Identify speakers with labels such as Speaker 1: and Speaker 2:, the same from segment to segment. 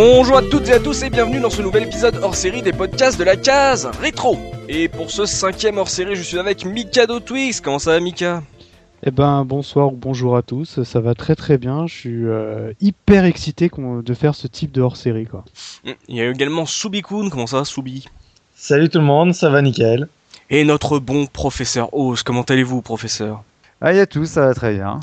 Speaker 1: Bonjour à toutes et à tous et bienvenue dans ce nouvel épisode hors série des podcasts de la case rétro. Et pour ce cinquième hors série, je suis avec Mikado Twix. Comment ça va, Mika?
Speaker 2: Eh ben bonsoir ou bonjour à tous, ça va très très bien, je suis euh, hyper excité qu'on- de faire ce type de hors série quoi.
Speaker 1: Hmm, Il y a également Soubikoun. Comment ça va, Soubi?
Speaker 3: Salut tout le monde, ça va nickel.
Speaker 1: Et notre bon professeur Oz. Comment allez-vous, professeur?
Speaker 4: Ah, y tout, ça va très bien.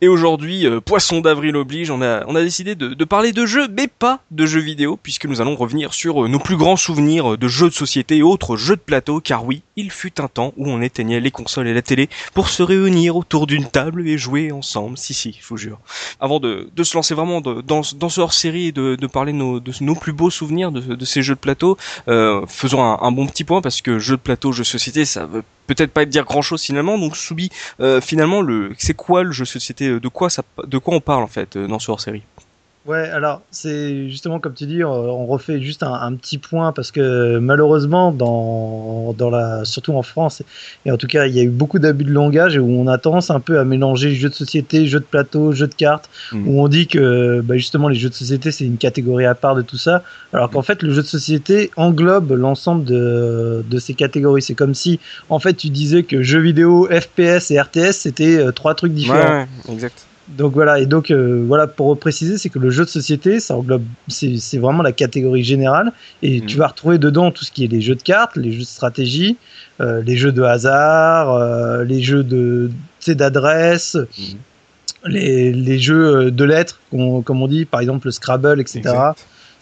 Speaker 1: Et aujourd'hui, euh, poisson d'avril oblige, on a, on a décidé de, de parler de jeux, mais pas de jeux vidéo, puisque nous allons revenir sur euh, nos plus grands souvenirs de jeux de société et autres jeux de plateau, car oui, il fut un temps où on éteignait les consoles et la télé pour se réunir autour d'une table et jouer ensemble. Si, si, je vous jure. Avant de, de se lancer vraiment dans, dans ce hors-série et de, de parler de nos, de nos plus beaux souvenirs de, de ces jeux de plateau, euh, faisons un, bon petit point, parce que jeux de plateau, jeux de société, ça veut peut-être pas dire grand-chose finalement, donc Soubi, euh, finalement, le, c'est quoi le jeu de société De quoi ça, de quoi on parle en fait euh, dans ce hors-série?
Speaker 3: Ouais, alors c'est justement comme tu dis, on refait juste un, un petit point parce que malheureusement, dans, dans la, surtout en France, et en tout cas, il y a eu beaucoup d'abus de langage et où on a tendance un peu à mélanger jeux de société, jeux de plateau, jeux de cartes,
Speaker 1: Mhm.
Speaker 3: où on dit que bah, justement les jeux de société c'est une catégorie à part de tout ça, alors qu'en fait le jeu de société englobe l'ensemble de, de ces catégories. C'est comme si en fait tu disais que jeux vidéo, FPS et RTS c'était euh, trois trucs différents.
Speaker 1: Ouais, ouais, exact.
Speaker 3: Donc voilà, et donc euh, voilà, pour préciser, c'est que le jeu de société, ça englobe, c'est c'est vraiment la catégorie générale, et
Speaker 1: Mhm.
Speaker 3: tu vas retrouver dedans tout ce qui est les jeux de cartes, les jeux de stratégie, euh, les jeux de hasard, euh, les jeux de, d'adresse,
Speaker 1: Mhm.
Speaker 3: les, les jeux de lettres, comme on dit, par exemple le Scrabble, etc.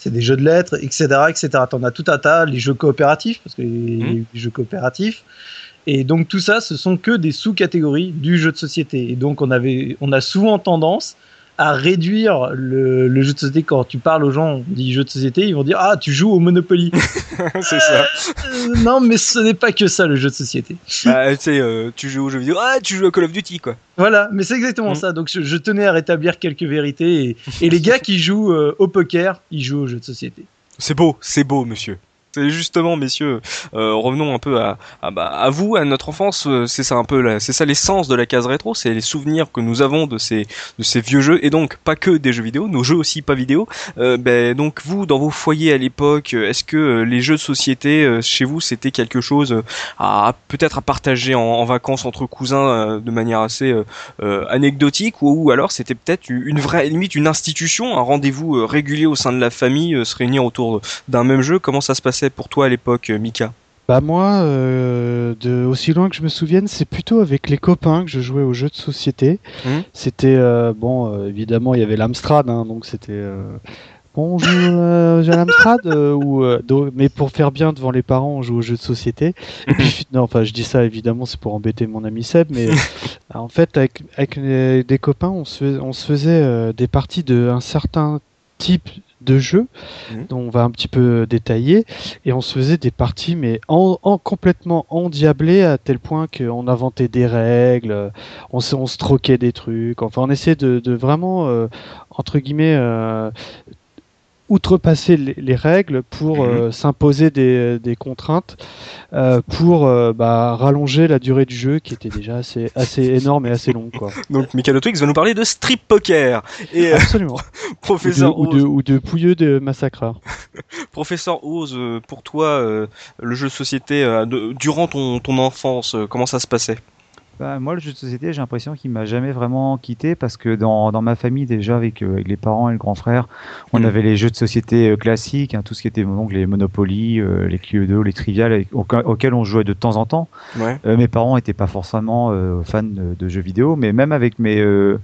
Speaker 3: C'est des jeux de lettres, etc., etc. T'en as tout un tas, les jeux coopératifs, parce que les,
Speaker 1: Mhm.
Speaker 3: les jeux coopératifs. Et donc tout ça, ce sont que des sous-catégories du jeu de société. Et donc on avait, on a souvent tendance à réduire le, le jeu de société quand tu parles aux gens, on dit jeu de société, ils vont dire ah tu joues au Monopoly.
Speaker 1: c'est ça.
Speaker 3: Euh, non mais ce n'est pas que ça le jeu de société.
Speaker 1: Bah, euh, tu joues aux jeux vidéo, ah, tu joues à Call of Duty, quoi.
Speaker 3: Voilà, mais c'est exactement
Speaker 1: Mhm.
Speaker 3: ça. Donc je, je tenais à rétablir quelques vérités et, et les gars qui jouent euh, au poker, ils jouent au jeu de société.
Speaker 1: C'est beau, c'est beau, monsieur. C'est justement, messieurs, euh, revenons un peu à, à, bah, à vous, à notre enfance. euh, C'est ça un peu, c'est ça l'essence de la case rétro. C'est les souvenirs que nous avons de ces, de ces vieux jeux et donc pas que des jeux vidéo, nos jeux aussi pas vidéo. Euh, ben, donc vous, dans vos foyers à l'époque, est-ce que euh, les jeux de société euh, chez vous c'était quelque chose à peut-être à partager en, vacances entre cousins de manière assez anecdotique ou, ou alors c'était peut-être une vraie limite une institution, un rendez-vous régulier au sein de la famille, se réunir autour d'un même jeu? Comment ça se passait? Pour toi à l'époque, euh, Mika
Speaker 2: Bah moi, euh, de aussi loin que je me souvienne, c'est plutôt avec les copains que je jouais aux jeux de société.
Speaker 1: Mhm.
Speaker 2: C'était euh, bon, euh, évidemment il y avait l'Amstrad, hein, donc c'était bon, on joue à l'Amstrad ou do- mais pour faire bien devant les parents, on joue aux jeux de société. Et puis non, enfin je dis ça évidemment c'est pour embêter mon ami Seb, mais en fait avec avec les- des copains on se on se faisait des parties de un certain type de jeu
Speaker 1: Mhm.
Speaker 2: dont on va un petit peu détailler et on se faisait des parties mais en, en- complètement endiablées à tel point qu'on inventait des règles, euh, on se, on se troquait des trucs, enfin on essayait de, de vraiment euh, entre guillemets euh, outrepasser les, les règles pour euh, s'imposer des, des contraintes euh, pour euh, bah, rallonger la durée du jeu qui était déjà assez, assez énorme et assez longue quoi.
Speaker 1: Donc Mika Twix va nous parler de strip poker et
Speaker 2: Absolument. ou, de,
Speaker 1: professeur
Speaker 2: ou, de, ou de pouilleux de massacreurs.
Speaker 1: professeur Oz, pour toi le jeu de société durant ton, ton enfance, comment ça se passait?
Speaker 4: Bah, moi, le jeu de société, j'ai l'impression qu'il m'a jamais vraiment quitté parce que dans, dans ma famille, déjà, avec, euh, avec les parents et le grand frère, on
Speaker 1: Mhm.
Speaker 4: avait les jeux de société euh, classiques, hein, tout ce qui était donc les Monopoly, euh, les Cluedo, les Trivial, auxquels on jouait de temps en temps.
Speaker 1: Ouais.
Speaker 4: Euh, mes parents n'étaient pas forcément euh, fans de, de jeux vidéo, mais même avec mes, euh,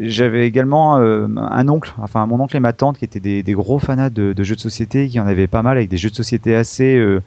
Speaker 4: j'avais également euh, un oncle, enfin mon oncle et ma tante qui étaient des, des gros fanats de, de jeux de société, qui en avaient pas mal avec des jeux de société assez euh,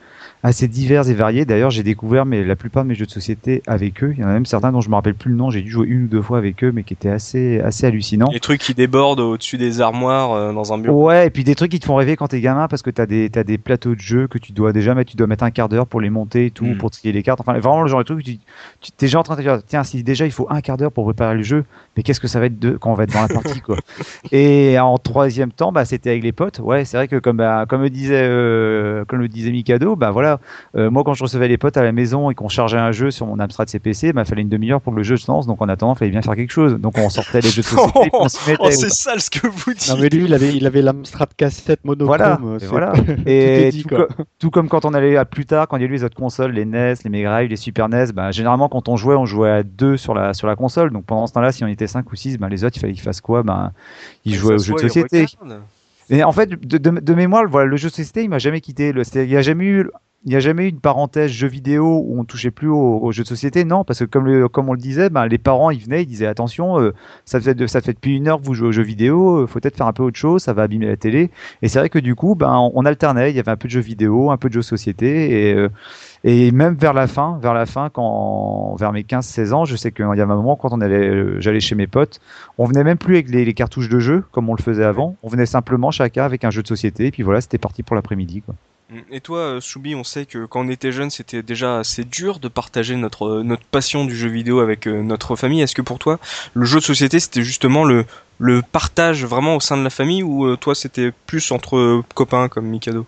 Speaker 4: assez divers et variés. D'ailleurs, j'ai découvert mais la plupart de mes jeux de société avec eux. Il y en a même certains dont je me rappelle plus le nom. J'ai dû jouer une ou deux fois avec eux, mais qui étaient assez assez hallucinants.
Speaker 1: Les trucs qui débordent au-dessus des armoires euh, dans un bureau.
Speaker 4: Ouais, et puis des trucs qui te font rêver quand t'es gamin parce que t'as des t'as des plateaux de jeux que tu dois déjà mettre, tu dois mettre un quart d'heure pour les monter et tout,
Speaker 1: Mm.
Speaker 4: pour trier les cartes. Enfin, vraiment le genre de truc où tu tu t'es déjà en train de te dire tiens si déjà il faut un quart d'heure pour préparer le jeu, mais qu'est-ce que ça va être de quand on va être dans la partie quoi. Et en troisième temps, bah c'était avec les potes. Ouais, c'est vrai que comme bah, comme le disait euh, comme le disait Mikado, bah voilà, euh, moi quand je recevais les potes à la maison et qu'on chargeait un jeu sur mon Amstrad CPC, bah fallait une demi-heure pour que le jeu se lance, donc en attendant, il fallait bien faire quelque chose. Donc on sortait les jeux de société, on se mettait.
Speaker 1: Oh, c'est sale ce que vous dites.
Speaker 2: Non mais lui, il avait, il avait l'Amstrad cassette monochrome.
Speaker 4: Voilà,
Speaker 2: euh,
Speaker 4: et voilà.
Speaker 2: tout
Speaker 4: Et
Speaker 2: est dit,
Speaker 4: tout,
Speaker 2: quoi.
Speaker 4: co- tout comme quand on allait à plus tard, quand il y a eu les autres consoles, les NES, les Mega Drive, les Super NES, ben, généralement quand on jouait, on jouait à deux sur la, sur la console. Donc pendant ce temps-là, si on était 5 ou 6, ben, les autres, il fallait qu'ils fassent quoi? Ben, Ils jouaient aux jeux de société. Et en fait, de, de- de mémoire, voilà, le jeu de société, il m'a jamais quitté. Le- Il n'y a jamais eu. Il n'y a jamais eu une parenthèse jeu vidéo où on touchait plus aux, aux jeux de société, non, parce que comme, comme on le disait, ben, les parents ils venaient, ils disaient attention, euh, ça, fait ça fait depuis une heure que vous jouez aux jeux vidéo, euh, faut peut-être faire un peu autre chose, ça va abîmer la télé. Et c'est vrai que du coup, ben, on, alternait, il y avait un peu de jeux vidéo, un peu de jeux de société, et, euh, même vers la fin, vers la fin, quand vers mes 15-16 ans, je sais qu'il y a un moment quand on allait, euh, j'allais chez mes potes, on venait même plus avec les, les cartouches de jeu comme on le faisait avant. On venait simplement chacun avec un jeu de société, et puis voilà, c'était parti pour l'après-midi.
Speaker 1: Et toi, euh, Soubi, on sait que quand on était jeune, c'était déjà assez dur de partager notre euh, notre passion du jeu vidéo avec euh, notre famille. Est-ce que pour toi, le jeu de société, c'était justement le le partage vraiment au sein de la famille ou euh, toi, c'était plus entre euh, copains comme Mikado?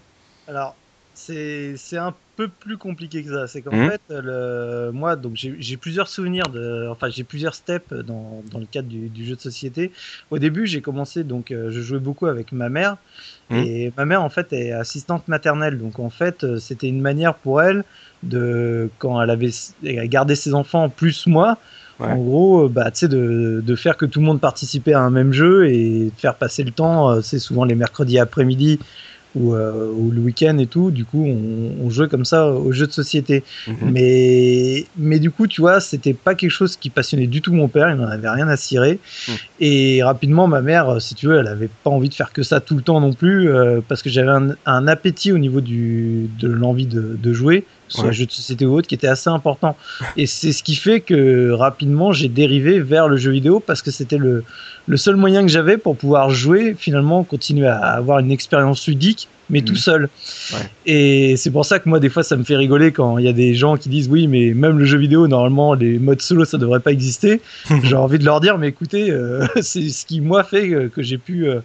Speaker 3: Alors, c'est c'est un peu plus compliqué que ça. C'est qu'en
Speaker 1: Mhm.
Speaker 3: fait, le, moi, donc j'ai plusieurs souvenirs de, enfin, j'ai plusieurs steps dans, dans le cadre du, du jeu de société. Au début, j'ai commencé donc, euh, je jouais beaucoup avec ma mère.
Speaker 1: Mhm.
Speaker 3: Et ma mère, en fait, est assistante maternelle. Donc, en fait, euh, c'était une manière pour elle de, quand elle avait gardé ses enfants plus moi,
Speaker 1: Ouais.
Speaker 3: en gros, euh, bah, tu sais, de, de faire que tout le monde participait à un même jeu et de faire passer le temps. C'est souvent les mercredis après-midi ou, euh, ou le week-end et tout. Du coup, on, on jouait comme ça aux jeux de société.
Speaker 1: Mhm.
Speaker 3: Mais, mais du coup, tu vois, c'était pas quelque chose qui passionnait du tout mon père. Il n'en avait rien à cirer.
Speaker 1: Mm.
Speaker 3: Et rapidement, ma mère, euh, si tu veux, elle avait pas envie de faire que ça tout le temps non plus, euh, parce que j'avais un, un appétit au niveau du, de l'envie de, de jouer, soit
Speaker 1: Ouais.
Speaker 3: jeu de société ou autre, qui était assez important. Et c'est ce qui fait que rapidement, j'ai dérivé vers le jeu vidéo parce que c'était le, le seul moyen que j'avais pour pouvoir jouer, finalement, continuer à avoir une expérience ludique, mais tout
Speaker 1: Mhm.
Speaker 3: seul.
Speaker 1: Ouais.
Speaker 3: Et c'est pour ça que moi, des fois, ça me fait rigoler quand il y a des gens qui disent oui, mais même le jeu vidéo, normalement, les modes solo, ça devrait pas exister. J'ai envie de leur dire, mais écoutez, euh, c'est ce qui, moi, fait que, que j'ai pu euh,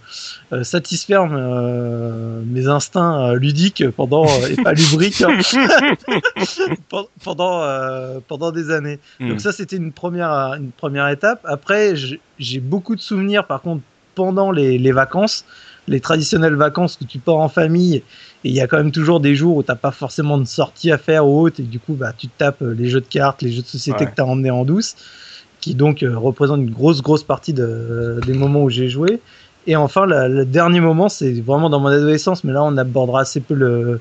Speaker 3: euh, satisfaire euh, mes instincts euh, ludiques pendant, euh, et pas lubriques, hein, pen- pendant, euh, pendant des années.
Speaker 1: Mhm.
Speaker 3: Donc ça, c'était une première, une première étape. Après, j'ai j'ai beaucoup de souvenirs, par contre, pendant les, les vacances, les traditionnelles vacances que tu pars en famille, et il y a quand même toujours des jours où t'as pas forcément de sortie à faire ou autre, et du coup, bah, tu te tapes euh, les jeux de cartes, les jeux de société
Speaker 1: Ouais.
Speaker 3: que t'as emmenés en douce, qui donc euh, représentent une grosse, grosse partie de, des moments où j'ai joué. Et enfin, la- le dernier moment, c'est vraiment dans mon adolescence, mais là, on abordera assez peu le,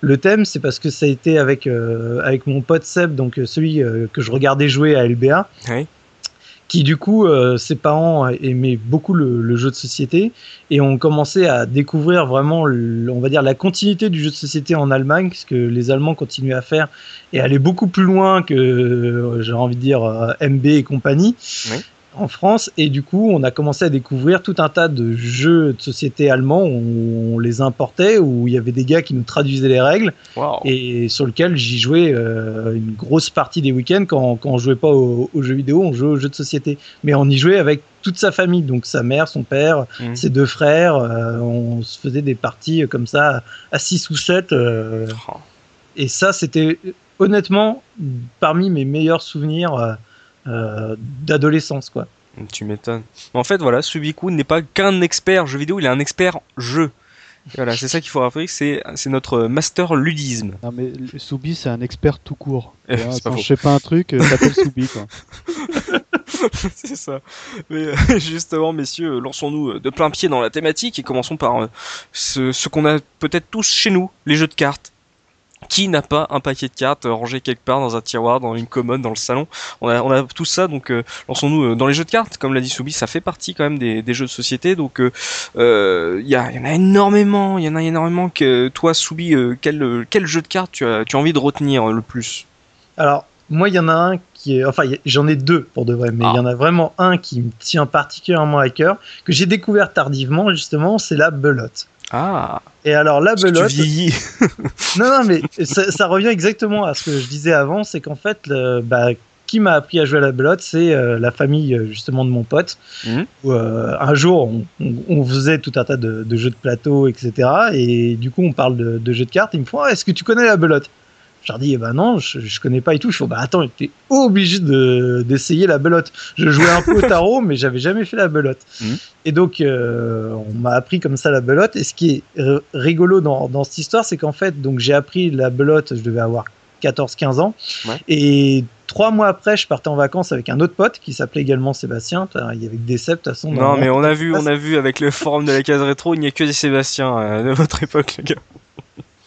Speaker 3: le thème, c'est parce que ça a été avec, euh, avec mon pote Seb, donc euh, celui euh, que je regardais jouer à LBA,
Speaker 1: Ouais.
Speaker 3: Qui du coup, euh, ses parents aimaient beaucoup le, le jeu de société et ont commencé à découvrir vraiment, le- on va dire, la continuité du jeu de société en Allemagne, parce que les Allemands continuent à faire et aller beaucoup plus loin que, euh, j'ai envie de dire, euh, MB et compagnie.
Speaker 1: Oui.
Speaker 3: En France, et du coup, on a commencé à découvrir tout un tas de jeux de société allemands où on les importait, où il y avait des gars qui nous traduisaient les règles, et sur lequel j'y jouais euh, une grosse partie des week-ends quand, quand on jouait pas aux, aux jeux vidéo, on jouait aux jeux de société. Mais on y jouait avec toute sa famille, donc sa mère, son père,
Speaker 1: Mhm.
Speaker 3: ses deux frères. euh, on se faisait des parties comme ça à 6 ou 7.
Speaker 1: Oh.
Speaker 3: et ça, c'était honnêtement parmi mes meilleurs souvenirs euh, euh, d'adolescence. quoi.
Speaker 1: Tu m'étonnes. En fait, voilà, Subiku n'est pas qu'un expert jeu vidéo, il est un expert jeu. Et Voilà, c'est ça qu'il faut rappeler, c'est c'est notre master ludisme.
Speaker 2: Non mais Soubi c'est un expert tout court. Quand
Speaker 1: faux.
Speaker 2: je sais pas un truc, euh, t'appelles Soubi quoi.
Speaker 1: c'est ça. Mais euh, justement, messieurs, lançons-nous euh, de plein pied dans la thématique et commençons par euh, ce, ce qu'on a peut-être tous chez nous, les jeux de cartes. Qui n'a pas un paquet de cartes euh, rangé quelque part dans un tiroir, dans une commode, dans le salon On a, tout ça, donc euh, lançons-nous euh, dans les jeux de cartes. Comme l'a dit Soubi, ça fait partie quand même des, jeux de société, donc il y, en a énormément. Il y en a énormément. Que toi, Soubi, quel, quel jeu de cartes tu as, tu as envie de retenir le plus?
Speaker 3: Alors, moi, il y en a un qui est. Enfin, j'en ai deux pour de vrai, mais il
Speaker 1: Ah.
Speaker 3: y en a vraiment un qui me tient particulièrement à cœur, que j'ai découvert tardivement, justement, c'est la belote.
Speaker 1: Ah,
Speaker 3: Et alors, la
Speaker 1: tu
Speaker 3: belote.
Speaker 1: vieillis.
Speaker 3: Non, non, mais ça, ça revient exactement à ce que je disais avant, c'est qu'en fait, le, bah, qui m'a appris à jouer à la belote, c'est euh, la famille euh, justement de mon pote. Où, euh, un jour, on, on- on faisait tout un tas de, de jeux de plateau, etc. Et du coup, on parle de, de jeux de cartes. Ils me font, Ah, est-ce que tu connais la belote? Je leur dis, eh ben non, je, je connais pas et tout. Je fais, bah attends, t'es obligé de, d'essayer la belote. Je jouais un peu au tarot, mais j'avais jamais fait la belote.
Speaker 1: Mhm.
Speaker 3: Et donc, euh, on m'a appris comme ça la belote. Et ce qui est r- rigolo dans, dans cette histoire, c'est qu'en fait, donc j'ai appris la belote, je devais avoir 14-15 ans.
Speaker 1: Ouais.
Speaker 3: Et trois mois après, je partais en vacances avec un autre pote qui s'appelait également Sébastien. Il y avait que des Seb, de toute façon.
Speaker 1: Non, mais on a vu, on a vu avec le forum de la case rétro, il n'y a que des Sébastien euh, de votre époque, les gars.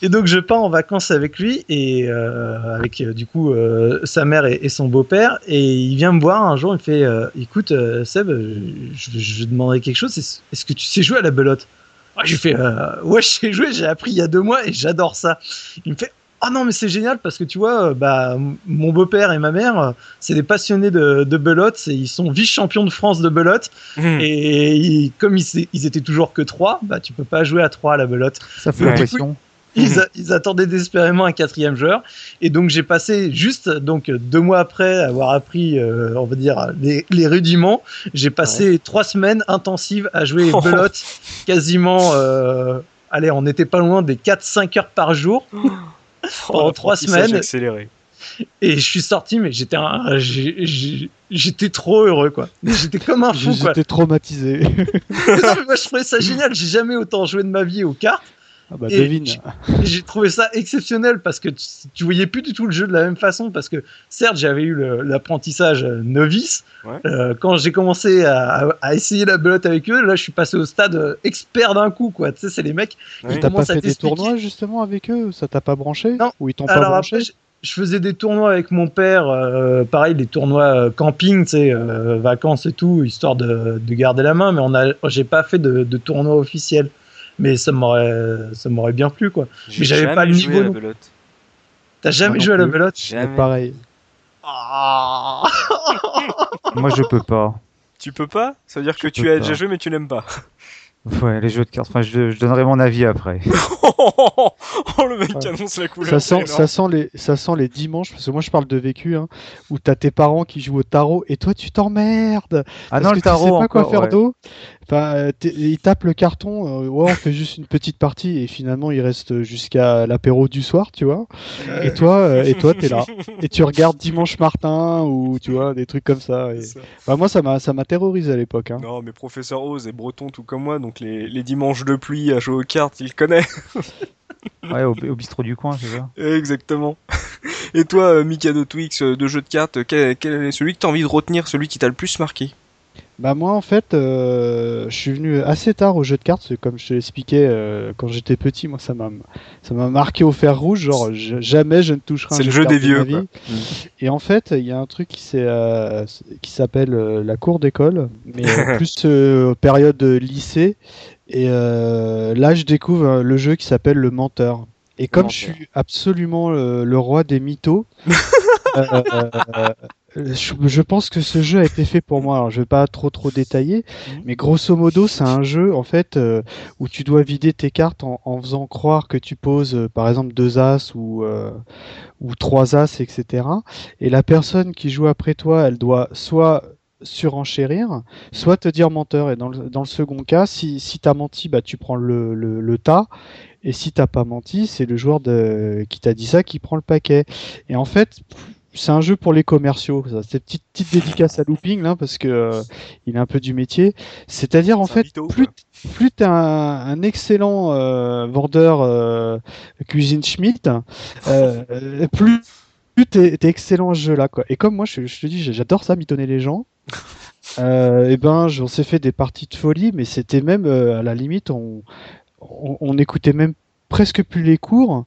Speaker 3: Et donc je pars en vacances avec lui et euh, avec euh, du coup euh, sa mère et, et son beau-père et il vient me voir un jour il me fait euh, écoute euh, Seb je, je demanderais quelque chose est-ce que tu sais jouer à la belote? Ah, je lui fais euh, ouais je sais jouer j'ai appris il y a deux mois et j'adore ça il me fait ah non mais c'est génial parce que tu vois bah mon beau-père et ma mère c'est des passionnés de, de belote ils sont vice champions de France de belote
Speaker 1: Hmm.
Speaker 3: et ils- comme ils, ils étaient toujours que trois bah tu peux pas jouer à trois à la belote
Speaker 4: Ça fait
Speaker 1: Ouais.
Speaker 4: l'impression.
Speaker 3: Ils, a- ils attendaient désespérément un quatrième joueur. Et donc j'ai passé juste donc deux mois après avoir appris, euh, on va dire les, les rudiments, j'ai passé trois semaines intensives à jouer
Speaker 1: Oh.
Speaker 3: belote, quasiment. euh, allez, on n'était pas loin des 4-5 heures par jour. Pendant trois
Speaker 1: L'apprentissage
Speaker 3: semaines.
Speaker 1: accéléré.
Speaker 3: Et je suis sorti, mais j'étais un- j'étais trop heureux quoi. J'étais comme un fou quoi.
Speaker 2: J'étais traumatisé.
Speaker 3: Mais non, mais moi je trouvais ça génial. J'ai jamais autant joué de ma vie aux cartes.
Speaker 2: Ah bah
Speaker 3: Et
Speaker 2: devine.
Speaker 3: j'ai trouvé ça exceptionnel parce que tu, tu voyais plus du tout le jeu de la même façon parce que certes j'avais eu l'apprentissage euh, novice
Speaker 1: Ouais.
Speaker 3: Euh, quand j'ai commencé à, essayer la belote avec eux là je suis passé au stade euh, expert d'un coup quoi tu sais c'est les mecs
Speaker 1: Oui.
Speaker 3: Ils
Speaker 2: T'as pas
Speaker 3: commencent à
Speaker 2: fait des tournois justement avec eux Ça t'a pas branché
Speaker 3: Non.
Speaker 2: Ou ils t'ont pas
Speaker 3: alors
Speaker 2: branché
Speaker 3: après je, faisais des tournois avec mon père euh, pareil des tournois euh, camping tu sais euh, vacances et tout histoire de, de garder la main mais on a j'ai pas fait de, de tournoi officiel mais ça m'aurait ça m'aurait bien plu quoi
Speaker 1: J'ai
Speaker 3: Mais j'avais pas le
Speaker 1: joué
Speaker 3: niveau
Speaker 1: à la
Speaker 3: non-
Speaker 1: belote.
Speaker 3: t'as jamais
Speaker 2: Moi
Speaker 3: joué à la belote
Speaker 2: Mais
Speaker 1: Jamais.
Speaker 2: Pareil.
Speaker 3: Ah
Speaker 4: Moi, je peux pas.
Speaker 1: Tu peux pas? Ça veut dire que tu as
Speaker 4: pas.
Speaker 1: déjà joué mais tu n'aimes pas.
Speaker 4: Ouais, les jeux de cartes. Enfin, je, je donnerai mon avis après.
Speaker 1: oh le mec
Speaker 2: Ouais.
Speaker 1: annonce la couleur.
Speaker 2: Ça sent, ça, sent les, ça sent les dimanches, parce que moi je parle de vécu, hein, où t'as tes parents qui jouent au tarot et toi tu t'emmerdes.
Speaker 4: Ah
Speaker 2: parce
Speaker 4: non,
Speaker 2: que
Speaker 4: le
Speaker 2: tu sais
Speaker 4: tarot
Speaker 2: pas quoi faire
Speaker 4: ouais.
Speaker 2: d'eau. Enfin, euh, ils tapent le carton, euh, ouais, on fait juste une petite partie et finalement il reste jusqu'à l'apéro du soir, tu vois. Et toi, euh, et toi t'es là. Et tu regardes Dimanche Martin ou tu vois, des trucs comme ça. Et...
Speaker 1: Ça.
Speaker 2: Bah, moi ça m'a ça m'a terrorisé à l'époque. Hein.
Speaker 1: Non, mais professeur Oz est breton tout comme moi, donc les, les dimanches de pluie à jouer aux cartes, il connaît.
Speaker 4: Ouais, au, au bistrot du coin, c'est ça.
Speaker 1: Exactement. Et toi, euh, Mikado Twix, euh, de jeu de cartes, quel, quel est celui que t'as envie de retenir, celui qui t'a le plus marqué?
Speaker 2: Bah moi en fait, euh, je suis venu assez tard au jeu de cartes, comme je te l'expliquais euh, quand j'étais petit, moi ça m'a ça m'a marqué au fer rouge, genre je- jamais je ne toucherai un
Speaker 1: C'est le
Speaker 2: jeu,
Speaker 1: jeu
Speaker 2: de
Speaker 1: des
Speaker 2: cartes de ma
Speaker 1: vieux,
Speaker 2: vie.
Speaker 1: quoi.
Speaker 2: Et en fait, il y a un truc qui s'est euh, qui s'appelle euh, la cour d'école, mais euh, plus euh, période lycée. Et euh, là, je découvre le jeu qui s'appelle le menteur. Et comme je suis absolument le, le roi des mythos, euh, je, je pense que ce jeu a été fait pour moi. Alors, je vais pas trop trop détailler,
Speaker 1: Mhm.
Speaker 2: mais grosso modo, c'est un jeu en fait euh, où tu dois vider tes cartes en, en faisant croire que tu poses, euh, par exemple, deux as ou euh, ou trois as, etc. Et la personne qui joue après toi, elle doit soit surenchérir, soit te dire menteur. Et dans le, dans le second cas, si, si tu as menti, bah, tu prends le, le, le tas. Et si t'as pas menti, c'est le joueur de, qui t'a dit ça qui prend le paquet. Et en fait, c'est un jeu pour les commerciaux. ça. C'est petite, petite dédicace à Looping, là, parce que euh, il est un peu du métier. C'est-à-dire, en fait, plus, plus t'es un, un excellent euh, vendeur euh, cuisine Schmidt, euh, plus plus t'es excellent à ce jeu-là, quoi. Et comme moi, je, je te dis, j'adore ça, mitonner les gens. Euh, et ben, on s'est fait des parties de folie, mais c'était même euh, à la limite, on, on, on écoutait même presque plus les cours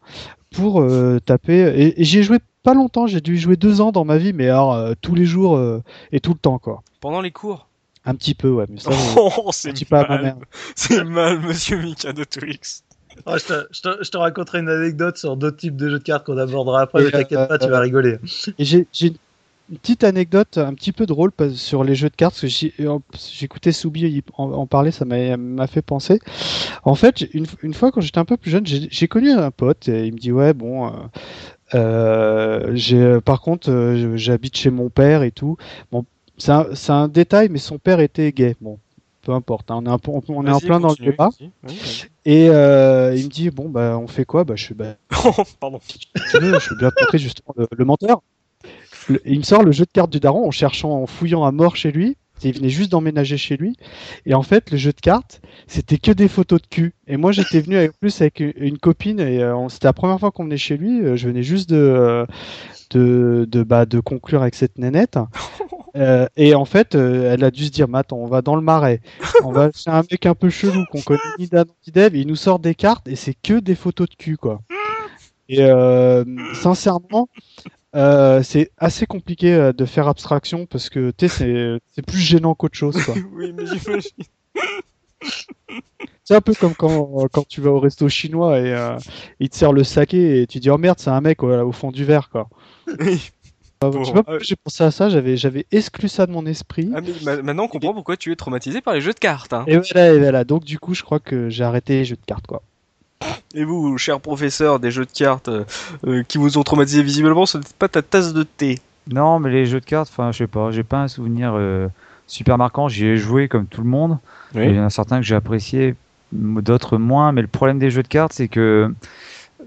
Speaker 2: pour euh, taper. Et, et j'y ai joué pas longtemps, j'ai dû y jouer deux ans dans ma vie, mais alors euh, tous les jours euh, et tout le temps, quoi.
Speaker 1: Pendant les cours
Speaker 2: Un petit peu, ouais. Mais ça, euh,
Speaker 1: Oh, c'est mal. C'est mal, monsieur Mikado Twix.
Speaker 3: Oh, je, te, je, te, je te raconterai une anecdote sur d'autres types de jeux de cartes qu'on abordera après, mais t'inquiète pas, tu vas rigoler.
Speaker 2: Et j'ai une petite anecdote un petit peu drôle sur les jeux de cartes, parce que j'écoutais Soubi en, en parler, ça m'a fait penser. En fait, une, une fois quand j'étais un peu plus jeune, j'ai j'ai connu un pote, et il me dit ouais bon, euh, euh, j'ai par contre euh, j'habite chez mon père et tout. Bon, c'est un, détail, mais son père était gay. Bon, peu importe. hein, on est, un peu- on, on est en plein dans le débat.
Speaker 1: Oui.
Speaker 2: Et euh, il me dit bon bah on fait quoi? Bah je suis bah
Speaker 1: Pardon.
Speaker 2: je veux bien montrer justement le, le menteur. Le- il me sort le jeu de cartes du daron en cherchant, en fouillant à mort chez lui. Il venait juste d'emménager chez lui. Et en fait, le jeu de cartes, c'était que des photos de cul. Et moi, j'étais venu avec plus avec une, copine et euh, c'était la première fois qu'on venait chez lui. Euh, Je venais juste de euh, de de, bah, de conclure avec cette nénette. Euh, et en fait, euh, elle a dû se dire, attends, on va dans le marais. On va chez un mec un peu chelou qu'on connaît ni d'Adam ni d'Ève. et Il nous sort des cartes et c'est que des photos de cul, quoi. Et euh, sincèrement, euh, c'est assez compliqué euh, de faire abstraction parce que tu sais, c'est plus gênant qu'autre chose, quoi.
Speaker 1: Oui, mais j'imagine.
Speaker 2: C'est un peu comme quand, quand tu vas au resto chinois et euh, il te sert le saké et tu dis oh merde c'est un mec voilà, au fond du verre quoi.
Speaker 1: Oui.
Speaker 2: Euh,
Speaker 1: Bon,
Speaker 2: pourquoi j'ai pensé à ça, j'avais j'avais exclu ça de mon esprit.
Speaker 1: Ah, mais maintenant on comprend pourquoi tu es traumatisé par les jeux de cartes. hein.
Speaker 2: Et voilà, et voilà. Donc du coup je crois que j'ai arrêté les jeux de cartes quoi.
Speaker 1: Et vous, cher professeur des jeux de cartes euh, euh, qui vous ont traumatisé visiblement, ce n'est pas ta tasse de thé.
Speaker 4: Non, mais les jeux de cartes, enfin, je sais pas, j'ai pas un souvenir euh, super marquant. J'y ai joué comme tout le monde.
Speaker 1: Oui.
Speaker 4: Et Il y en a certains que j'ai appréciés, d'autres moins. Mais le problème des jeux de cartes, c'est que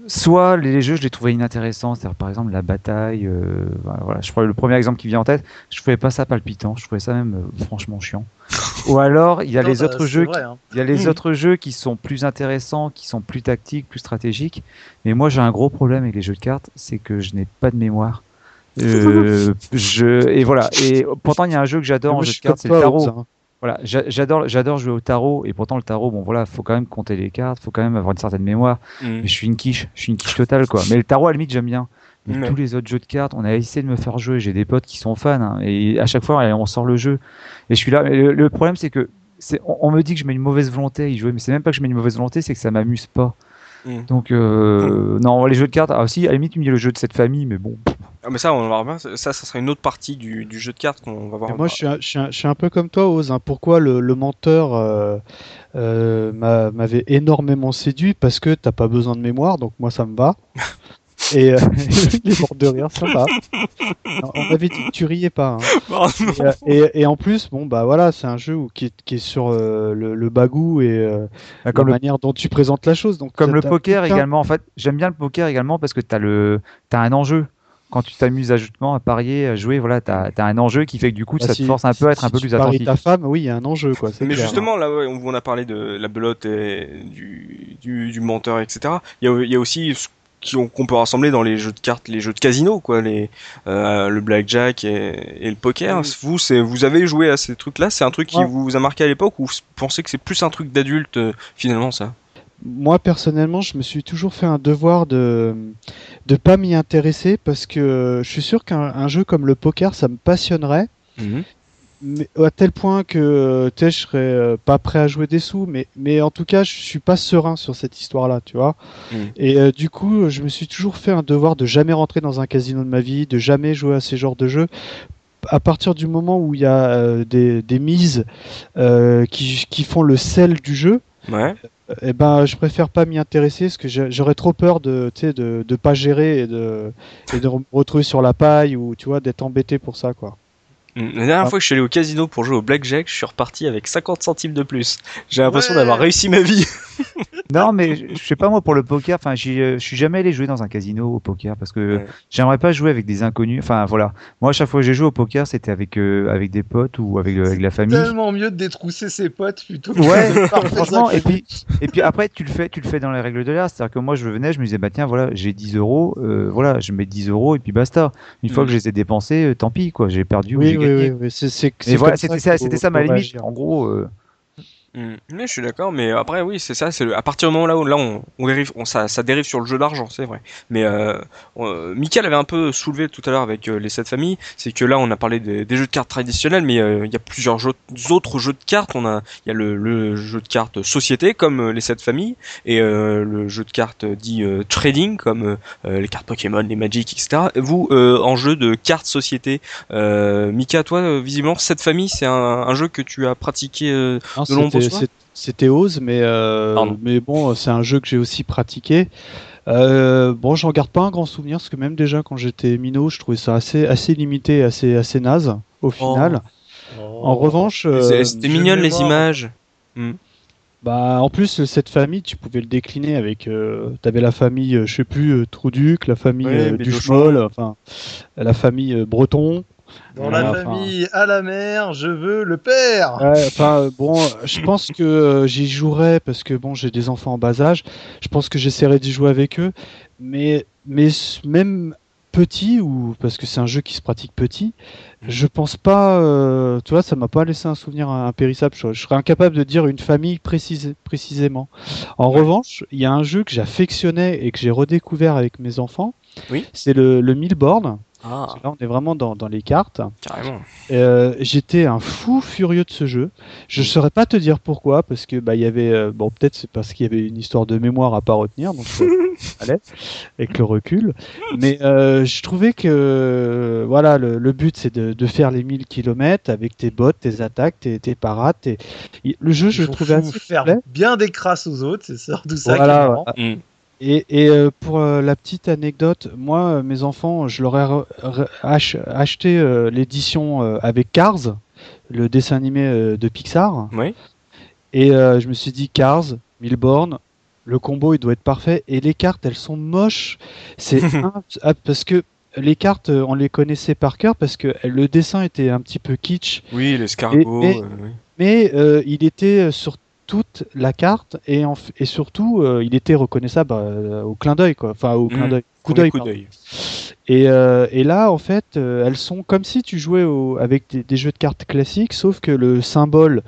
Speaker 4: soit les jeux, je les trouvais inintéressants. C'est-à-dire, par exemple, la bataille. euh, voilà, voilà, je crois le premier exemple qui vient en tête, je trouvais pas ça palpitant. Je trouvais ça même euh, franchement chiant. Ou alors, il y a
Speaker 3: Non,
Speaker 4: les
Speaker 3: bah,
Speaker 4: autres jeux
Speaker 3: vrai, hein.
Speaker 4: il y a les
Speaker 1: Mm.
Speaker 4: autres jeux qui sont plus intéressants, qui sont plus tactiques, plus stratégiques. Mais moi, j'ai un gros problème avec les jeux de cartes, c'est que je n'ai pas de mémoire. Euh, je et voilà. Et pourtant, il y a un jeu que j'adore en
Speaker 2: je
Speaker 4: jeu de cartes, c'est le tarot. Voilà, j'a- j'adore, j'adore jouer au tarot. Et pourtant, le tarot, bon voilà, faut quand même compter les cartes, faut quand même avoir une certaine mémoire.
Speaker 1: Mm.
Speaker 4: Mais je suis une quiche, je suis une quiche totale quoi. Mais le tarot, à la limite, j'aime bien. Mais tous les autres jeux de cartes, on a essayé de me faire jouer. J'ai des potes qui sont fans, hein, et à chaque fois, on sort le jeu. Et je suis là. Mais le, le problème, c'est que on, on me dit que je mets une mauvaise volonté à y jouer, mais c'est même pas que je mets une mauvaise volonté, c'est que ça m'amuse pas.
Speaker 1: Mm.
Speaker 4: Donc euh, non, les jeux de cartes. Ah si, à la limite, dis le jeu de cette famille, mais bon.
Speaker 1: Ah, mais ça, on va voir. Ça, ça sera une autre partie du, du jeu de cartes qu'on va voir.
Speaker 2: Et moi, je suis, un, je, suis un, je suis un peu comme toi, Oz. hein. Pourquoi le, le menteur euh, euh, m'a- m'avait énormément séduit? Parce que t'as pas besoin de mémoire, donc moi, ça me va. Et euh, il est mort de rire. Non, On m'avait dit que tu riais pas. hein.
Speaker 1: Oh.
Speaker 2: Et, euh, et, et en plus, bon, bah voilà, c'est un jeu où, qui, est, qui est sur euh, le, le bagou et euh,
Speaker 4: Bah, comme
Speaker 2: la
Speaker 4: le,
Speaker 2: manière dont tu présentes la chose. Donc,
Speaker 4: comme le poker également. En fait, j'aime bien le poker également parce que t'as le, t'as un enjeu. Quand tu t'amuses à justement à parier, à jouer, voilà, t'as as un enjeu qui fait que du coup,
Speaker 2: Bah,
Speaker 4: ça
Speaker 2: si-
Speaker 4: te force un peu à être
Speaker 2: si
Speaker 4: un peu
Speaker 2: tu
Speaker 4: plus attentif.
Speaker 2: ta femme, oui, il y a un enjeu, quoi.
Speaker 1: Mais
Speaker 2: clair.
Speaker 1: justement, là, ouais, on, on a parlé de la belote et du, du, du menteur, etc. Il y a, il y a aussi ce qu'on peut rassembler dans les jeux de cartes, les jeux de casino, quoi, les, euh, le blackjack et, et le poker.
Speaker 3: Oui.
Speaker 1: Vous, vous avez joué à ces trucs-là? C'est un truc qui
Speaker 2: Ouais.
Speaker 1: vous a marqué à l'époque ou vous pensez que c'est plus un truc d'adulte euh, finalement ça?
Speaker 2: Moi personnellement, je me suis toujours fait un devoir de de pas m'y intéresser parce que je suis sûr qu'un un jeu comme le poker, ça me passionnerait, mais à tel point que tu sais, je serais euh, pas prêt à jouer des sous, mais mais en tout cas, je suis pas serein sur cette histoire-là, tu vois.
Speaker 1: Mhm.
Speaker 2: Et euh, du coup, je me suis toujours fait un devoir de jamais rentrer dans un casino de ma vie, de jamais jouer à ces genres de jeux. À partir du moment où il y a euh, des, des mises euh, qui, qui font le sel du jeu,
Speaker 1: Ouais.
Speaker 2: eh ben, je préfère pas m'y intéresser parce que j'aurais trop peur de, de, de pas gérer et de, et de me retrouver sur la paille ou tu vois d'être embêté pour ça quoi.
Speaker 1: La dernière
Speaker 2: Ah.
Speaker 1: fois que je suis allé au casino pour jouer au blackjack, je suis reparti avec 50 centimes de plus. J'ai l'impression
Speaker 3: Ouais.
Speaker 1: d'avoir réussi ma vie.
Speaker 4: Non, mais je sais pas moi pour le poker. Enfin, euh, je suis jamais allé jouer dans un casino au poker parce que
Speaker 1: Ouais.
Speaker 4: j'aimerais pas jouer avec des inconnus. Enfin voilà. Moi, à chaque fois que j'ai joué au poker, c'était avec euh, avec des potes ou avec, euh, avec la famille.
Speaker 3: Tellement mieux de détrousser ses potes plutôt que
Speaker 4: Ouais,
Speaker 3: de
Speaker 4: franchement. Et puis et puis après, tu le fais, tu le fais dans les règles de l'art. C'est-à-dire que moi, je venais, je me disais bah tiens voilà, j'ai 10 euros, euh, voilà, je mets 10 euros et puis basta. Une fois que je les ai dépensés, euh, tant pis quoi, j'ai perdu
Speaker 2: Oui, oui, oui, oui,
Speaker 4: voilà, c'était ça, ma limite. En gros. euh,
Speaker 1: Mais je suis d'accord, mais après oui, c'est ça, c'est le- à partir du moment là où là on, on dérive, on, ça, ça dérive sur le jeu d'argent, c'est vrai. Mais euh, euh, Michael avait un peu soulevé tout à l'heure avec euh, les sept familles, c'est que là on a parlé des, des jeux de cartes traditionnels, mais euh, il y a plusieurs jeux, autres jeux de cartes. On a, il y a le, le jeu de cartes société comme les sept familles et euh, le jeu de cartes dit trading comme euh, les cartes Pokémon, les Magic, etc. Vous euh, en jeu de cartes société, euh, Mika, toi visiblement cette famille c'est un, un jeu que tu as pratiqué. euh,
Speaker 2: Non,
Speaker 1: de l'ombre au
Speaker 2: c'était- Oz, mais euh, mais bon, c'est un jeu que j'ai aussi pratiqué. Euh, bon, j'en garde pas un grand souvenir parce que même déjà quand j'étais minot, je trouvais ça assez assez limité, assez assez naze au final. En revanche, euh,
Speaker 1: C'est- C'était mignonne les images.
Speaker 2: bah en plus cette famille, tu pouvais le décliner avec. Euh, T'avais la famille, je sais plus, Trouduc, la famille euh,
Speaker 1: Bédochon.
Speaker 2: Duchemol, enfin la famille euh, Breton.
Speaker 3: Dans
Speaker 2: Voilà,
Speaker 3: la famille, à la mer, je veux le père.
Speaker 2: Ouais, enfin euh, bon, euh, je pense que euh, j'y jouerai parce que bon, j'ai des enfants en bas âge. Je pense que j'essaierai d'y jouer avec eux, mais mais même petit ou parce que c'est un jeu qui se pratique petit, je pense pas. euh, tu vois, ça m'a pas laissé un souvenir impérissable. Je, je serais incapable de dire une famille précise, précisément. En
Speaker 1: Ouais.
Speaker 2: revanche, il y a un jeu que j'affectionnais et que j'ai redécouvert avec mes enfants.
Speaker 1: Oui.
Speaker 2: C'est le, le Milborn.
Speaker 1: Ah,
Speaker 2: Là, on est vraiment dans, dans les cartes.
Speaker 1: carrément.
Speaker 2: Euh, j'étais un fou furieux de ce jeu. Je
Speaker 1: Mm.
Speaker 2: saurais pas te dire pourquoi, parce que bah il y avait euh, bon peut-être c'est parce qu'il y avait une histoire de mémoire à pas retenir, donc ça allait avec le recul. Mais euh, je trouvais que voilà le, le but c'est de, de faire les 1000 km avec tes bottes, tes attaques, tes, tes parades. tes- Le jeu je
Speaker 3: Il
Speaker 2: le
Speaker 3: faut-
Speaker 2: trouvais
Speaker 3: faut
Speaker 2: assez
Speaker 3: faire bien des crasses aux autres, c'est ça
Speaker 2: Voilà,
Speaker 3: qui est marrant.
Speaker 1: Mm.
Speaker 2: Et, et euh, pour euh, la petite anecdote, moi, euh, mes enfants, je leur ai ach- acheté l'édition avec Cars, le dessin animé de Pixar.
Speaker 1: Oui.
Speaker 2: Et je me suis dit, Cars, Milborn, le combo, il doit être parfait. Et les cartes, elles sont moches. C'est ah, parce que les cartes, on les connaissait par cœur parce que le dessin était un petit peu kitsch,
Speaker 1: Oui, l'escargot. Euh, oui.
Speaker 2: mais euh, il était sur toute la carte et, en f- et surtout, euh, il était reconnaissable euh, au clin d'œil, quoi. Enfin, au clin
Speaker 1: Mm.
Speaker 2: d'œil. Coup d'œil. Et, euh, et là, en fait, elles sont comme si tu jouais au- avec des, des jeux de cartes classiques, sauf que le symbole,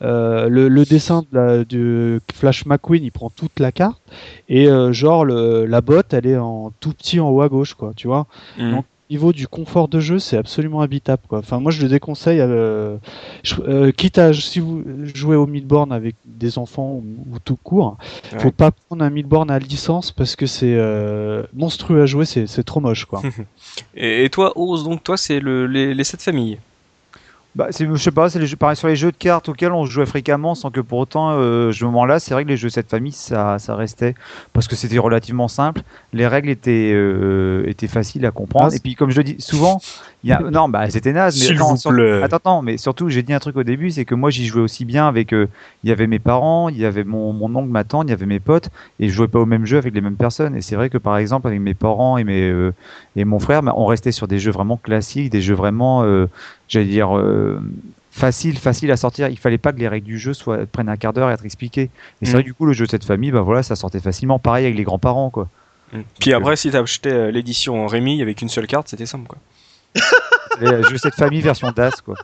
Speaker 2: le, le dessin de la, Flash McQueen, il prend toute la carte, et genre le, la botte, elle est en tout petit en haut à gauche, quoi, tu vois.
Speaker 1: Mm.
Speaker 2: Donc, niveau du confort de jeu, c'est absolument habitable, quoi. Enfin, moi, je le déconseille, euh, je- euh, quitte à si vous jouez au Midborn avec des enfants ou, ou tout court,
Speaker 1: Ouais.
Speaker 2: faut pas prendre un Midborn à licence parce que c'est euh, monstrueux à jouer, c'est trop moche, quoi.
Speaker 1: Et, et toi, Ose, donc toi, c'est le, les, les sept familles.
Speaker 4: Bah, je sais pas, c'est les jeux, pareil sur les jeux de cartes auxquels on jouait fréquemment sans que pour autant, euh, ce moment-là, c'est vrai que les jeux de cette famille, ça, ça restait parce que c'était relativement simple. Les règles étaient, euh, étaient faciles à comprendre.
Speaker 2: Ah,
Speaker 4: Et puis, comme je le dis souvent, y a, non, bah, c'était naze. Mais attends,
Speaker 1: vous
Speaker 4: sur-
Speaker 1: plaît.
Speaker 4: attends, attends, mais surtout, j'ai dit un truc au début, c'est que moi, j'y jouais aussi bien avec, euh, il y avait mes parents, il y avait mon, mon oncle, ma tante, il y avait mes potes, et je jouais pas au même jeu avec les mêmes personnes. Et c'est vrai que, par exemple, avec mes parents et mes, euh, et mon frère, bah, on restait sur des jeux vraiment classiques, des jeux vraiment, euh, j'allais dire, facile, facile à sortir. Il fallait pas que les règles du jeu soient, prennent un quart d'heure à être expliquées. Et c'est
Speaker 1: Mm.
Speaker 4: vrai que du coup, le jeu de cette famille, bah voilà, ça sortait facilement. Pareil avec les grands-parents, quoi.
Speaker 1: Mm. Puis après, si t'achetais euh, l'édition Rémi avec une seule carte, c'était simple, quoi.
Speaker 4: Jeux de cette famille version DAS, quoi.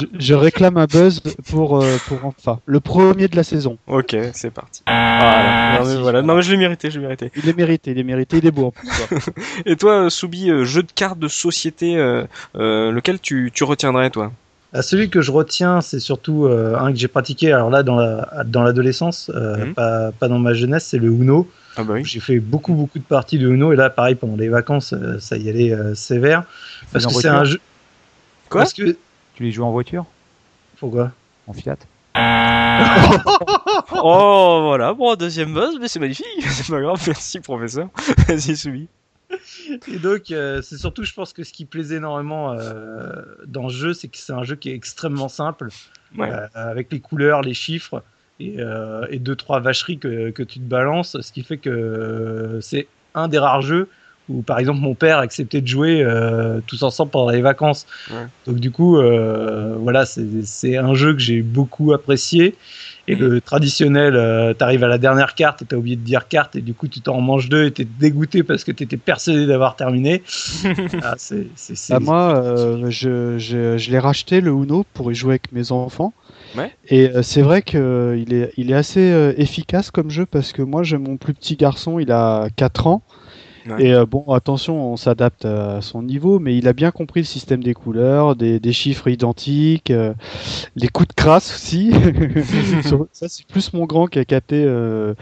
Speaker 2: Je, je réclame un buzz pour, euh, pour enfin, le premier de la saison.
Speaker 1: Ok, c'est parti. Voilà. Non, mais
Speaker 2: merci.
Speaker 1: voilà. Non, mais je l'ai mérité, je l'ai mérité.
Speaker 2: Il est mérité, il est mérité, il est beau en plus. quoi.
Speaker 1: Et toi, euh, Soubi, euh, jeu de cartes de société, euh, euh, lequel tu, tu retiendrais, toi?
Speaker 3: Ah, celui que je retiens, c'est surtout euh, un que j'ai pratiqué. Alors là, dans la dans l'adolescence, euh,
Speaker 1: Mhm.
Speaker 3: pas, pas dans ma jeunesse, c'est le Uno.
Speaker 1: Ah bah oui.
Speaker 3: J'ai fait beaucoup beaucoup de parties de Uno et là, pareil pendant les vacances, euh, ça y allait euh, sévère parce
Speaker 4: en
Speaker 3: que c'est un jeu.
Speaker 1: Quoi
Speaker 3: Parce que
Speaker 4: Tu les joues en voiture
Speaker 3: pourquoi
Speaker 4: En Fiat
Speaker 1: Oh, voilà. Bon, deuxième buzz, mais c'est magnifique. C'est pas grave, merci, professeur. Vas-y, Soubi.
Speaker 3: Et donc, euh, c'est surtout, je pense que ce qui plaisait énormément euh, dans le jeu, c'est que c'est un jeu qui est extrêmement simple,
Speaker 1: Ouais.
Speaker 3: euh, avec les couleurs, les chiffres et, et deux trois vacheries que, que tu te balances, ce qui fait que c'est un des rares jeux où, par exemple, mon père acceptait de jouer tous ensemble pendant les vacances.
Speaker 1: Ouais.
Speaker 3: Donc, du coup, voilà, c'est un jeu que j'ai beaucoup apprécié. Et le traditionnel, euh, t'arrives à la dernière carte et t'as oublié de dire carte et du coup tu t'en manges deux et t'es dégoûté parce que t'étais persuadé d'avoir terminé. ah, c'est, c'est, c'est-
Speaker 2: Bah, moi, euh, je, je, je l'ai racheté le Uno pour y jouer avec mes enfants.
Speaker 1: Ouais.
Speaker 2: Et euh, c'est vrai qu'il est, il est assez euh, efficace comme jeu parce que moi, j'ai mon plus petit garçon, il a 4 ans. Et euh, bon, attention, on s'adapte à son niveau, mais il a bien compris le système des couleurs, des, des chiffres identiques, euh, les coups de crasse aussi. Ça, c'est plus mon grand qui a capté euh,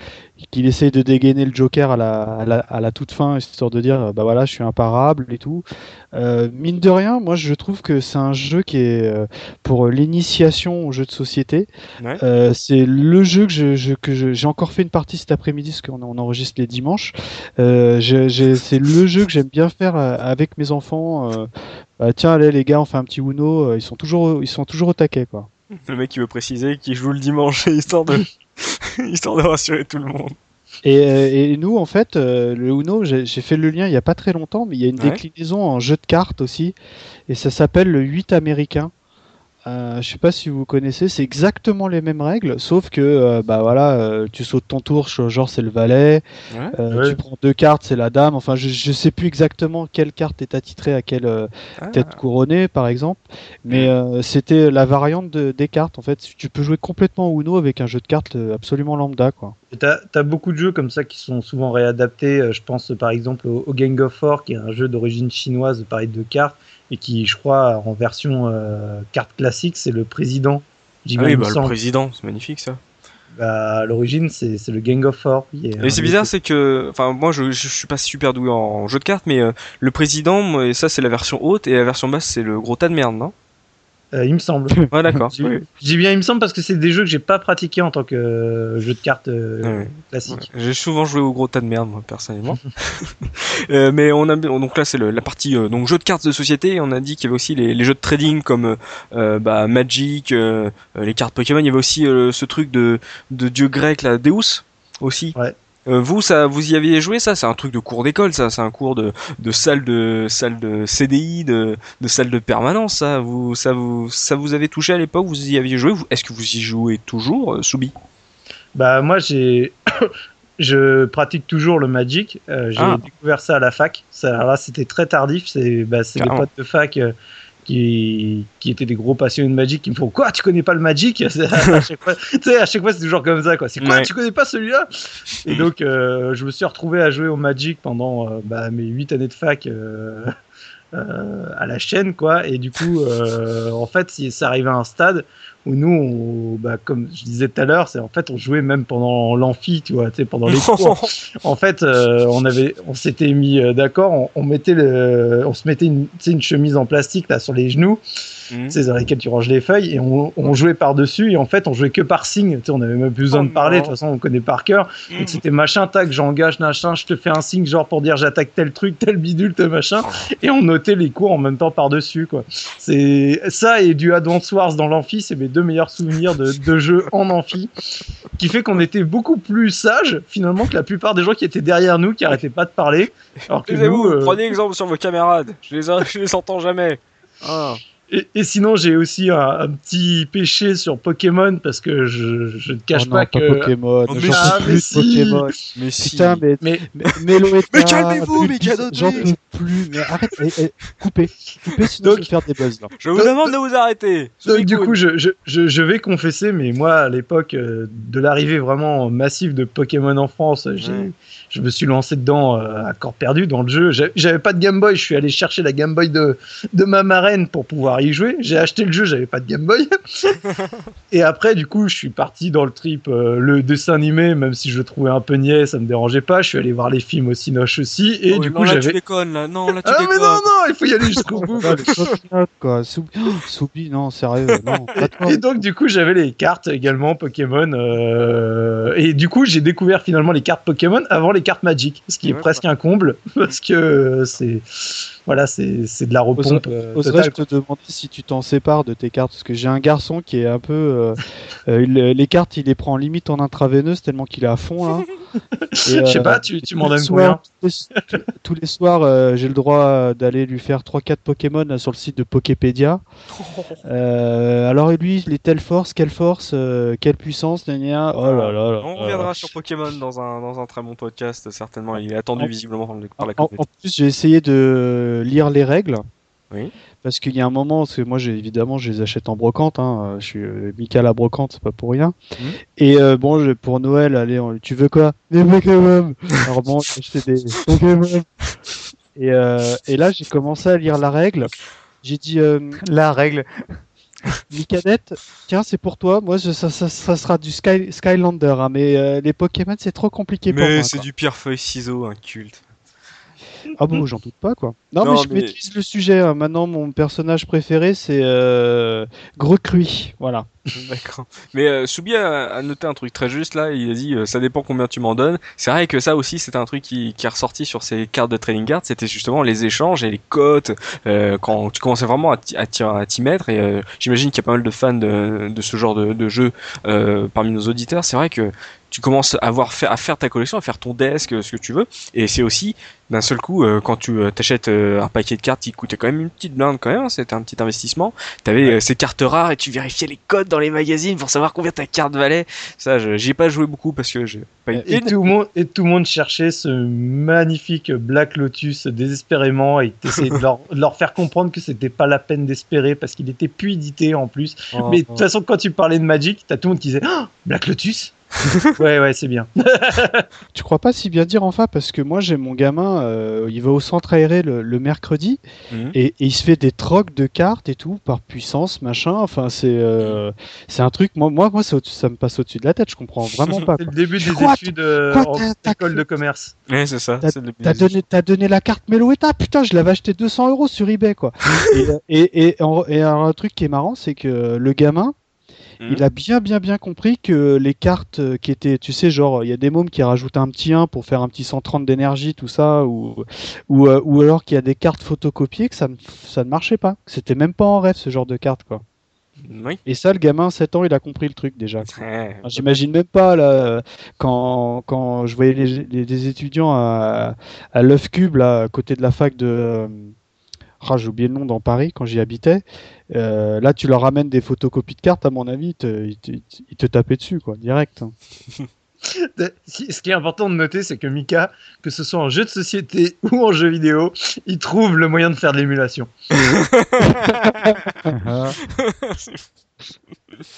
Speaker 2: qu'il essaye de dégainer le Joker à la, à la, à la toute fin, histoire de dire, bah voilà, je suis imparable et tout. Euh, mine de rien, moi, je trouve que c'est un jeu qui est euh, pour l'initiation aux jeux de société.
Speaker 1: Ouais.
Speaker 2: Euh, c'est le jeu que je, je- que je- j'ai encore fait une partie cet après-midi, parce qu'on on enregistre les dimanches. Euh, c'est le jeu que j'aime bien faire avec mes enfants. bah, tiens, allez les gars, on fait un petit Uno. Ils sont toujours, ils sont toujours au taquet, quoi.
Speaker 1: Le mec qui veut préciser qu'il joue le dimanche histoire de histoire de rassurer tout le monde.
Speaker 2: Et, euh, et nous, en fait, euh, le Uno, j'ai fait le lien il y a pas très longtemps, mais il y a une
Speaker 1: Ouais.
Speaker 2: déclinaison en jeu de cartes aussi, et ça s'appelle le 8 américain. Euh, je sais pas si vous connaissez, c'est exactement les mêmes règles, sauf que euh, bah voilà, euh, tu sautes ton tour, genre c'est le valet,
Speaker 1: Ouais.
Speaker 2: euh,
Speaker 3: Ouais.
Speaker 2: tu prends deux cartes, c'est la dame. Enfin, je, je sais plus exactement quelle carte est attitrée à quelle euh,
Speaker 1: Ah.
Speaker 2: tête couronnée, par exemple, mais euh, c'était la variante de- des cartes. En fait, tu peux jouer complètement au Uno avec un jeu de cartes absolument lambda, quoi.
Speaker 3: Et T'as as beaucoup de jeux comme ça qui sont souvent réadaptés. Je pense par exemple au, au Gang of Four, qui est un jeu d'origine chinoise, pareil de cartes, et qui, je crois, en version euh, carte classique, c'est le président.
Speaker 1: Ah oui, bah, le président, c'est magnifique ça.
Speaker 3: Bah, à l'origine, c'est le Gang of Four.
Speaker 1: Mais c'est bizarre, c'est que, enfin, moi, je, je suis pas super doué en jeu de cartes, mais euh, le président, et ça, c'est la version haute, et la version basse, c'est le gros tas de merde, non?
Speaker 3: Euh, il me semble.
Speaker 1: Ouais, d'accord.
Speaker 3: Je
Speaker 1: oui.
Speaker 3: je dis bien, il me semble parce que c'est des jeux que j'ai pas pratiqué en tant que euh, jeu de cartes euh,
Speaker 1: Ouais,
Speaker 3: classique.
Speaker 1: Ouais, J'ai souvent joué au gros tas de merde, moi, personnellement. Euh, mais on a, donc là, c'est la partie euh, donc jeux de cartes de société. et On a dit qu'il y avait aussi les, les jeux de trading comme euh, bah, Magic, les cartes Pokémon. Il y avait aussi euh, ce truc de, de dieu grec, là, Deus, aussi.
Speaker 3: Ouais.
Speaker 1: Euh, vous, ça, vous y aviez joué ça? C'est un truc de cours d'école, ça. C'est un cours de, de salle de salle de CDI, de, de salle de permanence. Ça, vous, ça vous, ça vous avait touché à l'époque? Vous y aviez joué? Est-ce que vous y jouez toujours, euh, Soubi?
Speaker 3: Bah moi j'ai je pratique toujours le Magic. Euh, j'ai
Speaker 1: Ah.
Speaker 3: découvert ça à la fac. Ça, là c'était très tardif. C'est bah, c'est potes de fac qui qui étaient des gros passionnés de Magic qui me font quoi Tu connais pas le Magic? À chaque fois, à chaque fois c'est toujours comme ça quoi. C'est quoi
Speaker 1: Ouais.
Speaker 3: Tu connais pas celui-là? Et donc euh, je me suis retrouvé à jouer au Magic pendant euh, bah, mes huit années de fac. euh, à la chaîne quoi et du coup en fait ça arrivait à un stade où nous on, bah, comme je disais tout à l'heure c'est en fait on jouait même pendant l'amphi tu vois tu sais pendant les cours. En fait euh, on avait on s'était mis euh, d'accord on, on mettait le on se mettait une, une chemise en plastique là sur les genoux
Speaker 1: Mhm.
Speaker 3: sais, dans lesquelles tu ranges les feuilles et on, on jouait par dessus et en fait on jouait que par signe. Tu sais, on avait même plus besoin
Speaker 1: Oh
Speaker 3: de parler de toute façon on connaît par cœur. Donc c'était machin tac j'engage machin je te fais un signe genre pour dire j'attaque tel truc tel bidule tel machin. Et on notait les cours en même temps par dessus quoi. C'est ça et du Advance Wars dans l'amphi c'est mes deux meilleurs souvenirs de, de jeux en amphi. Qui fait qu'on était beaucoup plus sages finalement que la plupart des gens qui étaient derrière nous qui arrêtaient pas de parler. Alors que nous, euh,
Speaker 1: prenez exemple sur vos camarades. Je les, je les entends jamais. Ah.
Speaker 3: Et, et sinon, j'ai aussi un, un petit péché sur Pokémon parce que je, je ne cache
Speaker 2: Oh non,
Speaker 3: pas que.
Speaker 2: Pokémon,
Speaker 1: Oh, mais
Speaker 2: j'en
Speaker 3: si.
Speaker 2: peux plus de
Speaker 3: Ah, mais
Speaker 2: Pokémon.
Speaker 1: Mais si.
Speaker 2: Putain, mais,
Speaker 3: Mais
Speaker 2: mais, mais
Speaker 1: calmez-vous, mais
Speaker 2: J'en peux plus, mais arrête, eh, coupez, coupez, sinon
Speaker 3: Donc-
Speaker 2: je vais faire des buzz là.
Speaker 1: Je vous demande de vous arrêter.
Speaker 3: donc, du coup, je, je, je, vais confesser, mais moi, à l'époque euh, de l'arrivée vraiment massive de Pokémon en France, j'ai-
Speaker 1: Ouais.
Speaker 3: Je me suis lancé dedans euh, à corps perdu dans le jeu. J'avais pas de Game Boy, je suis allé chercher la Game Boy de, de ma marraine pour pouvoir y jouer. J'ai acheté le jeu, j'avais pas de Game Boy. Et après, du coup, je suis parti dans le trip, euh, le dessin animé, même si je le trouvais un peu niais, ça me dérangeait pas. Je suis allé voir les films au Cinoche aussi. Et
Speaker 1: Oh,
Speaker 3: du
Speaker 1: non,
Speaker 3: coup,
Speaker 1: là, tu
Speaker 3: j'avais.
Speaker 1: déconnes, là. Non, là, tu
Speaker 3: Ah, mais
Speaker 1: déconnes.
Speaker 3: non, non, il faut y aller jusqu'au bout.
Speaker 2: Les Pokémon, quoi. Soubi, Soubi, non, sérieux, non. Attends.
Speaker 3: Et donc, du coup, j'avais les cartes également Pokémon. euh, Et du coup, j'ai découvert finalement les cartes Pokémon avant les cartes Magic, ce qui est
Speaker 1: Ouais,
Speaker 3: presque un comble parce que c'est voilà, c'est c'est de la repompe euh,
Speaker 2: Oserais-je te demander si tu t'en sépares de tes cartes Parce que j'ai un garçon qui est un peu. euh, euh, il- les cartes, il les prend limite en intraveineuse tellement qu'il est à fond là. Et,
Speaker 3: Je sais pas, tu, tu m'en donnes combien
Speaker 2: tous, les- tous les soirs, euh, j'ai le droit d'aller lui faire 3-4 Pokémon sur le site de Poképédia. Euh, alors, et lui, les telle force, quelle force, euh, quelle puissance, gna gna. Oh là là là.
Speaker 1: On
Speaker 2: là.
Speaker 1: reviendra sur Pokémon dans un, dans un très bon podcast, certainement. Il est attendu
Speaker 2: En-
Speaker 1: visiblement par, la
Speaker 2: En, en
Speaker 1: communauté.
Speaker 2: plus, j'ai essayé de lire les règles.
Speaker 1: Oui.
Speaker 2: Parce qu'il y a un moment, parce que moi, j'ai évidemment, je les achète en brocante. Hein, je suis euh, Mika la brocante, c'est pas pour rien.
Speaker 1: Mhm.
Speaker 2: Et euh, bon, je- pour Noël, allez, on- tu veux quoi? Des Pokémon. Alors bon, j'ai acheté des Pokémon. Et, euh, et là, j'ai commencé à lire la règle. J'ai dit, euh,
Speaker 4: La règle.
Speaker 2: Mikadette, tiens, c'est pour toi. Moi, je- ça, ça, ça sera du Sky, Skylander, hein, mais euh, les Pokémon, c'est trop compliqué pour
Speaker 1: Mais
Speaker 2: moi.
Speaker 1: c'est
Speaker 2: quoi.
Speaker 1: du pierre-feuille-ciseau, un culte.
Speaker 2: Ah bon, j'en doute pas, quoi. Non,
Speaker 1: Non,
Speaker 2: mais je
Speaker 1: mais-
Speaker 2: maîtrise le sujet. hein. Maintenant, mon personnage préféré, c'est euh, Gros Cruy. Voilà.
Speaker 1: D'accord. Mais euh, Soubi a, a noté un truc très juste là. Il a dit euh, ça dépend combien tu m'en donnes. C'est vrai que ça aussi c'était un truc qui, qui est ressorti sur ces cartes de trading cards. C'était justement les échanges et les cotes euh, quand tu commençais vraiment à t'y- mettre. Et euh, j'imagine qu'il y a pas mal de fans de, de ce genre de, de jeu euh, parmi nos auditeurs. C'est vrai que tu commences à avoir fait, à faire ta collection, à faire ton desk, euh, ce que tu veux. Et c'est aussi d'un seul coup euh, quand tu t'achètes un paquet de cartes qui coûtait quand même une petite blinde quand même. hein, C'était un petit investissement. T'avais euh, ces cartes rares et tu vérifiais les codes dans les magazines pour savoir combien ta carte valait. Ça, j'y ai pas joué beaucoup parce que j'ai pas eu
Speaker 3: Et tout, le monde, et tout le monde cherchait ce magnifique Black Lotus désespérément et t'essayais de leur, faire comprendre que c'était pas la peine d'espérer parce qu'il était plus édité en plus.
Speaker 1: Oh,
Speaker 3: Mais de toute façon, quand tu parlais de Magic, t'as tout le monde qui disait Ah, Black Lotus? Ouais, ouais, c'est bien.
Speaker 2: Tu crois pas si bien dire enfin parce que moi j'ai mon gamin, euh, il va au centre aéré le, le mercredi
Speaker 1: Mhm.
Speaker 2: et, et il se fait des trocs de cartes et tout par puissance machin. Enfin c'est euh, c'est un truc moi moi moi ça, ça me passe au-dessus de la tête. Je comprends vraiment pas.
Speaker 3: C'est le début des
Speaker 2: Quoi,
Speaker 3: études euh,
Speaker 2: quoi,
Speaker 3: en école de commerce.
Speaker 1: Ouais, c'est ça.
Speaker 2: T'as- donné, t'as donné la carte Meloetta, putain, je l'avais acheté 200 euros sur eBay, quoi. et, et, et, en- et alors, un truc qui est marrant, c'est que le gamin,
Speaker 1: Mhm.
Speaker 2: il a bien, bien, bien compris que les cartes euh, qui étaient, tu sais, genre, il y a des mômes qui rajoutent un petit 1 pour faire un petit 130 d'énergie, tout ça, ou, ou, euh, ou alors qu'il y a des cartes photocopiées, que ça ne, ça ne marchait pas. C'était même pas en rêve, ce genre de carte, quoi.
Speaker 1: Oui.
Speaker 2: Et ça, le gamin, 7 ans, il a compris le truc déjà.
Speaker 1: Ouais.
Speaker 2: J'imagine même pas là quand, quand je voyais les, les- des étudiants à, à l'œuf cube là à côté de la fac de euh, ah, j'ai oublié le nom dans Paris quand j'y habitais. Euh, là, tu leur ramènes des photocopies de cartes, à mon avis, ils te, ils te, ils te tapaient dessus quoi, direct. hein.
Speaker 3: Ce qui est important de noter, c'est que Mika, que ce soit en jeu de société ou en jeu vidéo, il trouve le moyen de faire de l'émulation.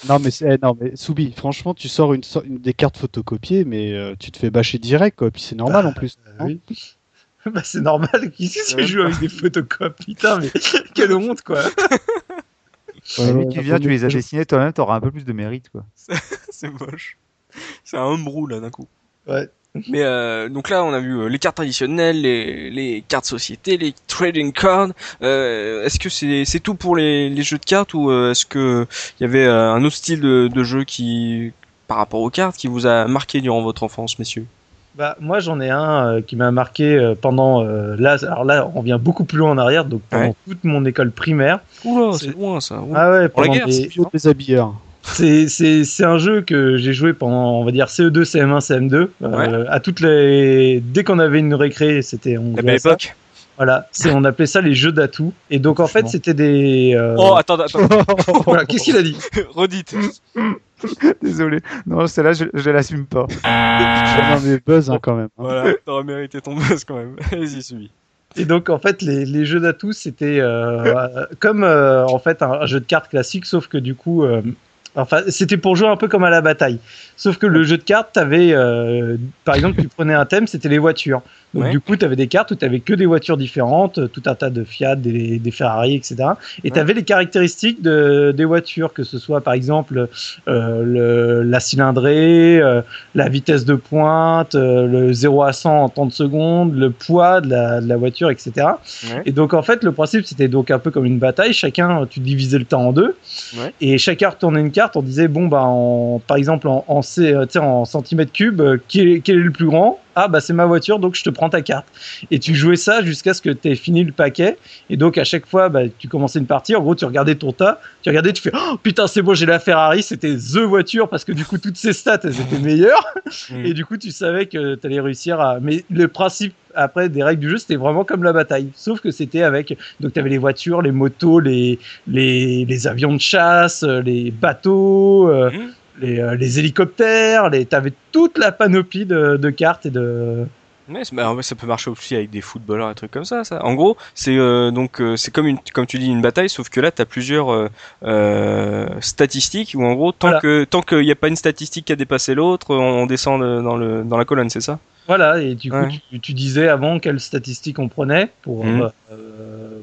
Speaker 2: non mais c'est- eh, non mais Soubi, franchement, tu sors une, des cartes photocopiées, mais euh, tu te fais bâcher direct quoi. Puis c'est normal en plus.
Speaker 3: Euh,
Speaker 2: hein.
Speaker 3: oui. Bah, c'est normal. Qui c'est qui joue avec des photocopies Putain, mais quelle honte, quoi.
Speaker 2: Ouais,
Speaker 4: Limite,
Speaker 2: ouais,
Speaker 4: tu viens, tu les as dessinés toi-même, t'auras un peu plus de mérite, quoi.
Speaker 1: c'est moche. C'est un homebrew là d'un coup.
Speaker 3: Ouais.
Speaker 1: Mais euh, donc là, on a vu euh, les cartes traditionnelles, les, les cartes société, les trading cards. Euh, est-ce que c'est c'est tout pour les, les jeux de cartes ou est-ce que il y avait un autre style de, de jeu qui, par rapport aux cartes, qui vous a marqué durant votre enfance, messieurs?
Speaker 3: Bah, moi, j'en ai un euh, qui m'a marqué euh, pendant. euh, là, alors là, on revient beaucoup plus loin en arrière, donc pendant
Speaker 1: Ouais.
Speaker 3: toute mon école primaire.
Speaker 1: Oula, C'est- loin ça. Oula.
Speaker 3: Ah ouais,
Speaker 1: Pour la
Speaker 3: pendant
Speaker 1: guerre,
Speaker 3: des-
Speaker 1: c'est
Speaker 2: habilleurs.
Speaker 3: C'est, un jeu que j'ai joué pendant, on va dire, CE2, CM1, CM2. Euh, à toutes les... Dès qu'on avait une récré, c'était. On
Speaker 1: La belle
Speaker 3: ça.
Speaker 1: époque.
Speaker 3: Voilà, c'est, on appelait ça les jeux d'atouts. Et donc, en fait, c'était des. euh,
Speaker 1: Oh, attends, attends.
Speaker 3: voilà, qu'est-ce qu'il a dit?
Speaker 1: Redites.
Speaker 4: Désolé. Non, celle-là, je, je l'assume pas.
Speaker 2: non mais buzz hein, quand même. hein.
Speaker 1: Voilà, t'aurais mérité ton buzz quand même. Vas-y, suis.
Speaker 3: Et donc, en fait, les, les jeux d'atouts, c'était euh, euh, comme euh, en fait un, un jeu de cartes classique, sauf que du coup, euh, enfin, c'était pour jouer un peu comme à la bataille. Sauf que le jeu de cartes, t'avais, euh, par exemple, tu prenais un thème, c'était les voitures. Donc,
Speaker 1: Ouais.
Speaker 3: du coup, tu avais des cartes où tu avais que des voitures différentes, euh, tout un tas de Fiat, des, des Ferrari, etc. Et
Speaker 1: Ouais.
Speaker 3: tu avais les caractéristiques de, des voitures, que ce soit par exemple euh, le, la cylindrée, euh, la vitesse de pointe, euh, le 0 à 100 en 30 secondes, le poids de la, de la voiture, etc.
Speaker 1: Ouais.
Speaker 3: Et donc en fait, le principe c'était donc un peu comme une bataille. Chacun, tu divisais le temps en deux, et chacun retournait une carte. On disait bon bah en, par exemple en, euh, centimètres cubes, euh, quel est le plus grand? Ah bah c'est ma voiture, donc je te prends ta carte. Et tu jouais ça jusqu'à ce que tu aies fini le paquet. Et donc à chaque fois, bah, tu commençais une partie. En gros, tu regardais ton tas, tu regardais, tu fais oh, putain c'est bon, j'ai la Ferrari, c'était the voiture parce que du coup toutes ses stats elles étaient meilleures.
Speaker 1: Mm.
Speaker 3: Et du coup, tu savais que tu allais réussir à. Mais le principe après des règles du jeu, c'était vraiment comme la bataille. Sauf que c'était avec. Donc, tu avais les voitures, les motos, les, les, les avions de chasse, les bateaux, euh,
Speaker 1: Mhm.
Speaker 3: Les, euh, les hélicoptères. Les... Tu avais toute la panoplie de, de cartes et de.
Speaker 1: C'est- bah, ça peut marcher aussi avec des footballeurs et trucs comme ça. ça. En gros, c'est euh, donc euh, c'est comme une, comme tu dis une bataille, sauf que là, t'as plusieurs euh, euh, statistiques où en gros, tant
Speaker 3: Voilà.
Speaker 1: que tant qu'il n'y a pas une statistique qui a dépassé l'autre, on, descend de- dans le dans la colonne, c'est ça?
Speaker 3: Voilà, et du coup,
Speaker 1: Ouais.
Speaker 3: tu, tu disais avant quelles statistiques on prenait pour,
Speaker 1: Mhm.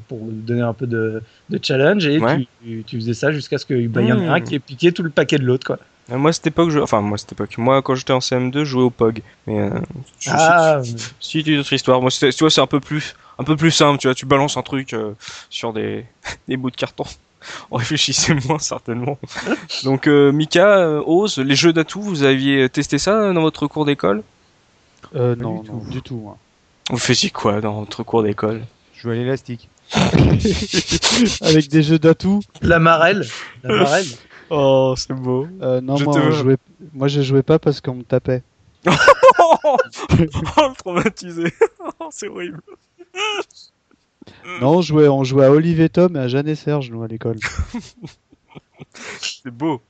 Speaker 3: pour donner un peu de, de challenge, et
Speaker 1: Ouais.
Speaker 3: tu, tu faisais ça jusqu'à ce qu'il bah, y en ait un qui ait piqué tout le paquet de l'autre. quoi.
Speaker 1: Euh, Moi, cette époque, je... enfin moi, cette époque, moi, quand j'étais en CM2, je jouais au POG. Mais euh, je-
Speaker 3: Ah,
Speaker 1: si, si, une autre histoire. Moi, c'était- tu vois, c'est un peu plus un peu plus simple, tu vois, tu balances un truc euh, sur des, des bouts de carton. On réfléchissait moins certainement. Donc euh, Mika, euh, Ose, les jeux d'atout, vous aviez testé ça dans votre cours d'école?
Speaker 2: Euh, non,
Speaker 4: du
Speaker 2: non,
Speaker 4: tout.
Speaker 2: du tout. moi.
Speaker 1: Vous faisiez quoi dans votre cours d'école?
Speaker 4: Je joue à l'élastique.
Speaker 2: Avec des jeux d'atout.
Speaker 3: La marelle. La marelle.
Speaker 1: Oh, c'est beau.
Speaker 2: Euh, non,
Speaker 1: Je
Speaker 2: moi,
Speaker 1: te veux.
Speaker 2: jouais... moi je jouais pas parce qu'on me tapait.
Speaker 1: oh, le traumatisé. c'est horrible.
Speaker 2: Non, on jouait, on jouait à Olivier Tom et à Jeanne et Serge, nous, à l'école.
Speaker 1: C'est beau.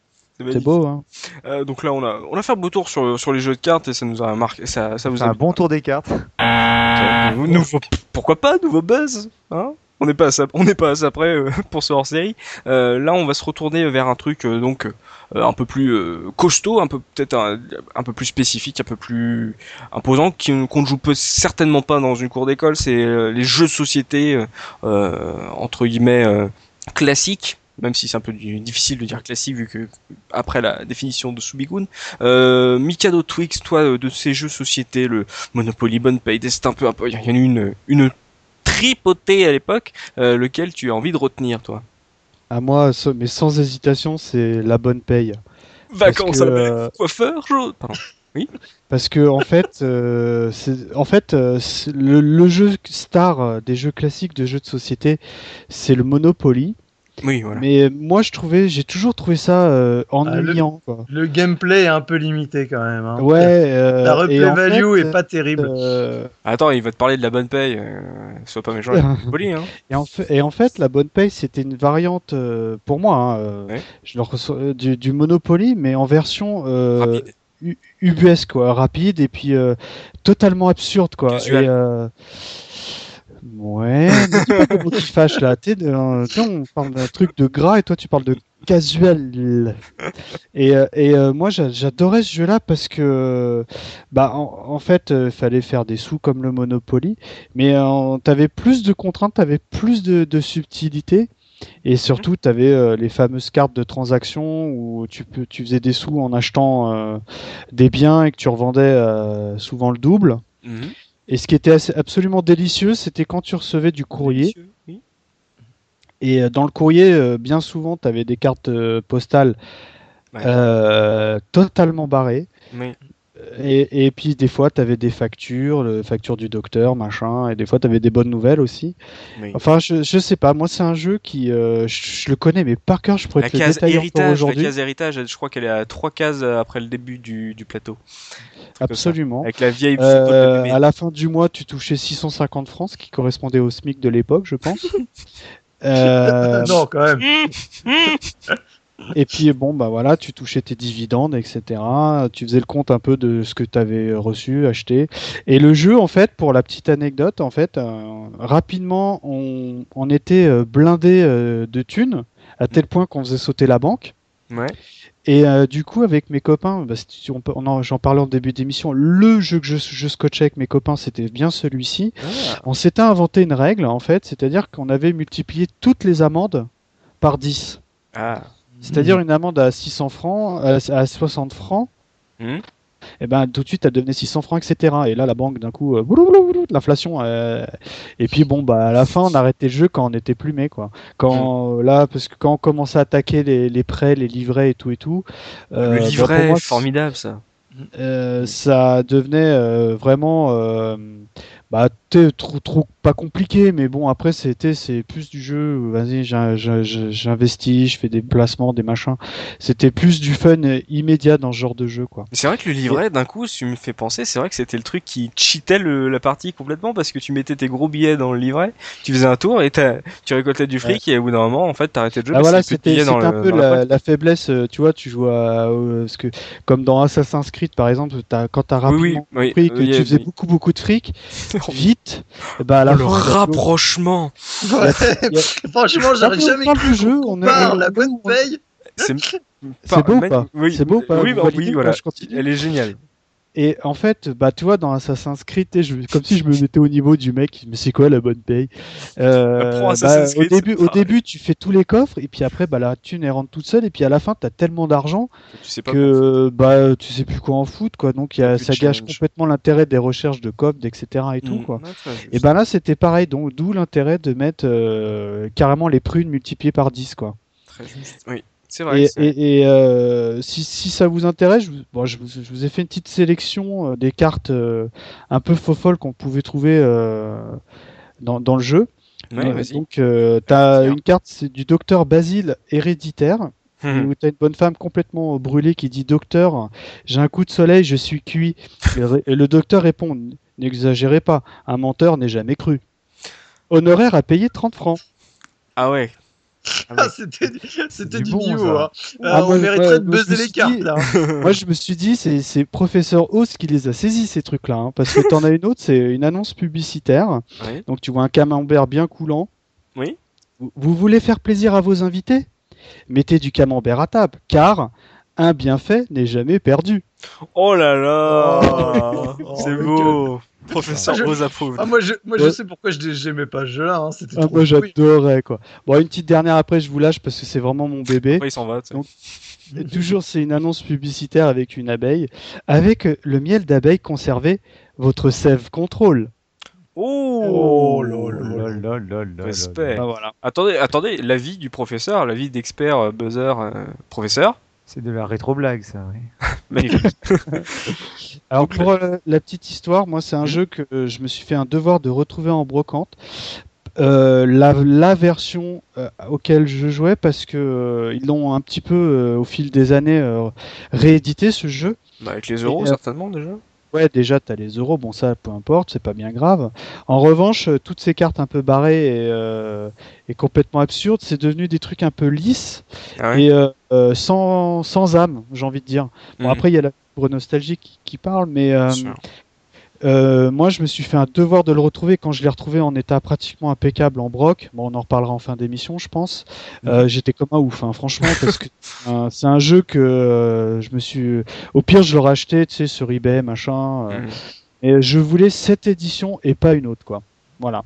Speaker 2: C'est beau, hein
Speaker 1: Euh, donc là, on a, on a fait un beau tour sur, sur les jeux de cartes et ça nous a marqué. Ça, ça vous a
Speaker 4: un bon tour des cartes.
Speaker 1: Nouveau- pourquoi pas nouveau buzz hein? On n'est pas à ça, on n'est pas à ça près euh, pour ce hors série. Euh, là, on va se retourner vers un truc euh, donc euh, un peu plus euh, costaud, un peu peut-être un, un peu plus spécifique, un peu plus imposant, qu'on ne joue certainement pas dans une cour d'école. C'est euh, les jeux de société entre guillemets classiques. Même si c'est un peu difficile de dire classique vu que après la définition de Subigun, euh, Mikado Twix, toi de ces jeux de société, le Monopoly, Bonne Paye, c'est un peu, un peu, il y en a une, une tripotée à l'époque, euh, lequel tu as envie de retenir, toi?
Speaker 2: À moi, ça- mais sans hésitation, c'est la bonne paye.
Speaker 1: Vacances
Speaker 2: que,
Speaker 1: à la
Speaker 2: euh,
Speaker 1: coiffeur, jaune. Pardon.
Speaker 2: Parce que en fait, euh, c'est- en fait, euh, le, le jeu star des jeux classiques de jeux de société, c'est le Monopoly.
Speaker 1: Oui, voilà.
Speaker 2: Mais moi, je trouvais, j'ai toujours trouvé ça euh, ennuyant. quoi.
Speaker 3: Le gameplay est un peu limité quand même. Hein.
Speaker 2: Ouais. euh,
Speaker 3: La
Speaker 2: et
Speaker 3: replay
Speaker 2: en
Speaker 3: value
Speaker 2: fait,
Speaker 3: est pas terrible.
Speaker 2: euh,
Speaker 1: Attends, il va te parler de la bonne paye. Euh, sois pas méchant. Monopoly, hein.
Speaker 2: Et en, fait, et en fait, la bonne paye, c'était une variante euh, pour moi. hein, euh,
Speaker 1: Ouais.
Speaker 2: je le reçois- euh, du, du Monopoly, mais en version euh,
Speaker 1: Rapide.
Speaker 2: UBS quoi, rapide et puis euh, totalement absurde quoi. Euh, Ouais, mais dis pas qui fâchent là. Tu sais, de- euh, tu sais, on parle d'un truc de gras et toi tu parles de casual. Et, euh, et euh, moi j'a- j'adorais ce jeu-là parce que, bah, en, en fait, il fallait faire des sous comme le Monopoly, mais euh, t'avais plus de contraintes, t'avais plus de, de subtilité. Et surtout, tu avais les fameuses cartes de transaction où tu, tu faisais des sous en achetant euh, des biens et que tu revendais euh, souvent le double.
Speaker 1: Mhm.
Speaker 2: Et ce qui était assez- absolument délicieux, c'était quand tu recevais du courrier.
Speaker 1: Oui.
Speaker 2: Et euh, dans le courrier, euh, bien souvent, tu avais des cartes euh, postales
Speaker 1: Ouais.
Speaker 2: euh, totalement barrées.
Speaker 1: Oui.
Speaker 2: Et, et puis des fois, tu avais des factures, le facture du docteur, machin. Et des fois, tu avais des bonnes nouvelles aussi.
Speaker 1: Oui.
Speaker 2: Enfin, je, je sais pas. Moi, c'est un jeu qui, euh, je, je le connais, mais par cœur, je pourrais
Speaker 1: La
Speaker 2: te le
Speaker 1: case
Speaker 2: détailler encore
Speaker 1: héritage, la case héritage, je crois qu'elle est à trois cases après le début du, du plateau.
Speaker 2: Absolument.
Speaker 1: Avec la vieille de
Speaker 2: Euh,
Speaker 1: bébé.
Speaker 2: à la fin du mois, tu touchais 650 francs, ce qui correspondait au SMIC de l'époque, je pense. Euh,
Speaker 3: non, quand même.
Speaker 2: et puis bon, bah voilà, tu touchais tes dividendes, etc. Tu faisais le compte un peu de ce que tu avais reçu, acheté. Et le jeu, en fait, pour la petite anecdote, en fait, euh, rapidement, on, on était euh, blindé euh, de thunes à tel point qu'on faisait sauter la banque.
Speaker 1: Ouais.
Speaker 2: Et euh, du coup, avec mes copains, bah, on on j'en parlais en début d'émission, le jeu que je, je scotchais avec mes copains, c'était bien celui-ci.
Speaker 1: Ah.
Speaker 2: On s'était inventé une règle, en fait, c'est-à-dire qu'on avait multiplié toutes les amendes par 10.
Speaker 1: Ah.
Speaker 2: C'est-à-dire une amende à 600 francs, euh, à 60 francs,
Speaker 1: Mhm.
Speaker 2: et ben tout de suite elle devenait 600 francs, etc. Et là la banque d'un coup, euh, l'inflation. euh, et puis bon bah à la fin on arrêtait le jeu quand on était plumé quoi. Quand là parce que quand on commençait à attaquer les, les prêts, les livrets et tout et tout. euh,
Speaker 1: le
Speaker 2: bah,
Speaker 1: livret,
Speaker 2: moi,
Speaker 1: formidable ça.
Speaker 2: euh, ça devenait euh, vraiment euh, bah trop trop pas compliqué mais bon après c'était c'est plus du jeu vas-y j'in- j'in- j'investis je fais des placements des machins c'était plus du fun immédiat dans ce genre de jeu quoi
Speaker 1: C'est vrai que le livret, d'un coup, si tu me fais penser, c'est vrai que c'était le truc qui cheatait le- la partie complètement parce que tu mettais tes gros billets dans le livret, tu faisais un tour et tu récoltais du fric et au bout d'un moment, en fait, t'arrêtais de jouer.
Speaker 2: ah voilà
Speaker 1: y avait plus de
Speaker 2: c'était un
Speaker 1: le-
Speaker 2: peu
Speaker 1: la
Speaker 2: la,
Speaker 1: poche.
Speaker 2: la faiblesse euh, tu vois tu joues à euh, parce que comme dans Assassin's Creed par exemple t'as, quand t'as
Speaker 1: Oui, oui,
Speaker 2: rapidement
Speaker 1: oui,
Speaker 2: compris que tu faisais beaucoup beaucoup de fric vite bah à la
Speaker 1: Oh, le
Speaker 2: fin
Speaker 1: rapprochement.
Speaker 3: Franchement, j'arrive
Speaker 2: on
Speaker 3: jamais
Speaker 2: du jeu on
Speaker 3: la bonne paye.
Speaker 1: C'est
Speaker 2: beau ou pas
Speaker 1: Oui,
Speaker 2: C'est beau ou pas
Speaker 1: Oui, bah, oui,
Speaker 2: ou
Speaker 1: voilà.
Speaker 2: Je continue
Speaker 1: Elle est géniale.
Speaker 2: Et en fait, bah, tu vois, dans Assassin's Creed, tu je- comme si je me mettais au niveau du mec, mais c'est quoi la bonne paye? Euh, bah, Au début, au début, tu fais tous les coffres, et puis après, bah, la thune elle rentre toute seule, et puis à la fin, t'as tellement d'argent
Speaker 1: Tu sais
Speaker 2: que bah, tu sais plus quoi en foutre, quoi. Donc, y a, ça gâche complètement l'intérêt des recherches de codes, etc. et tout,
Speaker 1: Mm.
Speaker 2: quoi.
Speaker 1: Ouais.
Speaker 2: Et ben là, c'était pareil, donc d'où l'intérêt de mettre euh, carrément les prunes multipliées par 10, quoi.
Speaker 1: Très juste. Oui, vrai.
Speaker 2: Et,
Speaker 1: c'est-
Speaker 2: et- et, euh, si, si ça vous intéresse, je vous, bon, je, vous, je vous ai fait une petite sélection euh, des cartes euh, un peu faux folles qu'on pouvait trouver euh, dans, dans le jeu.
Speaker 1: Ouais,
Speaker 2: donc, euh, t'as
Speaker 1: Tiens.
Speaker 2: une carte, c'est du docteur Basile héréditaire,
Speaker 1: Mhm.
Speaker 2: où t'as une bonne femme complètement brûlée qui dit Docteur, j'ai un coup de soleil, je suis cuit. Et le- et le docteur répond N'exagérez pas, un menteur n'est jamais cru. Honoraire à payer 30 francs.
Speaker 1: Ah ouais. Ah
Speaker 3: Ah, c'était c'était
Speaker 4: du bon,
Speaker 3: niveau.
Speaker 4: ça.
Speaker 3: Hein.
Speaker 2: Ah,
Speaker 3: Euh,
Speaker 2: moi,
Speaker 3: on mériterait
Speaker 2: ouais,
Speaker 3: de buzzer
Speaker 2: me
Speaker 3: les
Speaker 2: suis
Speaker 3: cartes
Speaker 2: dit-
Speaker 3: là.
Speaker 2: Moi, je me suis dit, c'est c'est Professeur House qui les a saisis, ces trucs-là. hein, parce que t'en as une autre, c'est une annonce publicitaire.
Speaker 1: Ouais.
Speaker 2: Donc, tu vois un camembert bien coulant.
Speaker 1: Oui.
Speaker 2: Vous, vous voulez faire plaisir à vos invités? Mettez du camembert à table, car un bienfait n'est jamais perdu.
Speaker 1: Oh là là
Speaker 3: Oh,
Speaker 1: C'est
Speaker 3: oh,
Speaker 1: beau Professeur
Speaker 3: Je-
Speaker 1: Rose approuve.
Speaker 3: Ah, moi, je, moi je
Speaker 2: Ouais.
Speaker 3: sais pourquoi je j'aimais pas ce jeu-là. Hein.
Speaker 2: Ah,
Speaker 3: trop
Speaker 2: moi, j'adorais, quoi. Bon, une petite dernière après, je vous lâche parce que c'est vraiment mon bébé.
Speaker 1: Après, il s'en va. tu sais.
Speaker 2: Donc, toujours, c'est une annonce publicitaire avec une abeille. Avec euh, le miel d'abeille conservé, votre sève contrôle.
Speaker 1: Oh,
Speaker 3: Oh là là.
Speaker 1: Respect.
Speaker 2: Ah, voilà.
Speaker 1: Attendez, attendez, l'avis du professeur, l'avis d'expert euh, buzzer euh, professeur.
Speaker 4: C'est de la rétro-blague, ça, oui.
Speaker 2: Alors pour euh, la petite histoire, moi c'est un
Speaker 1: Mhm.
Speaker 2: jeu que euh, je me suis fait un devoir de retrouver en brocante. Euh, la, la version euh, auquel je jouais parce que euh, ils l'ont un petit peu euh, au fil des années euh, réédité ce jeu.
Speaker 1: Bah, avec les euros,
Speaker 2: Et, euh,
Speaker 1: certainement, déjà.
Speaker 2: Ouais, déjà t'as les euros, bon ça peu importe, c'est pas bien grave. En revanche, euh, toutes ces cartes un peu barrées et, euh, et complètement absurdes, c'est devenu des trucs un peu lisses
Speaker 1: Ah ouais
Speaker 2: et euh, sans, sans âme, j'ai envie de dire. Bon
Speaker 1: Mhm.
Speaker 2: après il y a la fibre nostalgique qui, qui parle, mais euh. Euh, moi, je me suis fait un devoir de le retrouver quand je l'ai retrouvé en état pratiquement impeccable en broc. Bon, on en reparlera en fin d'émission, je pense. Euh, J'étais comme un ouf, hein, franchement, parce que c'est un jeu que euh, je me suis. Au pire, je l'aurais acheté, tu sais, sur eBay, machin.
Speaker 1: Mhm.
Speaker 2: Et je voulais cette édition et pas une autre, quoi. Voilà.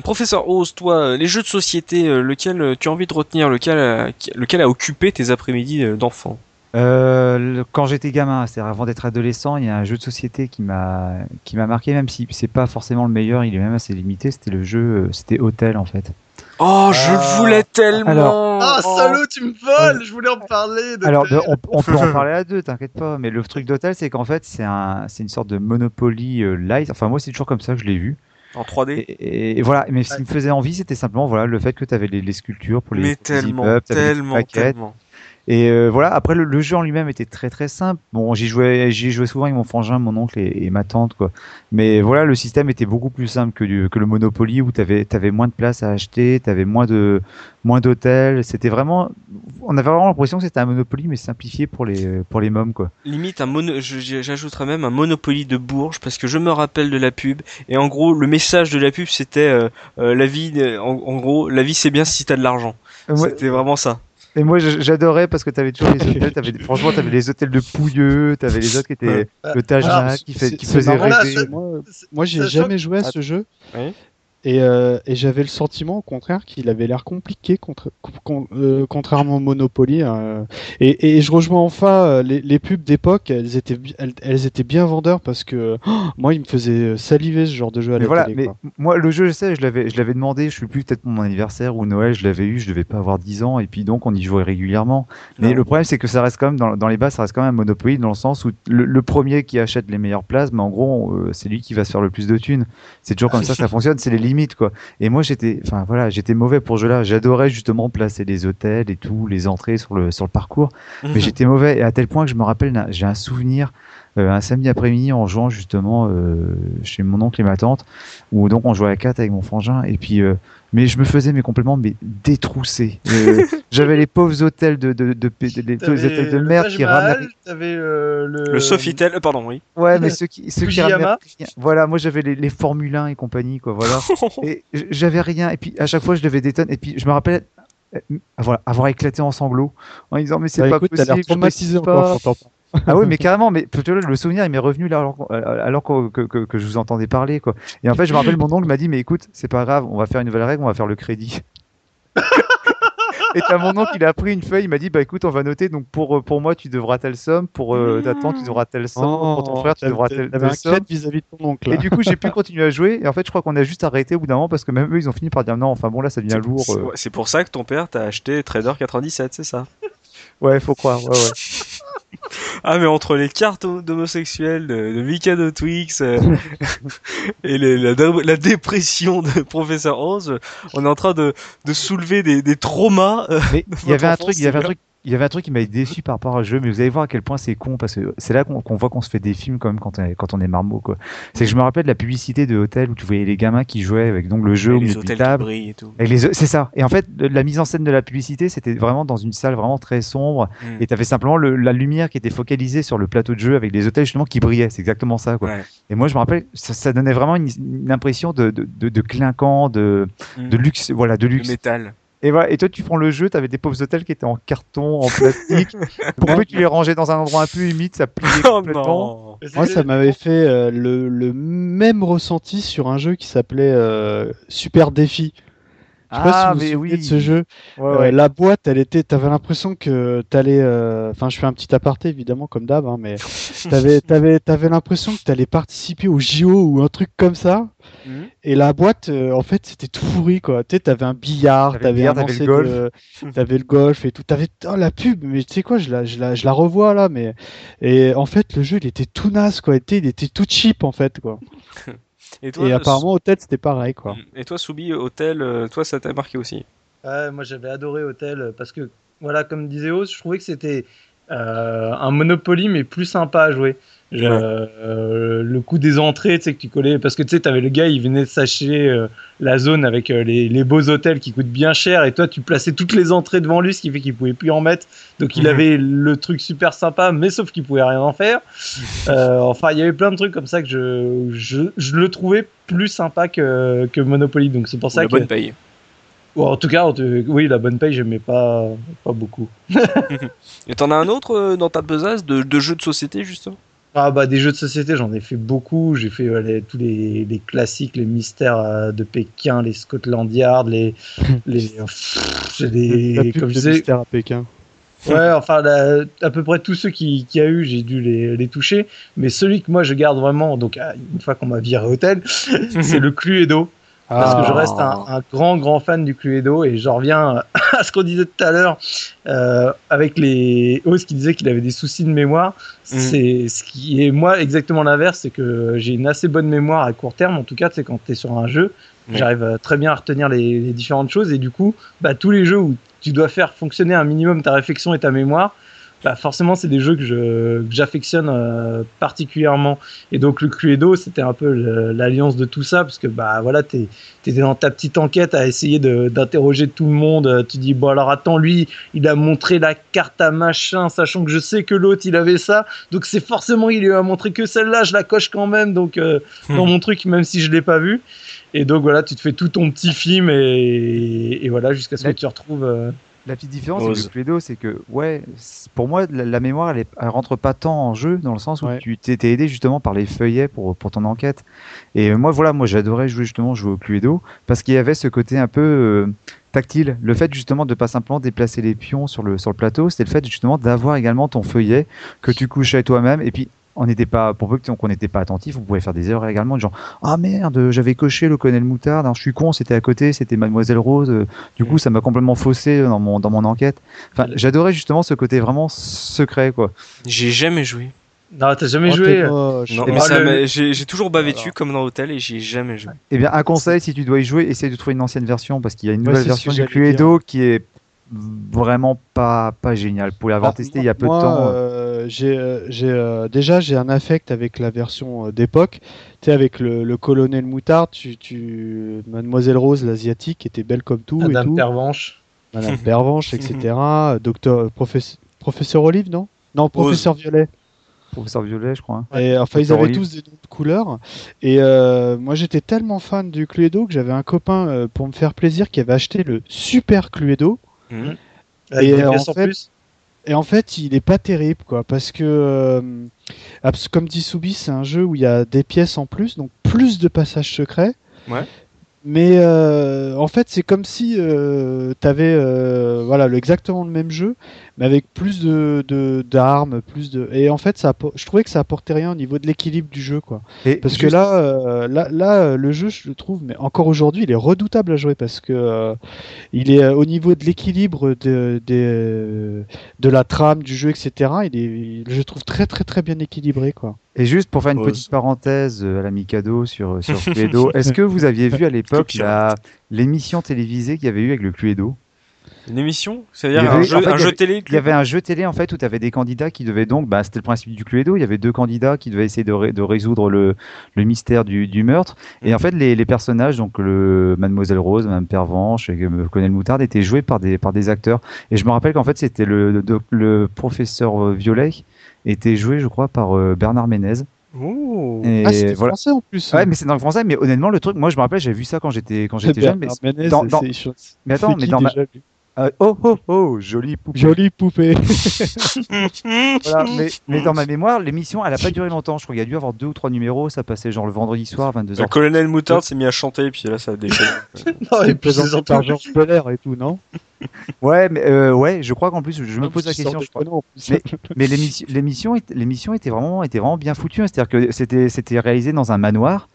Speaker 1: Professeur Oz, toi, les jeux de société, lequel tu as envie de retenir, lequel, a- lequel a occupé tes après-midi d'enfant?
Speaker 4: Euh, le- quand j'étais gamin, c'est-à-dire avant d'être adolescent, il y a un jeu de société qui m'a qui m'a marqué, même si c'est pas forcément le meilleur, il est même assez limité. C'était le jeu, euh, c'était Hotel en fait.
Speaker 1: Oh, je
Speaker 3: Ah.
Speaker 1: voulais tellement
Speaker 4: Alors-
Speaker 3: Ah,
Speaker 1: Oh.
Speaker 3: salaud, tu me voles Je voulais en parler. de
Speaker 4: Alors, on, on peut en parler à deux, t'inquiète pas. Mais le truc d'Hotel, c'est qu'en fait, c'est un, c'est une sorte de Monopoly euh, light. Enfin, moi, c'est toujours comme ça que je l'ai vu.
Speaker 1: En 3D
Speaker 4: Et, et- et voilà. Mais ce qui me faisait envie, c'était simplement voilà le fait que tu avais les, les sculptures pour les,
Speaker 1: Mais
Speaker 4: les
Speaker 1: tellement,
Speaker 4: immeubles, t'avais les petites
Speaker 1: tellement, tellement.
Speaker 4: Et euh, voilà, après le, le jeu en lui-même était très très simple. Bon, j'y jouais, j'y jouais souvent avec mon frangin, mon oncle et, et ma tante, quoi. Mais voilà, le système était beaucoup plus simple que, du, que le Monopoly où t'avais avais moins de place à acheter, t'avais moins de moins d'hôtels. C'était vraiment, on avait vraiment l'impression que c'était un Monopoly mais simplifié pour les pour les mômes, quoi.
Speaker 1: Limite un mono, je- j'ajouterais même un Monopoly de Bourges parce que je me rappelle de la pub et en gros le message de la pub c'était euh, euh, la vie, en, en gros la vie c'est bien si t'as de l'argent. C'était vraiment ça.
Speaker 4: Et moi, j'adorais parce que t'avais toujours les hôtels. T'avais, des- franchement, t'avais les hôtels de Pouilleux, t'avais les autres qui étaient le Taj
Speaker 3: Alors,
Speaker 4: Mahal qui, fait, qui faisait
Speaker 2: marrant,
Speaker 4: rêver.
Speaker 3: ça-
Speaker 2: Moi, moi j'ai jamais joué à ce jeu.
Speaker 1: Oui.
Speaker 2: Et, euh, et j'avais le sentiment, au contraire, qu'il avait l'air compliqué, contre, con- euh, contrairement au Monopoly. euh. et, et je rejoins enfin les, les pubs d'époque, elles étaient, elles, elles étaient bien vendeurs parce que oh, moi, il me faisait saliver ce genre de jeu à
Speaker 4: Mais
Speaker 2: la
Speaker 4: voilà,
Speaker 2: télé.
Speaker 4: mais
Speaker 2: quoi.
Speaker 4: moi le jeu je sais, je l'avais je l'avais demandé, je sais plus peut-être mon anniversaire ou Noël, je l'avais eu, je devais pas avoir 10 ans et puis donc on y jouait régulièrement. Mais
Speaker 1: Non.
Speaker 4: le problème c'est que ça reste quand même dans, dans les bases, ça reste quand même un Monopoly dans le sens où le, le premier qui achète les meilleures places, mais en gros c'est lui qui va se faire le plus de thunes. C'est toujours comme ça que ça fonctionne, c'est les limites quoi. Et moi j'étais enfin voilà, j'étais mauvais pour ce jeu-là, j'adorais justement placer les hôtels et tout, les entrées sur le sur le parcours
Speaker 1: Mhm.
Speaker 4: mais j'étais mauvais et à tel point que je me rappelle j'ai un souvenir euh, un samedi après-midi en jouant justement euh, chez mon oncle et ma tante où donc on jouait à 4 avec mon frangin et puis euh, mais je me faisais mais complètement mais détrousser Euh, j'avais les pauvres hôtels de de, de, de- les hôtels de
Speaker 3: le
Speaker 4: merde qui ramenaient
Speaker 3: T'avais euh, le.
Speaker 1: Le Sofitel, euh, pardon, oui.
Speaker 4: ouais mais ceux qui ceux qui ramenaient voilà moi j'avais les, les Formule 1 et compagnie quoi voilà et j'avais rien et puis à chaque fois je devais des tonnes et puis je me rappelle euh, avoir, avoir éclaté en sanglots en disant mais c'est
Speaker 2: Bah,
Speaker 4: pas
Speaker 2: écoute,
Speaker 4: possible je
Speaker 2: encore
Speaker 4: pas. Ah oui, mais carrément, mais le souvenir, il m'est revenu là alors, alors que, que, je vous entendais parler, quoi. Et en fait, je me rappelle, mon oncle m'a dit, mais écoute, c'est pas grave, on va faire une nouvelle règle, on va faire le crédit. Et t'as mon oncle, il a pris une feuille, il m'a dit, bah écoute, on va noter, donc pour, pour moi, tu devras telle somme, pour euh, ta tante, tu devras telle somme, pour ton
Speaker 2: Oh,
Speaker 4: frère, tu devras telle, somme.
Speaker 2: vis-à-vis de ton oncle.
Speaker 4: Et du coup, j'ai pu continuer à jouer, et en fait, je crois qu'on a juste arrêté au bout d'un moment, parce que même eux, ils ont fini par dire, non, enfin bon, là, ça devient lourd. Euh.
Speaker 1: c'est pour ça que ton père t'a acheté Trader 97, c'est ça?
Speaker 4: Ouais, faut croire, ouais, ouais.
Speaker 1: Ah mais entre les cartes d'homosexuels de, de Mikado Twix euh, et les- la, dé- la dépression de Professeur Oz, on est en train de, de soulever des, des traumas. euh,
Speaker 4: il y avait un truc, il y avait un truc, il y avait un truc qui m'avait déçu par rapport au jeu, mais vous allez voir à quel point c'est con parce que c'est là qu'on voit qu'on se fait des films quand même quand on est, quand on est marmot quoi. C'est que je me rappelle de la publicité de hôtel où tu voyais les gamins qui jouaient avec donc le jeu au
Speaker 1: les
Speaker 4: milieu table.
Speaker 1: brillent et tout.
Speaker 4: C'est ça. Et en fait, la mise en scène de la publicité, c'était vraiment dans une salle vraiment très sombre.
Speaker 1: Mm.
Speaker 4: Et t'avais simplement le- la lumière qui était focalisée sur le plateau de jeu avec les hôtels justement qui brillaient. C'est exactement ça, quoi.
Speaker 1: Ouais.
Speaker 4: Et moi, je me rappelle, ça, ça donnait vraiment une, une impression de, de, de, de clinquant, de,
Speaker 1: Mm.
Speaker 4: de luxe, voilà, de luxe.
Speaker 1: métal.
Speaker 4: Et voilà. Et toi, tu prends le jeu, t'avais des pauvres hôtels qui étaient en carton, en plastique. Pour peu tu les rangeais dans un endroit un peu humide, ça pliait
Speaker 1: Oh
Speaker 4: complètement.
Speaker 2: Moi, ça m'avait fait euh, le, le même ressenti sur un jeu qui s'appelait euh, Super Défi. Je sais pas
Speaker 4: Ah,
Speaker 2: si vous
Speaker 4: mais oui.
Speaker 2: de ce jeu.
Speaker 4: Ouais,
Speaker 2: Euh,
Speaker 4: ouais.
Speaker 2: la boîte, elle était, t'avais l'impression que t'allais, euh, enfin, je fais un petit aparté évidemment comme d'hab, hein, mais t'avais, t'avais, t'avais l'impression que t'allais participer au JO ou un truc comme ça.
Speaker 1: Mhm.
Speaker 2: Et la boîte, euh, en fait, c'était tout pourri, quoi. Tu t'avais un billard,
Speaker 4: T'avais
Speaker 2: un
Speaker 4: le golf.
Speaker 2: t'avais le golf et tout. T'avais oh, la pub, mais tu sais quoi, je la, je la, je la revois là, mais et en fait, le jeu, il était tout naze, quoi. Tu sais, Il était tout cheap, en fait, quoi.
Speaker 1: Et toi,
Speaker 2: Et apparemment, Hôtel, c'était pareil, quoi.
Speaker 1: Et toi, Soubi, hôtel, euh, toi, ça t'a marqué aussi
Speaker 3: Ouais, moi j'avais adoré Hôtel euh, parce que, voilà, comme disait Oz, je trouvais que c'était euh, un Monopoly mais plus sympa à jouer. Euh, le coup des entrées, tu sais, que tu collais, parce que tu sais, t'avais le gars, il venait de sacher euh, la zone avec euh, les, les beaux hôtels qui coûtent bien cher et toi, tu plaçais toutes les entrées devant lui, ce qui fait qu'il pouvait plus en mettre. Donc il
Speaker 1: Mhm.
Speaker 3: avait le truc super sympa, mais sauf qu'il pouvait rien en faire. Enfin, il y avait plein de trucs comme ça que je, je, je le trouvais plus sympa que, que Monopoly. Donc c'est pour
Speaker 1: Ou
Speaker 3: ça
Speaker 1: La
Speaker 3: que.
Speaker 1: bonne paye.
Speaker 3: Ou en tout cas, oui, la bonne paye, j'aimais pas, pas beaucoup.
Speaker 1: Et t'en as un autre dans ta besace de, de jeux de société, justement?
Speaker 3: Ah bah des jeux de société, j'en ai fait beaucoup. J'ai fait euh, les- tous les, les classiques, les mystères euh, de Pékin, les Scotland Yard, les, les, pff, comme je disais,
Speaker 2: Mystère à Pékin.
Speaker 3: ouais, enfin la- à peu près tous ceux qui, qui a eu, j'ai dû les, toucher. Mais celui que moi je garde vraiment, donc ah, une fois qu'on m'a viré hôtel, c'est le Cluedo. Parce que je reste un, un grand, grand fan du Cluedo et j'en reviens à ce qu'on disait tout à l'heure euh, avec les Oz qui disait qu'il avait des soucis de mémoire. C'est ce qui est moi exactement l'inverse, c'est que j'ai une assez bonne mémoire à court terme. En tout cas, c'est quand tu es sur un jeu, j'arrive euh, très bien à retenir les, les différentes choses et du coup, bah, tous les jeux où tu dois faire fonctionner un minimum ta réflexion et ta mémoire, bah forcément c'est des jeux que je que j'affectionne euh, particulièrement. Et donc le Cluedo c'était un peu l'alliance de tout ça parce que bah voilà t'es t'étais dans ta petite enquête à essayer de- d'interroger tout le monde. Tu dis bon alors attends lui il a montré la carte à machin sachant que je sais que l'autre il avait ça. Donc c'est forcément il lui a montré que celle-là je la coche quand même. Donc euh,
Speaker 1: Hmm.
Speaker 3: dans mon truc même si je l'ai pas vu. Et donc voilà tu te fais tout ton petit film et, et voilà jusqu'à ce que tu retrouves euh,
Speaker 4: La petite différence avec le Cluedo, c'est que, ouais, pour moi, la, la mémoire, elle, est, elle rentre pas tant en jeu, dans le sens où
Speaker 2: Ouais.
Speaker 4: tu t'étais aidé justement par les feuillets pour, pour ton enquête. Et moi, voilà, moi, j'adorais jouer justement jouer au Cluedo, parce qu'il y avait ce côté un peu euh, tactile. Le fait justement de pas simplement déplacer les pions sur le, sur le plateau, c'était le fait justement d'avoir également ton feuillet que tu couchais toi-même. Et puis, on n'était pas, pour peu que- qu'on n'était pas attentif, on pouvait faire des erreurs également, genre, ah merde, j'avais coché le colonel Moutarde, alors je suis con, c'était à côté, c'était Mademoiselle Rose, euh, du coup, ça m'a complètement faussé dans mon, dans mon enquête. Enfin, j'adorais justement ce côté vraiment secret, quoi.
Speaker 1: J'ai jamais joué.
Speaker 3: non t'as jamais
Speaker 2: Oh,
Speaker 3: joué
Speaker 2: t'es moche.
Speaker 1: Non,
Speaker 3: Et
Speaker 1: mais ça
Speaker 3: le-
Speaker 1: m'a- j'ai j'ai toujours bavé dessus comme dans Hôtel et j'y ai jamais joué.
Speaker 4: Eh bien, un conseil, si tu dois y jouer, essaye de trouver une ancienne version, parce qu'il y a une nouvelle version du Cluedo qui est vraiment pas, pas géniale. Pour l'avoir
Speaker 2: Ah,
Speaker 4: testé il y a peu
Speaker 2: moi,
Speaker 4: de temps.
Speaker 2: euh, j'ai, euh, j'ai, euh, déjà, j'ai un affect avec la version euh, d'époque. Tu sais, avec le, le colonel Moutarde, tu, tu... Mademoiselle Rose, l'asiatique, était belle comme tout et
Speaker 3: Madame
Speaker 2: tout.
Speaker 3: Pervenche
Speaker 2: Madame Pervenche, etc. Docteur, professe- professeur Olive, non? Non, professeur Violet.
Speaker 4: Professeur Violet, je crois. hein.
Speaker 2: Et enfin, ils avaient
Speaker 4: Olive.
Speaker 2: tous des noms de couleurs. Et euh, moi, j'étais tellement fan du Cluedo que j'avais un copain euh, pour me faire plaisir qui avait acheté le super Cluedo.
Speaker 3: Avec
Speaker 2: Et,
Speaker 3: des
Speaker 2: euh, en fait,
Speaker 3: plus?
Speaker 2: Et en fait, il est pas terrible, quoi, parce que, euh, comme dit Soubi, c'est un jeu où il y a des pièces en plus, donc plus de passages secrets.
Speaker 1: Ouais.
Speaker 2: Mais euh, en fait, c'est comme si euh, t'avais euh, voilà le, exactement le même jeu, mais avec plus de de- d'armes, plus de. Et en fait, ça, je trouvais que ça apportait rien au niveau de l'équilibre du jeu, quoi.
Speaker 4: Et
Speaker 2: Parce que
Speaker 4: juste-
Speaker 2: là, euh, là, là, euh, le jeu, je le trouve, mais encore aujourd'hui, il est redoutable à jouer parce que euh, il est euh, au niveau de l'équilibre de, de, de la trame du jeu, etc. Il est, je le trouve très, très, très bien équilibré, quoi.
Speaker 4: Et juste pour faire une petite parenthèse euh, à la Mikado sur, sur Cluedo, est-ce que vous aviez vu à l'époque l'émission télévisée qu'il y avait eu avec le Cluedo?
Speaker 1: Une émission C'est-à-dire un, jeu,
Speaker 4: en fait,
Speaker 1: un
Speaker 4: il y
Speaker 1: jeu
Speaker 4: avait-
Speaker 1: télé
Speaker 4: Il y avait un jeu télé en fait où tu avais des candidats qui devaient donc, bah, c'était le principe du Cluedo, il y avait deux candidats qui devaient essayer de, ré- de résoudre le, le mystère du, du meurtre. Et en fait, les, les personnages, donc le Mademoiselle Rose, Madame Pervenche et euh, Colonel Moutarde, étaient joués par des, par des acteurs. Et je me rappelle qu'en fait, c'était le, le, le professeur euh, Violet était joué, je crois, par euh, Bernard Ménez.
Speaker 1: Ouh.
Speaker 4: Et
Speaker 2: ah, c'était
Speaker 4: voilà.
Speaker 2: français en plus.
Speaker 4: Ouais, mais c'est dans le français. Mais honnêtement, le truc, moi, je me rappelle, j'avais vu ça quand j'étais quand j'étais jeune. Mais,
Speaker 2: Bernard Ménez,
Speaker 4: dans- dans- mais attends, mais dans ma, euh, oh oh oh, jolie poupée.
Speaker 2: Jolie poupée.
Speaker 4: Voilà, mais, mais dans ma mémoire, l'émission, elle a pas duré longtemps. Je crois qu'il y a dû avoir deux ou trois numéros. Ça passait genre le vendredi soir, 22h.
Speaker 1: Le colonel Moutarde s'est mis à chanter, et puis là, ça a déchiré.
Speaker 3: Non,
Speaker 2: présenté
Speaker 3: surtout-
Speaker 2: par Georges Belair et tout, non?
Speaker 4: Ouais, mais euh, ouais, je crois qu'en plus, je me pose la question. je crois. Mais- Mais l'émission, l'émission, était- l'émission était vraiment, était vraiment bien foutue. hein. C'est-à-dire que c'était, c'était réalisé dans un manoir.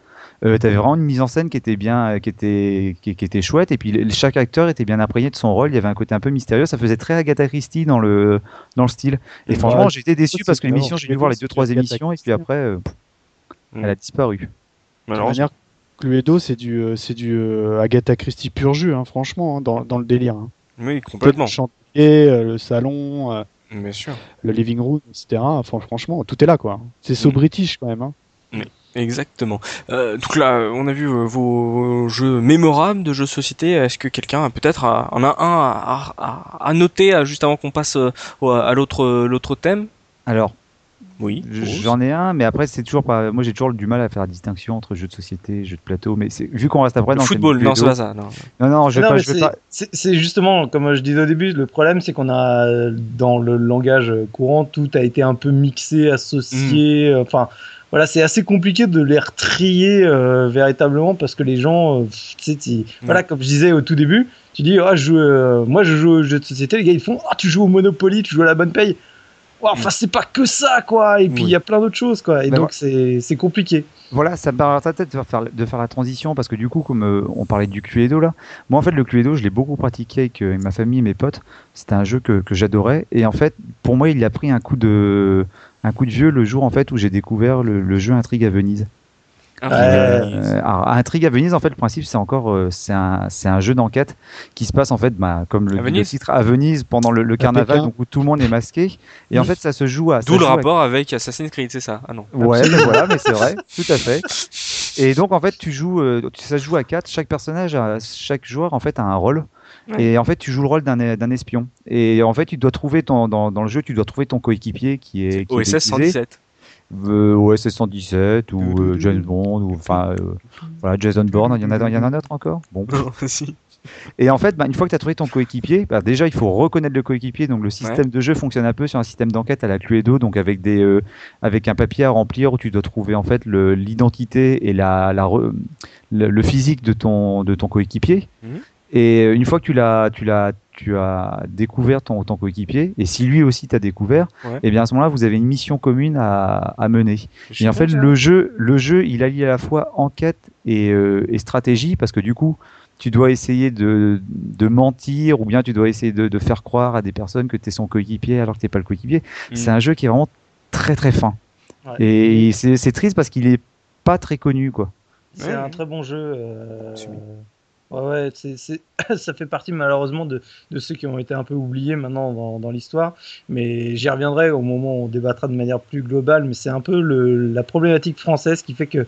Speaker 4: Euh, T'avais vraiment une mise en scène qui était bien, euh, qui était, qui, qui était chouette. Et puis le- chaque acteur était bien imprégné de son rôle. Il y avait un côté un peu mystérieux. Ça faisait très Agatha Christie dans le, dans le style. Et
Speaker 2: Ouais,
Speaker 4: franchement, j'étais déçu parce que l'émission, j'ai dû voir les deux trois émissions et puis après, euh, elle a disparu.
Speaker 1: Malheureusement.
Speaker 2: manière, Cluedo, c'est du, euh, c'est du Agatha Christie pur jus, hein, franchement, hein, dans, dans le délire. Hein.
Speaker 1: Oui, complètement.
Speaker 2: Le chantier, le salon,
Speaker 1: Bien sûr.
Speaker 2: le living room, etc. Enfin, franchement, tout est là, quoi. C'est so
Speaker 1: Mm.
Speaker 2: british quand même. Hein.
Speaker 1: Exactement. Euh, donc là, on a vu euh, vos, jeux mémorables de jeux de société. Est-ce que quelqu'un peut-être en a un à, à- à noter à- juste avant qu'on passe euh, à l'autre l'autre thème?
Speaker 4: Alors,
Speaker 1: Oui.
Speaker 4: J'en ai un, mais après c'est toujours pas. Moi j'ai toujours du mal à faire la distinction entre jeux de société, jeux de plateau. Mais c'est vu qu'on reste après
Speaker 1: Le
Speaker 4: dans le
Speaker 1: football, non, c'est pas ça. Non.
Speaker 4: Non, non, je vais
Speaker 3: Non,
Speaker 4: Je pas.
Speaker 3: c'est justement, comme je disais au début, le problème c'est qu'on a, dans le langage courant, tout a été un peu mixé, associé.
Speaker 4: Mm.
Speaker 3: euh, Enfin, voilà, c'est assez compliqué de les retrier euh, véritablement parce que les gens, euh, tu sais, voilà, comme je disais au tout début, tu dis, ah, je joue, euh, moi je joue aux jeux de société, les gars ils font, ah, tu joues au Monopoly, tu joues à la bonne paye. Enfin, c'est pas que ça, quoi. Et puis, il
Speaker 4: Oui.
Speaker 3: y a plein d'autres choses, quoi. Et donc, c'est c'est compliqué.
Speaker 4: Voilà, ça me paraît ta tête de faire, de faire la transition parce que du coup, comme euh, on parlait du Cluedo là, moi en fait le Cluedo, je l'ai beaucoup pratiqué avec, euh, avec ma famille mes potes. C'était un jeu que, que j'adorais et en fait, pour moi, il a pris un coup de un coup de vieux le jour en fait où j'ai découvert le, le jeu Intrigue à Venise.
Speaker 1: Ah.
Speaker 4: Euh, alors, Intrigue à Venise, en fait, le principe, c'est encore, euh, c'est un, c'est un jeu d'enquête qui se passe en fait, bah, comme le, le
Speaker 1: Venise
Speaker 4: titre, à Venise pendant le, le carnaval, donc où tout le monde est masqué. Et en fait, ça se joue à.
Speaker 1: D'où le
Speaker 4: à-
Speaker 1: rapport avec Assassin's Creed, c'est ça? Ah non.
Speaker 4: Ouais, mais voilà, mais c'est vrai, tout à fait. Et donc en fait, tu joues, euh, ça se joue à quatre. Chaque personnage, a, chaque joueur en fait a un rôle.
Speaker 1: Ouais.
Speaker 4: Et en fait, tu joues le rôle d'un d'un espion. Et en fait, tu dois trouver ton dans, dans le jeu, tu dois trouver ton coéquipier qui est qui
Speaker 1: OSS
Speaker 4: déguisé.
Speaker 1: 117.
Speaker 4: Euh, OSS 117 ou euh, James Bond ou enfin euh, voilà Jason Bourne. Il y en a, il y en a un autre encore? Bon.
Speaker 1: Si.
Speaker 4: Et en fait, bah, une fois que tu as trouvé ton coéquipier, bah, déjà il faut reconnaître le coéquipier. Donc le système de jeu fonctionne un peu sur un système d'enquête à la Cluedo, donc avec des euh, avec un papier à remplir où tu dois trouver en fait l'identité et la, la re- le, le physique de ton de ton coéquipier.
Speaker 1: Mhm.
Speaker 4: Et une fois que tu l'as tu l'as tu as découvert ton, ton coéquipier et si lui aussi t'a découvert,
Speaker 1: Ouais.
Speaker 4: et bien à ce moment-là vous avez une mission commune à, à mener. Et en fait, le jeu, le jeu, il allie à la fois enquête et, euh, et stratégie parce que du coup, tu dois essayer de, de mentir ou bien tu dois essayer de, de faire croire à des personnes que tu es son coéquipier alors que tu pas le coéquipier.
Speaker 1: Mm.
Speaker 4: C'est un jeu qui est vraiment très très fin.
Speaker 3: Ouais.
Speaker 4: Et c'est triste parce qu'il est pas très connu quoi.
Speaker 3: C'est
Speaker 1: Ouais,
Speaker 3: un très bon jeu. euh. Ouais, ouais, c'est, c'est- ça fait partie malheureusement de, de ceux qui ont été un peu oubliés maintenant dans, dans l'histoire. Mais j'y reviendrai au moment où on débattra de manière plus globale. Mais c'est un peu le, la problématique française qui fait que,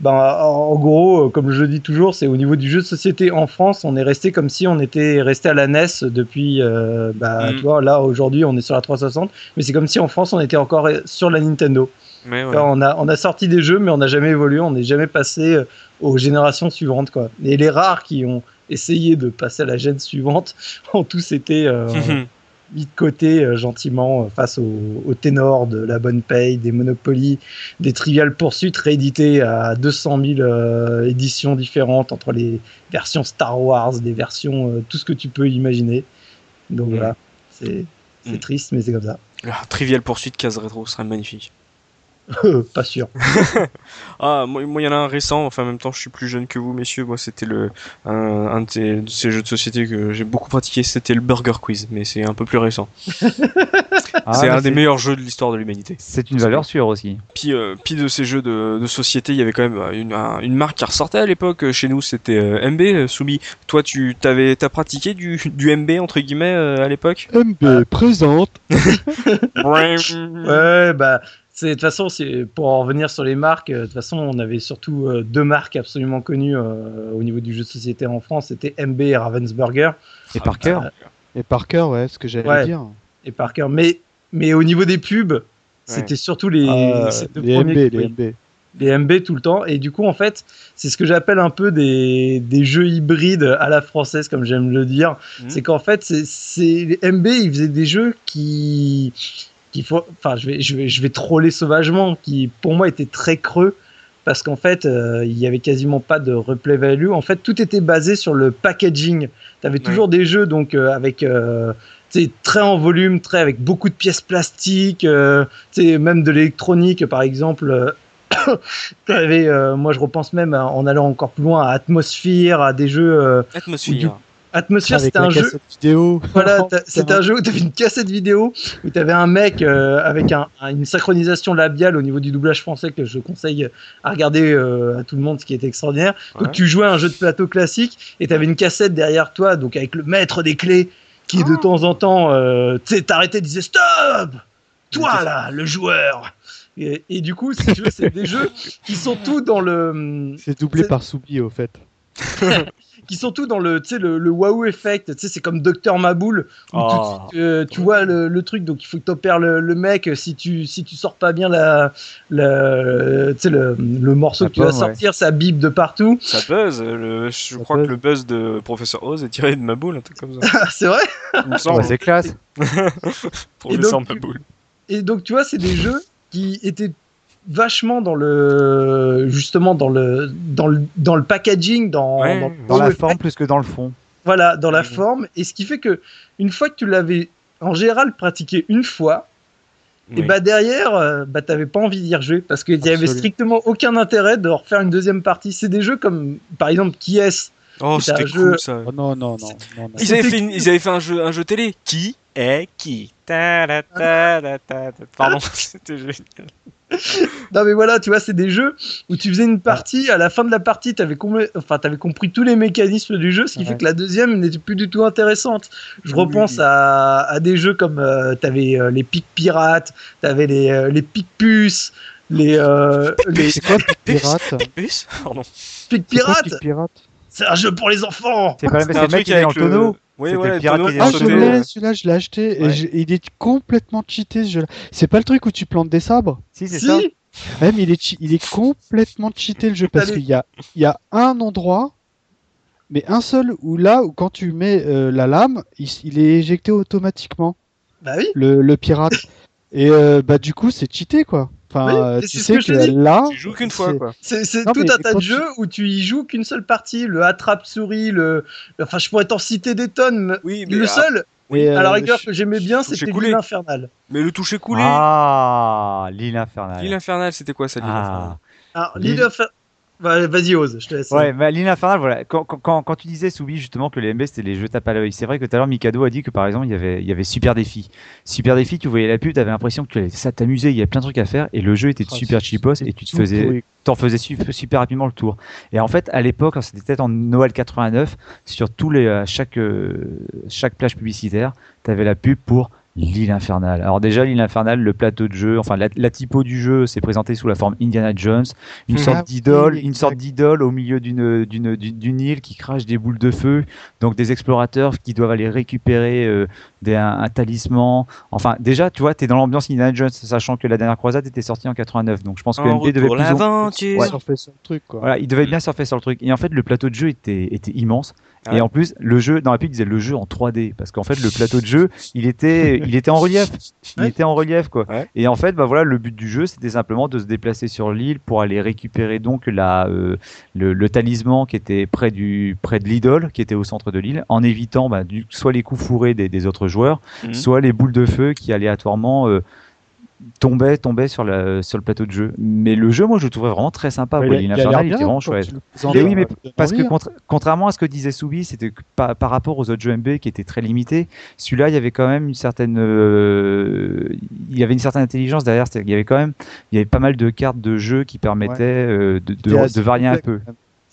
Speaker 3: ben, en gros, comme je le dis toujours, c'est au niveau du jeu de société en France, on est resté comme si on était resté à la NES depuis. euh, bah,
Speaker 1: Mm.
Speaker 3: tu vois, là aujourd'hui, on est sur la 360. Mais c'est comme si en France, on était encore sur la Nintendo.
Speaker 1: Mais
Speaker 3: Enfin,
Speaker 1: ouais.
Speaker 3: on, a, on a sorti des jeux, mais on n'a jamais évolué, on n'est jamais passé euh, aux générations suivantes. Quoi. Et les rares qui ont essayé de passer à la gêne suivante ont tous été euh, mis de côté euh, gentiment face au, au ténor de la bonne paye, des Monopoly, des Trivial poursuites réédités à 200 000 euh, éditions différentes entre les versions Star Wars, des versions, tout ce que tu peux imaginer. Donc
Speaker 1: Mm.
Speaker 3: voilà, c'est
Speaker 1: Mm.
Speaker 3: triste, mais c'est comme ça.
Speaker 1: Ah, Trivial poursuite case rétro serait magnifique.
Speaker 3: Pas sûr.
Speaker 1: Ah, moi, il y en a un récent. Enfin, en même temps, je suis plus jeune que vous, messieurs. Moi, c'était le un, un de, ces, de ces jeux de société que j'ai beaucoup pratiqué. C'était le Burger Quiz, mais c'est un peu plus récent.
Speaker 4: Ah,
Speaker 1: c'est un des meilleurs jeux de l'histoire de l'humanité.
Speaker 4: C'est une valeur sûre aussi.
Speaker 1: Puis, euh, puis de ces jeux de, de société, il y avait quand même euh, une, un- une marque qui ressortait à l'époque euh, chez nous. C'était euh, MB. Soubi, toi, tu t'avais t'as pratiqué du, du MB entre guillemets euh, à l'époque?
Speaker 2: MB présente.
Speaker 3: Ouais, bah, de toute façon, pour en revenir sur les marques. euh, De toute façon, on avait surtout euh, deux marques absolument connues euh, au niveau du jeu de société en France. C'était MB et Ravensburger
Speaker 4: Et par cœur.
Speaker 2: Et Parker, ouais, ce que j'allais
Speaker 3: Ouais.
Speaker 2: dire.
Speaker 3: et Parker. Mais mais au niveau des pubs, c'était surtout les
Speaker 2: Euh,
Speaker 3: deux
Speaker 2: les
Speaker 3: premiers-
Speaker 2: MB, les
Speaker 3: oui,
Speaker 2: MB.
Speaker 3: les MB tout le temps. Et du coup, en fait, c'est ce que j'appelle un peu des, des jeux hybrides à la française, comme j'aime le dire.
Speaker 1: Mhm.
Speaker 3: C'est qu'en fait, c'est, MB, ils faisaient des jeux qui, qui faut, enfin, je vais, je vais, je vais troller sauvagement, qui pour moi étaient très creux. Parce qu'en fait, euh, il y avait quasiment pas de replay value. En fait, tout était basé sur le packaging. Tu avais toujours des jeux donc euh, avec euh, très en volume, très avec beaucoup de pièces plastiques, euh, même de l'électronique, par exemple. euh, t'avais, euh, moi, je repense même à- en allant encore plus loin à Atmosphere, à des jeux.
Speaker 1: Atmosphère.
Speaker 3: Atmosphere, c'était un jeu.
Speaker 2: cassette vidéo.
Speaker 3: Voilà, c'était un jeu où tu avais une cassette vidéo, où tu avais un mec euh, avec un, un- une synchronisation labiale au niveau du doublage français que je conseille à regarder euh, à tout le monde, ce qui était extraordinaire.
Speaker 1: Ouais.
Speaker 3: Donc tu jouais à un jeu de plateau classique et tu avais une cassette derrière toi, donc avec le maître des clés qui
Speaker 1: Ah.
Speaker 3: de temps en temps euh, tu sais, t'arrêtait et disait Stop Toi là, le joueur et, et du coup, si tu veux, c'est des jeux qui sont tous dans le
Speaker 2: C'est doublé par Soubi, au fait.
Speaker 3: qui sont tous dans le, tu sais, le, le wow effect. Tu sais, c'est comme Docteur Maboule où
Speaker 1: Oh.
Speaker 3: tout de suite, euh, tu vois le, le truc. Donc il faut que tu opères le, le mec. Si tu si tu sors pas bien la, la tu sais, le, le morceau
Speaker 4: La
Speaker 3: que tu vas
Speaker 4: ouais.
Speaker 3: sortir, ça bip de partout.
Speaker 1: Ça buzz. euh, Le, je
Speaker 2: Ça
Speaker 1: crois
Speaker 2: buzz.
Speaker 1: que le buzz de Professeur Oz est tiré de ma boule, un truc comme ça.
Speaker 3: Ah, c'est vrai?
Speaker 1: Semble.
Speaker 4: c'est classe.
Speaker 1: Professeur
Speaker 3: donc,
Speaker 1: ma boule.
Speaker 3: Et donc tu vois, c'est des jeux qui étaient vachement dans le justement dans le dans le dans le packaging dans,
Speaker 1: Ouais,
Speaker 3: dans,
Speaker 4: la forme plus que dans le fond.
Speaker 3: Voilà, dans la
Speaker 1: Mhm.
Speaker 3: forme. Et ce qui fait que une fois que tu l'avais en général pratiqué une fois, et bah derrière, euh, bah t'avais pas envie d'y rejouer parce qu'il y avait strictement aucun intérêt de refaire une deuxième partie. C'est des jeux comme par exemple Qui est
Speaker 1: Oh, c'était
Speaker 3: jeu-
Speaker 1: cool ça.
Speaker 2: Oh non, non, non. non, non.
Speaker 1: Ils avaient, fait une- ils avaient fait un jeu, un jeu télé. Qui est qui? Ta, ta, ta, ta, ta, ta. Pardon, c'était génial.
Speaker 3: Non mais voilà, tu vois, c'est des jeux où tu faisais une partie, à la fin de la partie, t'avais compris, enfin, compris tous les mécanismes du jeu, ce qui fait que la deuxième n'était plus du tout intéressante. Je
Speaker 1: Oui,
Speaker 3: repense
Speaker 1: oui.
Speaker 3: à, à des jeux comme euh, t'avais euh, les pics pirates, t'avais les euh, les pics puces, les euh, les
Speaker 2: C'est quoi Pic Pirate
Speaker 1: Bus Pardon.
Speaker 3: pics pirates?
Speaker 2: Pic Pirate
Speaker 3: C'est un jeu pour les enfants.
Speaker 4: C'est pas le mec
Speaker 1: truc avec
Speaker 4: le tonneau.
Speaker 1: Oui, ouais,
Speaker 2: Ah, je l'ai, celui-là, je l'ai acheté.
Speaker 1: Ouais.
Speaker 2: Et j'ai- il est complètement cheaté, ce jeu-là. C'est pas le truc où tu plantes des sabres
Speaker 4: Si, c'est
Speaker 3: Si.
Speaker 4: ça.
Speaker 2: Même il est, il est complètement cheaté, le jeu, parce qu'il y a, il y a un endroit, mais un seul, où là, où quand tu mets euh, la lame, il, est éjecté automatiquement,
Speaker 3: Bah oui.
Speaker 2: le, le pirate. Et euh, bah du coup, c'est cheaté, quoi. Enfin,
Speaker 3: Oui,
Speaker 2: euh, tu
Speaker 3: ce
Speaker 2: sais
Speaker 3: que
Speaker 2: là...
Speaker 1: Tu joues qu'une fois,
Speaker 2: c'est-
Speaker 3: tout
Speaker 2: mais
Speaker 3: un tas de
Speaker 2: tu-
Speaker 3: jeux où tu y joues qu'une seule partie, le attrape-souris, le. Enfin, je pourrais t'en citer des tonnes. mais
Speaker 1: Oui, mais,
Speaker 3: Le
Speaker 1: ah,
Speaker 3: seul, à la
Speaker 2: euh,
Speaker 3: rigueur,
Speaker 2: je-
Speaker 3: que j'aimais bien, c'était l'île infernale.
Speaker 1: mais le toucher coulé.
Speaker 4: Ah, l'île infernale.
Speaker 1: L'île infernale, c'était quoi ça, l'île infernale
Speaker 4: Ah.
Speaker 3: Alors,
Speaker 4: L'île-
Speaker 3: l'île infernale. Ouais, Vas-y, ose, je te laisse.
Speaker 4: Ouais, bah, l'île infernale, voilà. Quand, quand- quand, tu disais, Soubi, justement, que les MB, c'était les jeux tape à l'œil, c'est vrai que tout à l'heure, Mikado a dit que, par exemple, il y avait, il y avait Super Défi. Super Défi, tu voyais la pub, t'avais l'impression que ça t'amusait, il y avait plein de trucs à faire, et le jeu était
Speaker 2: Ah,
Speaker 4: super cheapos, et tu te faisais,
Speaker 2: pourri.
Speaker 4: t'en faisais su- super rapidement le tour. Et en fait, à l'époque, c'était peut-être en Noël 89, sur tous les, à chaque, euh, chaque plage publicitaire, t'avais la pub pour l'île infernale. Alors déjà, l'île infernale, le plateau de jeu, enfin la, la typo du jeu, c'est présenté sous la forme Indiana Jones, une
Speaker 1: Mhm.
Speaker 4: sorte
Speaker 2: Ah,
Speaker 4: d'idole,
Speaker 2: oui,
Speaker 4: une sorte d'idole au milieu d'une d'une île qui crache des boules de feu, donc des explorateurs qui doivent aller récupérer euh, des, un, un talisman. Enfin, déjà, tu vois, t'es dans l'ambiance Indiana Jones, sachant que la dernière croisade était sortie en 89, donc je pense que
Speaker 1: En
Speaker 4: MD devait plus ou-
Speaker 1: l'aventure.
Speaker 2: Ouais. surfer sur le truc, quoi.
Speaker 4: voilà, il devait bien surfer sur le truc. Et en fait, le plateau de jeu était, était immense.
Speaker 1: Ah
Speaker 4: Et en plus, le jeu, dans la pub, ils disaient le jeu en 3D, parce qu'en fait, le plateau de jeu, il était, il était en relief. Il
Speaker 3: Ouais.
Speaker 4: était en relief, quoi.
Speaker 1: Ouais.
Speaker 4: Et en fait, bah voilà, le but du jeu, c'était simplement de se déplacer sur l'île pour aller récupérer donc la, euh, le, le talisman qui était près du, près de l'idole, qui était au centre de l'île, en évitant bah, du, soit les coups fourrés des, des autres joueurs,
Speaker 1: Mhm.
Speaker 4: soit les boules de feu qui aléatoirement euh, tombaient, tombaient sur, la, sur le plateau de jeu. Mais le jeu, moi, je le trouvais vraiment très sympa.
Speaker 2: Ouais, il a- il
Speaker 4: il était vraiment chouette. Mais oui, mais
Speaker 2: euh,
Speaker 4: parce que
Speaker 2: hein.
Speaker 4: contra- contrairement à ce que disait Soubi, c'était par, par rapport aux autres jeux MB qui étaient très limités, celui-là, il y avait quand même une certaine, euh, il y avait une certaine intelligence derrière. Qu'il y avait quand même, il y avait pas mal de cartes de jeu qui permettaient euh, de, varier un peu.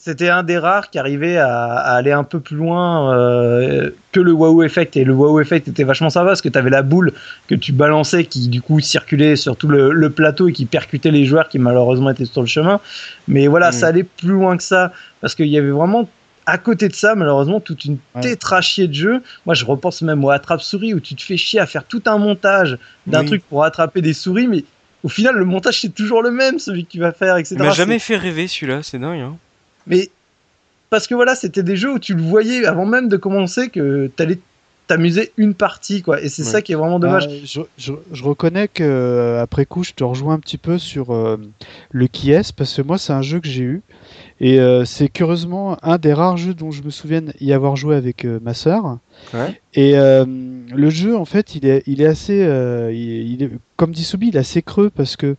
Speaker 3: C'était un des rares qui arrivait à, à aller un peu plus loin euh, que le wow effect. Et le wow effect était vachement sympa parce que tu avais la boule que tu balançais qui du coup circulait sur tout le, le plateau et qui percutait les joueurs qui malheureusement étaient sur le chemin. Mais voilà,
Speaker 1: Mm.
Speaker 3: ça allait plus loin que ça parce qu'il y avait vraiment à côté de ça, malheureusement, toute une tétrachier de jeux. Moi, je repense même au attrape-souris où tu te fais chier à faire tout un montage d'un
Speaker 1: Oui.
Speaker 3: truc pour attraper des souris, mais au final, le montage c'est toujours le même, celui que tu vas faire, etc.
Speaker 1: Il m'a jamais fait rêver celui-là, c'est dingue. Hein.
Speaker 3: Mais parce que voilà, c'était des jeux où tu le voyais avant même de commencer que t'allais t'amuser une partie, quoi. Et c'est
Speaker 1: Ouais.
Speaker 3: ça qui est vraiment dommage.
Speaker 2: Euh, je, je- je reconnais que euh, après coup, je te rejoins un petit peu sur euh, le qui est parce que moi, c'est un jeu que j'ai eu et euh, c'est curieusement un des rares jeux dont je me souviens y avoir joué avec euh, ma sœur.
Speaker 1: Ouais.
Speaker 2: Et euh, le jeu, en fait, il est, il est assez, euh, il, il est, comme dit Soubi, il est assez creux parce que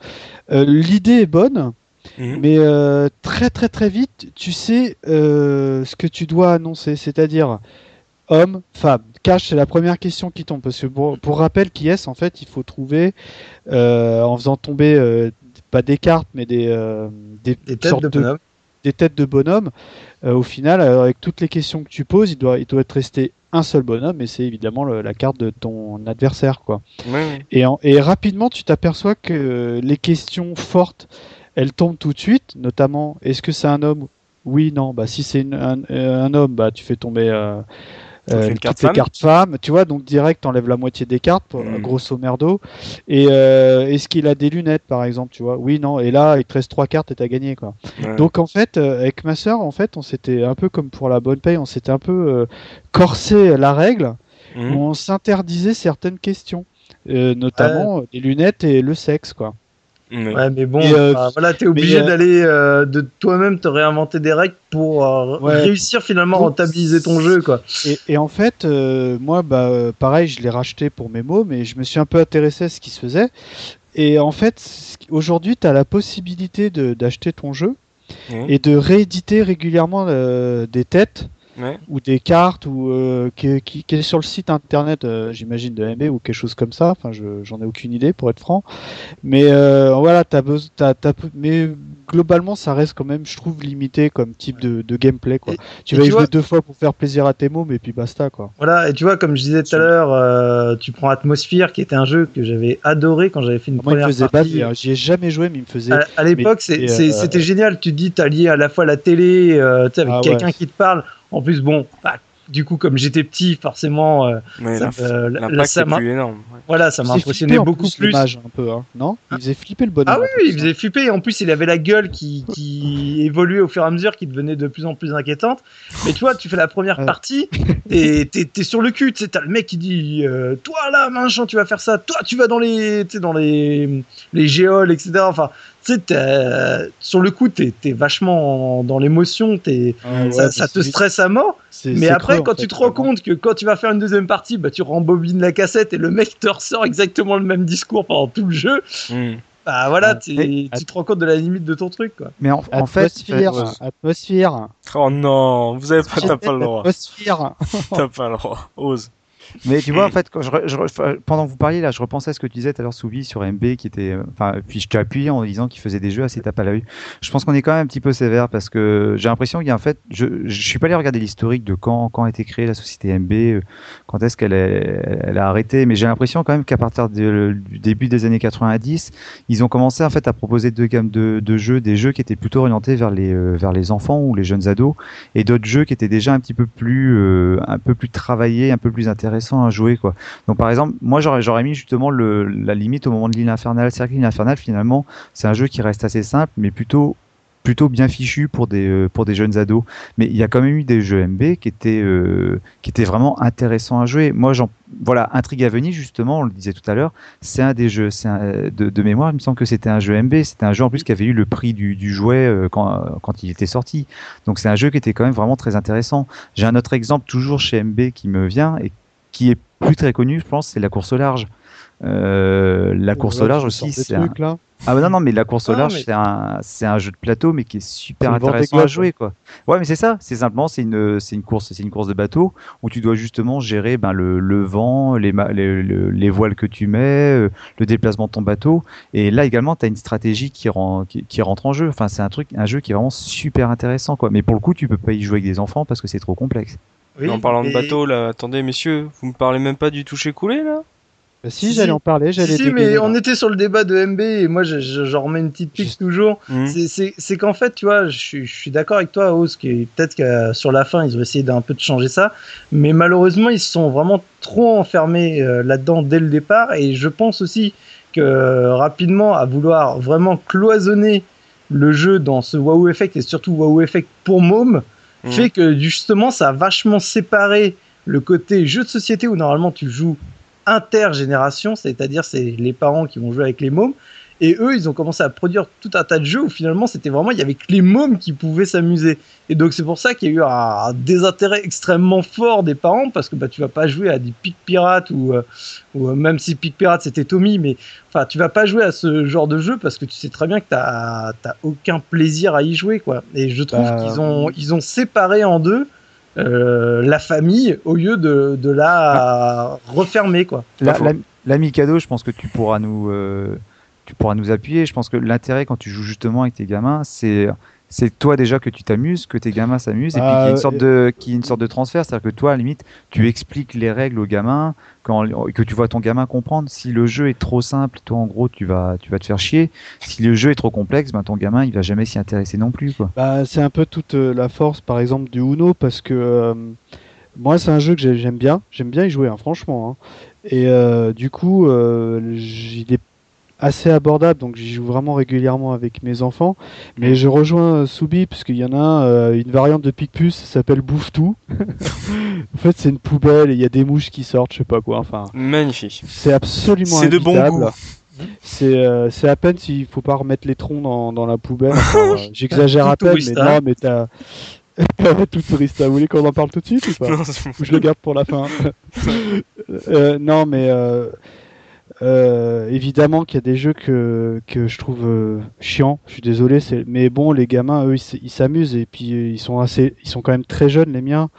Speaker 2: euh, l'idée est bonne,
Speaker 1: Mhm.
Speaker 2: mais euh, très très très vite, tu sais euh, ce que tu dois annoncer, c'est-à-dire homme, femme. Cash, c'est la première question qui tombe parce que pour, pour rappel, qui est en fait, il faut trouver euh, en faisant tomber euh, pas des cartes, mais des euh, des,
Speaker 3: Des têtes
Speaker 2: sortes
Speaker 3: de bonhomme.
Speaker 2: des têtes de bonhomme. Euh, au final, avec toutes les questions que tu poses, il doit, il doit être resté un seul bonhomme, et c'est évidemment le- la carte de ton adversaire, quoi.
Speaker 1: Ouais.
Speaker 2: Et, en- et rapidement, tu t'aperçois que euh, les questions fortes, elles tombent tout de suite, notamment est-ce que c'est un homme? Oui, non. Bah si c'est un, euh, un homme, bah tu fais tomber euh, euh,
Speaker 1: une carte
Speaker 2: les
Speaker 1: femme.
Speaker 2: cartes femmes. Tu vois, donc direct, t'enlèves la moitié des cartes, pour-
Speaker 1: Mm.
Speaker 2: grosso merdo. Et euh, est-ce qu'il a des lunettes, par exemple Tu vois? Oui, non. Et là, il te reste trois cartes et t'as gagné, quoi.
Speaker 1: Ouais.
Speaker 2: Donc en fait, euh, avec ma sœur, en fait, on s'était un peu comme pour la bonne paye, on s'était un peu corsé la règle où on s'interdisait certaines questions, notamment les lunettes et le sexe, quoi.
Speaker 1: Ouais.
Speaker 3: Ouais, mais bon,
Speaker 2: euh,
Speaker 3: voilà, t'es obligé
Speaker 2: euh,
Speaker 3: d'aller euh, de toi-même te réinventer des règles pour euh,
Speaker 2: Ouais.
Speaker 3: réussir finalement à rentabiliser ton jeu, quoi.
Speaker 2: Et, et en fait, euh, moi, bah, pareil, je l'ai racheté pour mes mots, mais je me suis un peu intéressé à ce qui se faisait. Et en fait, aujourd'hui, tu as la possibilité de- d'acheter ton jeu
Speaker 1: Mhm.
Speaker 2: et de rééditer régulièrement euh, des têtes
Speaker 1: Ouais.
Speaker 2: ou des cartes ou euh, qui, qui, qui est sur le site internet, euh, j'imagine de MB ou quelque chose comme ça. Enfin, je- j'en ai aucune idée pour être franc. Mais euh, voilà, t'as besoin, t'as, t'as peu- mais globalement, ça reste quand même, je trouve, limité comme type de, de gameplay. Quoi.
Speaker 3: Et-
Speaker 2: tu
Speaker 3: et
Speaker 2: vas y
Speaker 3: tu
Speaker 2: jouer
Speaker 3: vois-
Speaker 2: deux fois pour faire plaisir à tes mots, mais puis basta, quoi.
Speaker 3: Voilà, et tu vois, comme je disais tout à l'heure, euh, tu prends Atmosphere, qui était un jeu que j'avais adoré quand j'avais fait une
Speaker 2: Moi, il me
Speaker 3: première
Speaker 2: faisait
Speaker 3: partie.
Speaker 2: battre, j'y ai jamais joué, mais il me faisait.
Speaker 3: À, à l'époque,
Speaker 2: et, euh,
Speaker 3: c'était génial. Tu te dis, t'as lié à la fois la télé, euh, tu sais, avec
Speaker 2: Ah
Speaker 3: quelqu'un
Speaker 2: ouais.
Speaker 3: qui te parle. En plus, bon, bah, du coup, comme j'étais petit, forcément, euh,
Speaker 1: Ouais,
Speaker 3: ça, euh, là, ça m'a
Speaker 1: ouais.
Speaker 3: voilà, ça m'a impressionné
Speaker 2: flipper, en
Speaker 3: beaucoup
Speaker 2: plus.
Speaker 3: plus.
Speaker 2: le mage, un peu, hein, non? Il faisait flipper le bonhomme.
Speaker 3: Ah oui,
Speaker 2: en
Speaker 3: oui,
Speaker 2: plus,
Speaker 3: il
Speaker 2: hein.
Speaker 3: faisait flipper. En plus, il avait la gueule qui, qui évoluait au fur et à mesure, qui devenait de plus en plus inquiétante. Mais tu vois, tu fais la première partie et t'es t'es sur le cul. Tu sais, t'as le mec qui dit euh, Toi là, machin, tu vas faire ça. Toi, tu vas dans les, tu sais, dans les, les géoles, etc. Enfin, tu sais, sur le coup, t'es es vachement dans l'émotion. t'es-
Speaker 2: Ah ouais,
Speaker 3: ça, te stresse à mort. Mais après,
Speaker 2: creux,
Speaker 3: quand
Speaker 2: en
Speaker 3: tu te rends
Speaker 2: vraiment.
Speaker 3: compte que quand tu vas faire une deuxième partie, bah, tu rembobines la cassette et le mec te ressort exactement le même discours pendant tout le jeu.
Speaker 1: Mhm.
Speaker 3: Bah voilà,
Speaker 2: Ah,
Speaker 3: tu te rends compte de la limite de ton truc, quoi.
Speaker 4: Mais en, en fait,
Speaker 2: Atmosphère,
Speaker 1: ouais.
Speaker 2: atmosphère.
Speaker 1: Oh non, vous avez pas, t'as pas le droit.
Speaker 2: Atmosphère.
Speaker 1: T'as pas le droit. Ose.
Speaker 4: Mais tu vois, en fait, quand je, re- je re- pendant que vous parliez là, je repensais à ce que tu disais tout à l'heure, Souvi, sur MB, qui était, euh, enfin, puis je t'ai appuyé en disant qu'il faisait des jeux assez tape à l'œil. Je pense qu'on est quand même un petit peu sévère parce que j'ai l'impression qu'il y a en fait, je, je suis pas allé regarder l'historique de quand, quand a été créée la société MB, euh, quand est-ce qu'elle elle a arrêté, mais j'ai l'impression quand même qu'à partir de- du début des années 90, ils ont commencé en fait à proposer deux gammes de, de jeux, des jeux qui étaient plutôt orientés vers les, euh, vers les enfants ou les jeunes ados, et d'autres jeux qui étaient déjà un petit peu plus, euh, un peu plus travaillés, un peu plus intéressants à jouer, quoi. Donc par exemple, moi j'aurais j'aurais mis justement le, la limite au moment de l'île infernale. C'est que l'île infernale finalement c'est un jeu qui reste assez simple, mais plutôt plutôt bien fichu pour des euh, pour des jeunes ados. Mais il y a quand même eu des jeux MB qui étaient euh, qui étaient vraiment intéressants à jouer. Moi, j'en voilà, Intrigue à venir justement, on le disait tout à l'heure, c'est un des jeux, c'est de, de, mémoire, il me semble que c'était un jeu MB, c'était un jeu en plus qui avait eu le prix du, du jouet euh, quand, quand il était sorti. Donc c'est un jeu qui était quand même vraiment très intéressant. J'ai un autre exemple toujours chez MB qui me vient et qui est plus très connu, je pense, c'est la course au large. Euh, la course au large aussi, c'est un...
Speaker 2: là.
Speaker 4: Ah bah non non mais la course au large c'est un c'est un jeu de plateau mais qui est super intéressant à jouer quoi. Ouais mais c'est ça, c'est simplement c'est une c'est une course c'est une course de bateau où tu dois justement gérer ben le, le vent, les, les, les voiles que tu mets, euh, le déplacement de ton bateau et là également tu as une stratégie qui, rend, qui, rentre en jeu. Enfin c'est un truc un jeu qui est vraiment super intéressant quoi. Mais pour le coup, tu peux pas y jouer avec des enfants parce que c'est trop complexe.
Speaker 1: Oui, en parlant de bateau là, attendez messieurs, vous me parlez même pas du toucher coulé là?
Speaker 2: Bah si, j'allais en parler, j'allais.
Speaker 3: Si, mais on était sur le débat de MB et moi j'en remets une petite pique toujours. Mmh. C'est qu'en fait, tu vois, je, je suis d'accord avec toi, Ose, qui peut-être que sur la fin ils ont essayé d'un peu de changer ça, mais malheureusement ils se sont vraiment trop enfermés euh, là-dedans dès le départ et je pense aussi que rapidement à vouloir vraiment cloisonner le jeu dans ce Wow Effect et surtout Wow Effect pour môme mmh. fait que justement ça a vachement séparé le côté jeu de société où normalement tu joues intergénération, c'est-à-dire c'est les parents qui vont jouer avec les mômes. Et eux, ils ont commencé à produire tout un tas de jeux où finalement c'était vraiment, il y avait que les mômes qui pouvaient s'amuser. Et donc c'est pour ça qu'il y a eu un, désintérêt extrêmement fort des parents parce que bah, tu vas pas jouer à des pics pirates ou, euh, ou euh, même si pic pirate c'était Tommy, mais enfin tu vas pas jouer à ce genre de jeu parce que tu sais très bien que tu n'as aucun plaisir à y jouer. quoi. Et je trouve bah, qu'ils ont, ils ont séparé en deux euh, la famille au lieu de, de la refermer quoi.
Speaker 4: L'ami cadeau, je pense que tu pourras nous euh, tu pourras nous appuyer. Je pense que l'intérêt quand tu joues justement avec tes gamins, c'est c'est toi déjà que tu t'amuses, que tes gamins s'amusent, et puis qu'il y a une ah, sorte de, qui une sorte de transfert, c'est-à-dire que toi, à la limite, tu expliques les règles aux gamins, quand, que tu vois ton gamin comprendre. Si le jeu est trop simple, toi, en gros, tu vas, tu vas te faire chier. Si le jeu est trop complexe, ben, ton gamin, il va jamais s'y intéresser non plus, quoi.
Speaker 2: Bah, c'est un peu toute euh, la force, par exemple, du Uno, parce que euh, moi, c'est un jeu que j'aime bien, j'aime bien y jouer, hein, franchement. Hein. Et euh, du coup, euh, il est assez abordable, donc j'y joue vraiment régulièrement avec mes enfants. Mais je rejoins Soubi, parce qu'il y en a euh, une variante de Picpus, ça s'appelle Bouffe tout. en fait, c'est une poubelle et il y a des mouches qui sortent, je sais pas quoi. Enfin,
Speaker 1: magnifique.
Speaker 2: C'est absolument
Speaker 1: C'est de bon goût.
Speaker 2: C'est euh, à peine s'il faut pas remettre les troncs dans, dans la poubelle. Euh, j'exagère à peine, mais non, mais t'as. tout touriste, vous voulez qu'on en parle tout de suite ou pas Ou je le garde pour la fin euh, Non, mais euh, euh, évidemment qu'il y a des jeux que, que je trouve euh, chiants, je suis désolé, mais bon, les gamins, eux, ils s'amusent et puis euh, ils sont assez, ils sont quand même très jeunes, les miens.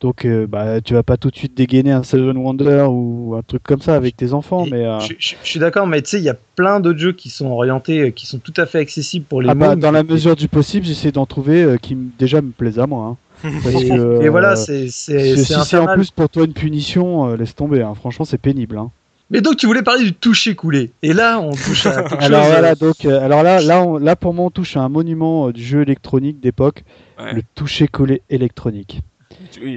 Speaker 2: Donc, bah, tu vas pas tout de suite dégainer un Seven Wonder ou un truc comme ça avec tes enfants. mais
Speaker 3: je, suis d'accord, mais tu sais, il y a plein d'autres jeux qui sont orientés, qui sont tout à fait accessibles pour les. Ah
Speaker 2: bah, dans la mesure du possible, j'essaie d'en trouver qui déjà me plaisent à moi. Hein.
Speaker 3: et, voilà, c'est. Si
Speaker 2: c'est en plus pour toi une punition, laisse tomber. Hein. Franchement, c'est pénible. Hein.
Speaker 3: Mais donc tu voulais parler du toucher coulé. Et là, on touche à
Speaker 2: alors Voilà, donc, euh, alors là, là, là, pour moi, on touche à un monument euh, du jeu électronique d'époque, le toucher collé électronique.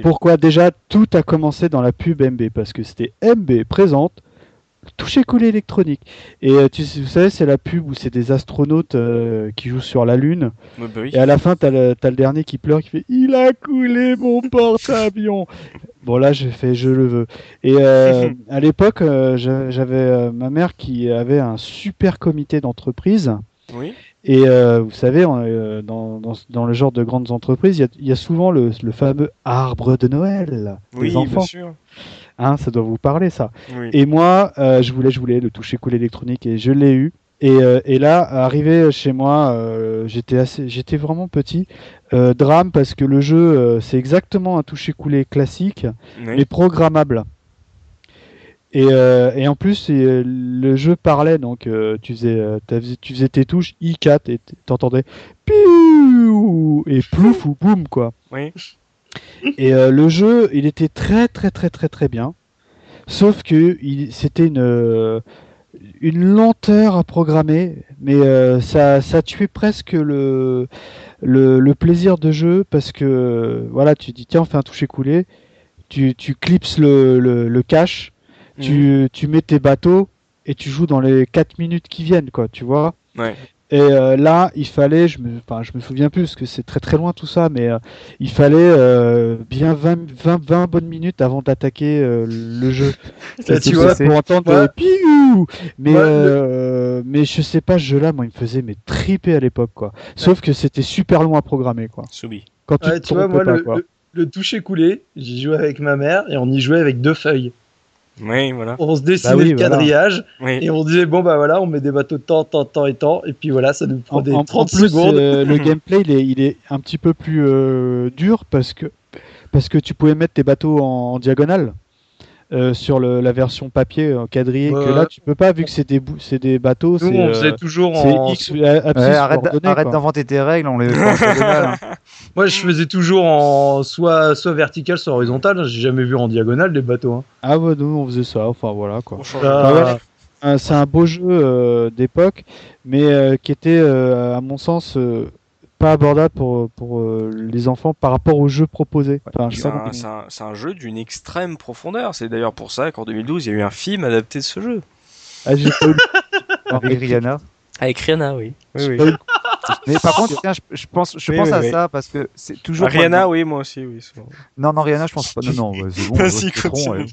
Speaker 2: Pourquoi Déjà, tout a commencé dans la pub MB parce que c'était MB présente toucher collé électronique. Et euh, tu vous savez, c'est la pub où c'est des astronautes qui jouent sur la Lune. Bah Et à la fin, t'as le, as le dernier qui pleure, qui fait Il a coulé mon porte-avions Bon là, j'ai fait je le veux. Et euh, à l'époque, euh, j'avais euh, ma mère qui avait un super comité d'entreprise.
Speaker 1: Oui.
Speaker 2: Et vous savez, dans, dans, le genre de grandes entreprises, il y, a, souvent le, le, fameux arbre de Noël
Speaker 1: oui,
Speaker 2: des enfants.
Speaker 1: Bien sûr.
Speaker 2: Hein, ça doit vous parler ça. Et moi, je voulais, je voulais le toucher cool électronique et je l'ai eu. Et, et, là, arrivé chez moi, j'étais assez, j'étais vraiment petit. Euh, drame parce que le jeu euh, c'est exactement un toucher coulé classique mais programmable. Et, euh, et, en plus le jeu parlait donc tu faisais tu faisais tes touches I4 et t'entendais et plouf ou boum quoi.
Speaker 1: Oui.
Speaker 2: Et le jeu il était très très très très très bien. Sauf que c'était une une lenteur à programmer, mais ça, ça tuait presque le, le, plaisir de jeu parce que voilà, tu dis tiens, on fait un toucher coulé, tu, tu clipses le, le, cache, tu, mhm. tu mets tes bateaux et tu joues dans les 4 minutes qui viennent, quoi, tu vois.
Speaker 1: Ouais.
Speaker 2: Et euh, là, il fallait, je me, enfin, je me souviens plus parce que c'est très très loin tout ça, mais euh, il fallait euh, bien 20, 20, 20 bonnes minutes avant d'attaquer euh, le jeu.
Speaker 3: Ça, tu
Speaker 2: Pour-
Speaker 3: vois,
Speaker 2: pour entendre le piou. Mais
Speaker 3: moi,
Speaker 2: euh, mais je sais pas, ce jeu-là, moi, il me faisait mais triper à l'époque, quoi. Sauf que c'était super long à programmer, quoi. Quand tu
Speaker 3: Ouais, vois, moi,
Speaker 2: pas,
Speaker 3: le,
Speaker 2: quoi.
Speaker 3: le, le toucher coulé, j'y jouais avec ma mère et on y jouait avec deux feuilles.
Speaker 1: Oui, voilà.
Speaker 3: On se dessinait
Speaker 2: Bah oui,
Speaker 3: le
Speaker 2: voilà.
Speaker 3: quadrillage
Speaker 1: Oui.
Speaker 3: et on disait, bon, bah voilà, on met des bateaux de temps, temps, temps et temps. Et puis voilà, ça nous
Speaker 2: En,
Speaker 3: prenait
Speaker 2: en- en
Speaker 3: 30
Speaker 2: plus,
Speaker 3: secondes.
Speaker 2: euh, le gameplay, il est, il est un petit peu plus euh, dur parce que, parce que tu pouvais mettre tes bateaux en, en diagonale euh, sur le- la version papier en quadrillé.
Speaker 3: Ouais,
Speaker 2: que là, tu peux pas, vu que c'est des, bou- c'est des bateaux,
Speaker 3: Nous,
Speaker 2: c'est
Speaker 3: on
Speaker 2: euh,
Speaker 3: faisait toujours
Speaker 2: c'est
Speaker 3: en.
Speaker 2: X euh,
Speaker 4: Ouais, arrête d'inventer tes règles, on les diagonale, hein.
Speaker 3: Moi, je faisais toujours en soit, soit vertical, soit horizontal. J'ai jamais vu en diagonale des bateaux. Hein.
Speaker 2: Ah ouais, nous, on faisait ça. Enfin, voilà, quoi.
Speaker 3: Ah,
Speaker 2: ouais. Euh, c'est un beau jeu euh, d'époque, mais euh, qui était, euh, à mon sens, euh, pas abordable pour, pour euh, les enfants par rapport au jeu proposé. Enfin, je sais
Speaker 1: C'est un, un- c'est un jeu d'une extrême profondeur. C'est d'ailleurs pour ça qu'en 2012, il y a eu un film adapté de ce jeu.
Speaker 2: Ah, j'ai pas eu le-
Speaker 4: avec Rihanna.
Speaker 1: Avec Rihanna, oui. Oui, oui.
Speaker 4: Mais par contre, tiens, je, je pense, je
Speaker 1: Oui,
Speaker 4: pense
Speaker 1: oui,
Speaker 4: à
Speaker 1: oui.
Speaker 4: ça parce que c'est toujours.
Speaker 1: Rihanna, oui, moi aussi, oui.
Speaker 4: Non, non, Rihanna, je pense pas. Non, non, c'est bon. Ouais.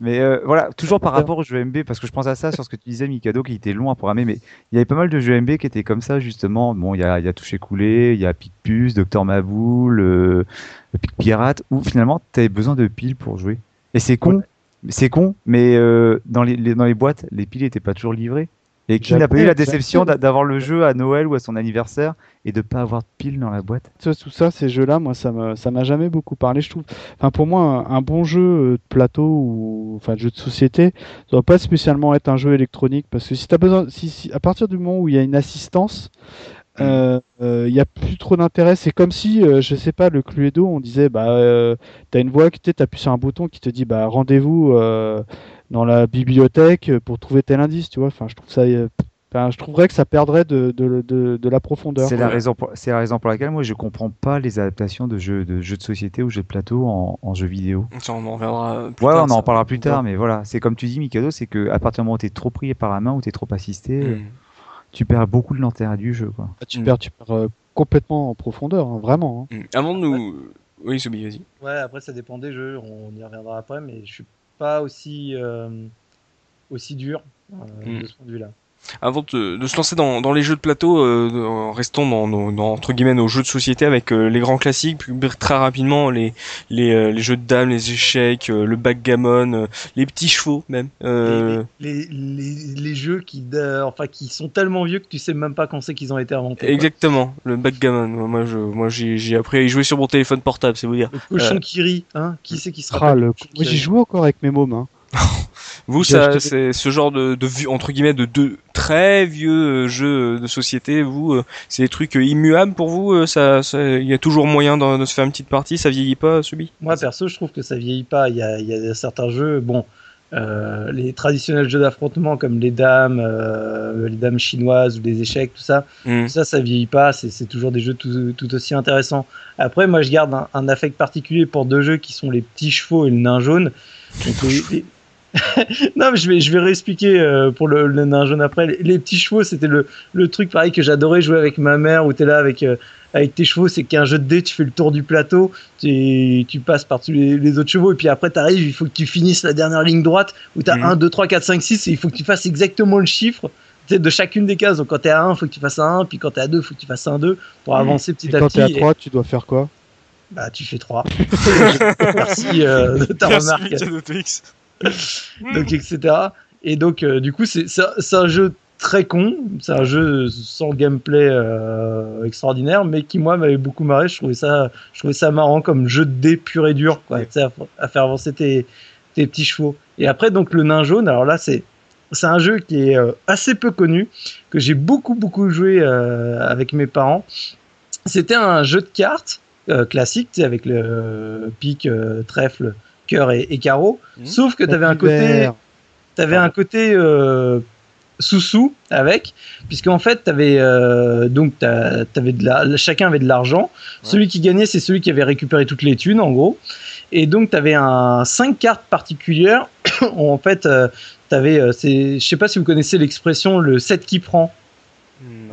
Speaker 4: Mais euh, voilà, toujours par rapport aux jeux MB, parce que je pense à ça sur ce que tu disais, Mikado, qui était long à programmer, mais il y avait pas mal de jeux MB qui étaient comme ça, justement. Bon, il y a, il y a Touché Coulé, il y a Pic Puce, Docteur Maboul, euh, Pic Pirate, où finalement, tu avais besoin de piles pour jouer. Et c'est con, c'est con, mais euh, dans, les, les- dans les boîtes, les piles n'étaient pas toujours livrées. Et qui n'a pas eu la déception d'avoir le jeu à Noël ou à son anniversaire et de pas avoir de piles dans la boîte?
Speaker 2: Tout ça, ces jeux-là, moi, ça m'a jamais beaucoup parlé. Je trouve, enfin, pour moi, un, un bon jeu euh, de plateau ou, enfin, de jeu de société, ça doit pas spécialement être un jeu électronique, parce que si t'as besoin, si, si- à partir du moment où il y a une assistance, euh, euh, il y a plus trop d'intérêt. C'est comme si, euh, je sais pas, le Cluedo, on disait, bah, euh, t'as une voix qui t'appuies sur un bouton qui te dit, bah, rendez-vous euh, dans la bibliothèque pour trouver tel indice, tu vois. Enfin, je trouve ça. euh, Enfin, je trouverais que ça perdrait de, de, de, de la profondeur.
Speaker 4: C'est la,
Speaker 1: Ouais.
Speaker 4: raison pour, c'est la raison pour laquelle moi je comprends pas les adaptations de jeux de, jeux de société ou jeux de plateau en, en jeux vidéo.
Speaker 1: Ça, on en reviendra plus
Speaker 4: Ouais,
Speaker 1: tard,
Speaker 4: on en parlera plus tard, mais voilà, c'est comme tu dis, Mikado, c'est que à partir du moment où t'es trop pris par la main ou t'es trop assisté, euh,
Speaker 1: Mm.
Speaker 4: Tu perds beaucoup de l'intérêt du jeu, quoi.
Speaker 2: Tu
Speaker 1: Mm.
Speaker 2: perds, tu perds euh, complètement en profondeur, hein, vraiment. hein.
Speaker 1: Mm. Avant de nous. Oui, Soubi, vas-y.
Speaker 3: Ouais, après, ça dépend des jeux. On y reviendra après, mais je suis pas aussi, euh, aussi dur euh,
Speaker 1: Mm.
Speaker 3: de ce point de vue-là.
Speaker 1: Avant de, de se lancer dans, dans les jeux de plateau, euh, en restant dans, entre guillemets nos jeux de société avec euh, les grands classiques, puis très rapidement les les, euh, les jeux de dames, les échecs, euh, le backgammon, euh, les petits chevaux même. Euh,
Speaker 3: Les, les, les, les jeux qui, euh, enfin, qui sont tellement vieux que tu sais même pas quand c'est qu'ils ont été inventés. quoi.
Speaker 1: Exactement, le backgammon. Moi, je, moi, j'ai, j'ai appris à y jouer sur mon téléphone portable, c'est vous dire.
Speaker 3: Le cochon
Speaker 1: Euh.
Speaker 3: qui rit, hein Qui c'est qui se
Speaker 2: Ah,
Speaker 3: rappelle
Speaker 2: le- Moi, j'y
Speaker 3: rit
Speaker 2: joue encore avec mes mômes. Hein.
Speaker 1: Vous, ça, c'est ce genre de, de vieux- entre guillemets de, de très vieux euh, jeux de société. Vous, euh, c'est des trucs euh, immuables pour vous. euh, Ça, il y a toujours moyen de, de se faire une petite partie. Ça vieillit pas, Subi?
Speaker 3: Moi, perso, je trouve que ça vieillit pas. Il y a, il y a certains jeux, bon, euh, les traditionnels jeux d'affrontement comme les dames, euh, les dames chinoises ou les échecs, tout ça,
Speaker 1: Mm.
Speaker 3: ça, ça vieillit pas. C'est c'est toujours des jeux tout, tout aussi intéressants. Après, moi, je garde un, un affect particulier pour deux jeux qui sont les petits chevaux et le nain jaune. Donc, les- les- non, mais je vais, je vais réexpliquer euh, pour le, le nain jaune après. Les, les petits chevaux, c'était le, le truc pareil que j'adorais jouer avec ma mère où t'es là avec, euh, avec tes chevaux. C'est qu'un jeu de dés, tu fais le tour du plateau, tu, tu passes par-dessus les, les autres chevaux et puis après t'arrives, il faut que tu finisses la dernière ligne droite où t'as
Speaker 1: Mhm.
Speaker 3: 1, 2, 3, 4, 5, 6 et il faut que tu fasses exactement le chiffre tu de chacune des cases. Donc quand t'es à 1, il faut que tu fasses un 1, puis quand t'es à 2, il faut que tu fasses un 2 pour
Speaker 1: Mhm.
Speaker 3: avancer petit
Speaker 2: Et
Speaker 3: à
Speaker 2: quand
Speaker 3: petit.
Speaker 2: t'es à
Speaker 3: et-
Speaker 2: 3, tu dois faire quoi?
Speaker 3: Bah, tu fais 3. Merci euh, de ta
Speaker 1: Merci,
Speaker 3: remarque. Donc etc. Et donc euh, du coup c'est un- jeu très con, c'est un jeu sans gameplay euh, extraordinaire, mais qui moi m'avait beaucoup marré. Je trouvais ça, je trouvais ça marrant comme jeu de dés pur et dur, quoi, à, à faire avancer tes, tes petits chevaux. Et après donc le nain jaune, alors là c'est c'est un jeu qui est euh, assez peu connu, que j'ai beaucoup beaucoup joué avec mes parents. C'était un jeu de cartes classique, avec le pique, euh, trèfle, cœur et, et carreau.
Speaker 1: Mhm.
Speaker 3: Sauf que tu avais un côté,
Speaker 2: vert.
Speaker 3: t'avais un côté euh, sous-sous avec, puisqu'en fait, t'avais euh, donc t'as- t'avais de la, chacun avait de l'argent. Celui qui gagnait, c'est celui qui avait récupéré toutes les thunes, en gros. Et donc, tu avais un 5 cartes particulières. où, en fait, euh, t'avais, euh, c'est, je sais pas si vous connaissez l'expression le 7 qui prend.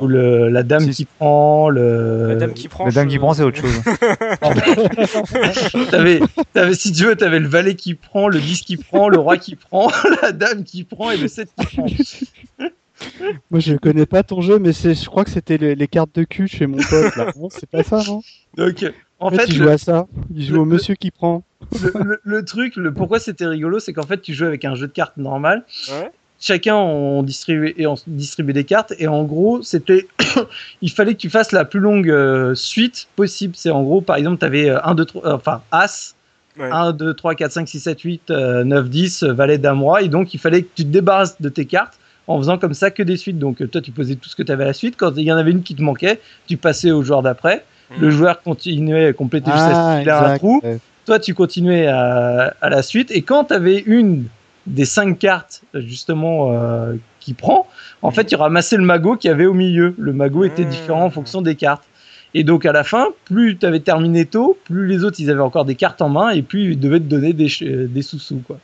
Speaker 3: Ou le, la dame qui prend, le.
Speaker 1: La dame qui prend.
Speaker 4: La dame qui
Speaker 1: je-
Speaker 4: prend, c'est autre chose.
Speaker 3: T'avais, t'avais, si tu veux, t'avais le valet qui prend, le 10 qui prend, le roi qui prend, la dame qui prend et le 7 qui prend.
Speaker 2: Moi, je connais pas ton jeu, mais c'est, je crois que c'était les, les cartes de cul chez mon pote. Là. Non, c'est pas ça, non?
Speaker 3: Donc, en
Speaker 2: En fait,
Speaker 3: fait,
Speaker 2: il
Speaker 3: le,
Speaker 2: joue à ça. Il joue
Speaker 3: le-
Speaker 2: au monsieur qui prend.
Speaker 3: le, le- le truc, le, pourquoi c'était rigolo, c'est qu'en fait, tu jouais avec un jeu de cartes normal.
Speaker 1: Ouais.
Speaker 3: Chacun on distribuait, et on distribuait des cartes. Et en gros c'était il fallait que tu fasses la plus longue euh, suite possible. C'est en gros par exemple tu avais 1 2 3 enfin as.
Speaker 1: Ouais.
Speaker 3: 1 2 3 4 5 6 7 8 euh, 9 10 euh, valet dame roi et donc il fallait que tu te débarrasses de tes cartes en faisant comme ça que des suites. Donc euh, toi tu posais tout ce que tu avais à la suite. Quand il y en avait une qui te manquait tu passais au joueur d'après.
Speaker 1: Mhm.
Speaker 3: le joueur continuait à compléter jusqu'à ce qu'il ait un
Speaker 2: Ah, exact,
Speaker 3: trou
Speaker 2: ouais.
Speaker 3: toi tu continuais à, à la suite. Et quand tu avais une des cinq cartes justement euh, qui prend en fait tu ramassais le magot qui avait au milieu. Le magot était
Speaker 1: Mmh.
Speaker 3: différent en fonction des cartes. Et donc à la fin plus tu avais terminé tôt plus les autres ils avaient encore des cartes en main et plus ils devaient te donner des, euh, des sous-sous quoi.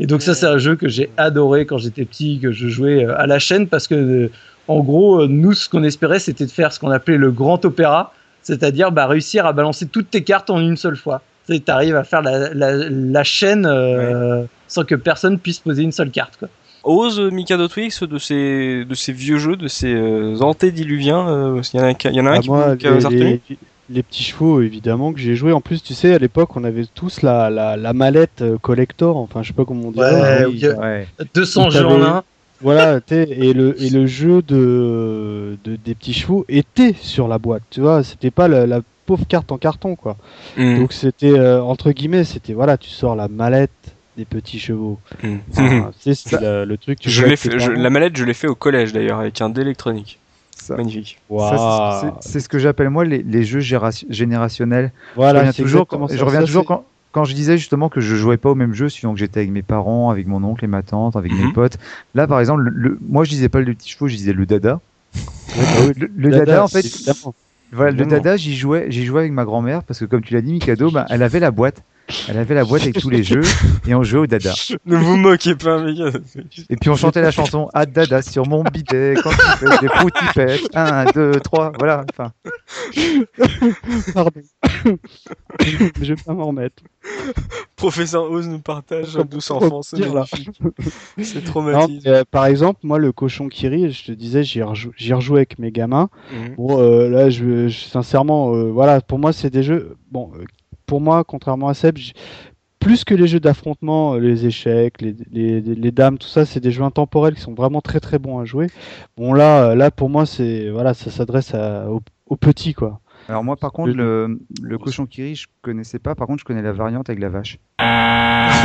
Speaker 3: Et donc ça c'est un jeu que j'ai adoré quand j'étais petit que je jouais euh, à la chaîne parce que euh, en gros nous ce qu'on espérait c'était de faire ce qu'on appelait le grand opéra c'est-à-dire bah, réussir à balancer toutes tes cartes en une seule fois. Tu arrives à faire la, la, la chaîne euh, sans que personne puisse poser une seule carte. Quoi.
Speaker 1: Ose euh, Mikado Twix de ces de ces vieux jeux, de ces euh, antédiluviens. euh, Il y en a, un- il y en a un
Speaker 2: Ah,
Speaker 1: qui,
Speaker 2: moi,
Speaker 1: qui a
Speaker 2: les,
Speaker 1: retenu
Speaker 2: les- les petits chevaux, évidemment, que j'ai joué. En plus, tu sais, à l'époque, on avait tous la, la, la mallette euh, collector. Enfin, je sais pas comment on dit.
Speaker 3: Ouais,
Speaker 2: aujourd'hui.
Speaker 3: ok.
Speaker 4: Ouais.
Speaker 3: 200
Speaker 2: Donc,
Speaker 3: jeux en un.
Speaker 2: Voilà, tu sais, et le, et le jeu de, de- des petits chevaux était sur la boîte, tu vois, c'était pas la, la pauvre carte en carton, quoi.
Speaker 1: Mm.
Speaker 2: Donc c'était, euh, entre guillemets, c'était, voilà, tu sors la mallette des petits chevaux.
Speaker 1: Mm.
Speaker 2: Enfin, tu sais, c'est le, le truc, tu
Speaker 1: Je
Speaker 2: joues
Speaker 1: l'ai
Speaker 2: avec
Speaker 1: fait,
Speaker 2: tes
Speaker 1: je-
Speaker 2: parents.
Speaker 1: la mallette, je l'ai fait au collège d'ailleurs avec un dé électronique.
Speaker 4: Ça,
Speaker 1: Magnifique.
Speaker 4: ça, c'est- c'est- c'est ce que j'appelle moi les, les jeux géra- générationnels.
Speaker 2: Voilà,
Speaker 4: je reviens toujours, quand, je
Speaker 2: ça.
Speaker 4: reviens
Speaker 2: Ça,
Speaker 4: toujours
Speaker 2: c'est-
Speaker 4: quand, quand je disais justement que je jouais pas au même jeu suivant que j'étais avec mes parents, avec mon oncle et ma tante, avec
Speaker 1: Mhm.
Speaker 4: mes potes. Là, par exemple, le, le- moi je disais pas le petit chevaux, je disais le dada.
Speaker 2: Bah
Speaker 4: Le, le dada, en fait, voilà, le dada, j'y jouais, j'y jouais avec ma grand-mère parce que comme tu l'as dit, Mikado, bah, elle avait la boîte. Elle avait la boîte avec tous les jeux et on jouait au dada.
Speaker 1: Ne vous moquez pas, Mikado.
Speaker 4: Et puis on chantait la chanson Ah dada sur mon bidet quand tu fais des pets. 1, 2, 3, voilà. Enfin,
Speaker 2: Pardon. je vais pas m'en remettre.
Speaker 1: Professeur Oz nous partage
Speaker 2: Comme-
Speaker 1: douce enfance. C'est
Speaker 2: mais, euh, par exemple, moi, le cochon qui rit, je te disais, j'y rejou- j'y rejoué avec mes gamins.
Speaker 1: Mhm.
Speaker 2: Bon, euh, là, je, je- sincèrement, euh, voilà, pour moi, c'est des jeux. Bon, euh, pour moi, contrairement à Seb, plus que les jeux d'affrontement, euh, les échecs, les, les, les dames, tout ça, c'est des jeux intemporels qui sont vraiment très très bons à jouer. Bon, là, euh, là, pour moi, c'est voilà, ça s'adresse aux, aux petits, quoi.
Speaker 4: alors moi par contre, le, le cochon qui rit, je connaissais pas. Par contre, je connais la variante avec la vache.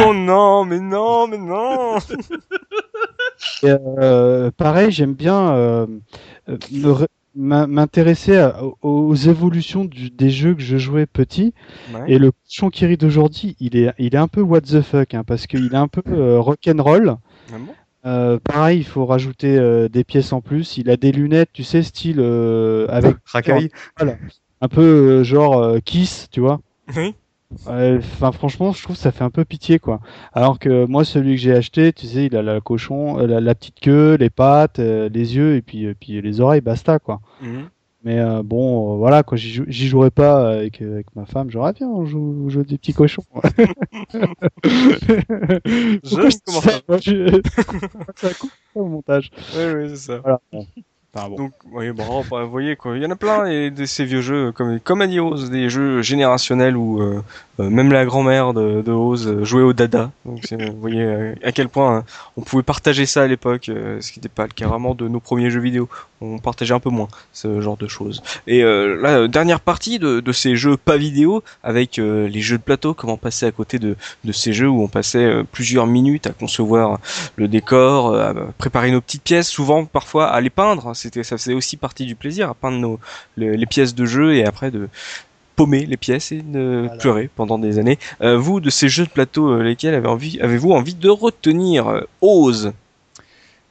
Speaker 1: Oh non, mais non, mais non.
Speaker 2: Et, euh, pareil, j'aime bien euh, me m'intéresser aux, évolutions du- des jeux que je jouais petit.
Speaker 1: Ouais.
Speaker 2: Et le cochon qui rit d'aujourd'hui, il est, il est un peu what the fuck, hein, parce qu'il est un peu euh, rock'n'roll.
Speaker 1: Ah bon?
Speaker 2: Euh, pareil, il faut rajouter euh, des pièces en plus. Il a des lunettes, tu sais, style avec
Speaker 4: Racaille.
Speaker 2: un peu genre Kiss, tu vois.
Speaker 1: Oui.
Speaker 2: Enfin, franchement, je trouve que ça fait un peu pitié, quoi. Alors que moi, celui que j'ai acheté, tu sais, il a la cochon, euh, la, la petite queue, les pattes, euh, les yeux et puis, euh, puis les oreilles, basta, quoi.
Speaker 1: Mhm.
Speaker 2: Mais euh, bon, voilà, quoi, j'y jou- j'y jouerais pas avec, avec ma femme. J'aurais bien, on joue, des petits cochons. Je dis
Speaker 1: comment
Speaker 2: ça
Speaker 1: ça.
Speaker 2: Coupe au montage?
Speaker 1: Oui, oui, c'est ça.
Speaker 2: Voilà. Bon. Bon.
Speaker 1: Donc, oui, bon, vous voyez quoi, il y en a plein et de ces vieux jeux comme comme a dit Oz, des jeux générationnels où euh, euh, même la grand-mère de, de euh, jouait au dada. Donc, vous voyez euh, à quel point hein, on pouvait partager ça à l'époque, euh, ce qui n'était pas le cas de nos premiers jeux vidéo. On partageait un peu moins ce genre de choses. Et euh, euh, dernière partie de, de ces jeux pas vidéo avec les jeux de plateau, comment passer à côté de, de ces jeux où on passait plusieurs minutes à concevoir le décor, à préparer nos petites pièces, souvent parfois à les peindre. C'était, ça faisait aussi partie du plaisir à peindre nos, le- les pièces de jeu et après de paumer les pièces et de
Speaker 3: Voilà.
Speaker 1: pleurer pendant des années. Euh, vous, de ces jeux de plateau, euh, lesquels avez envie, avez-vous envie de retenir? Euh, Ose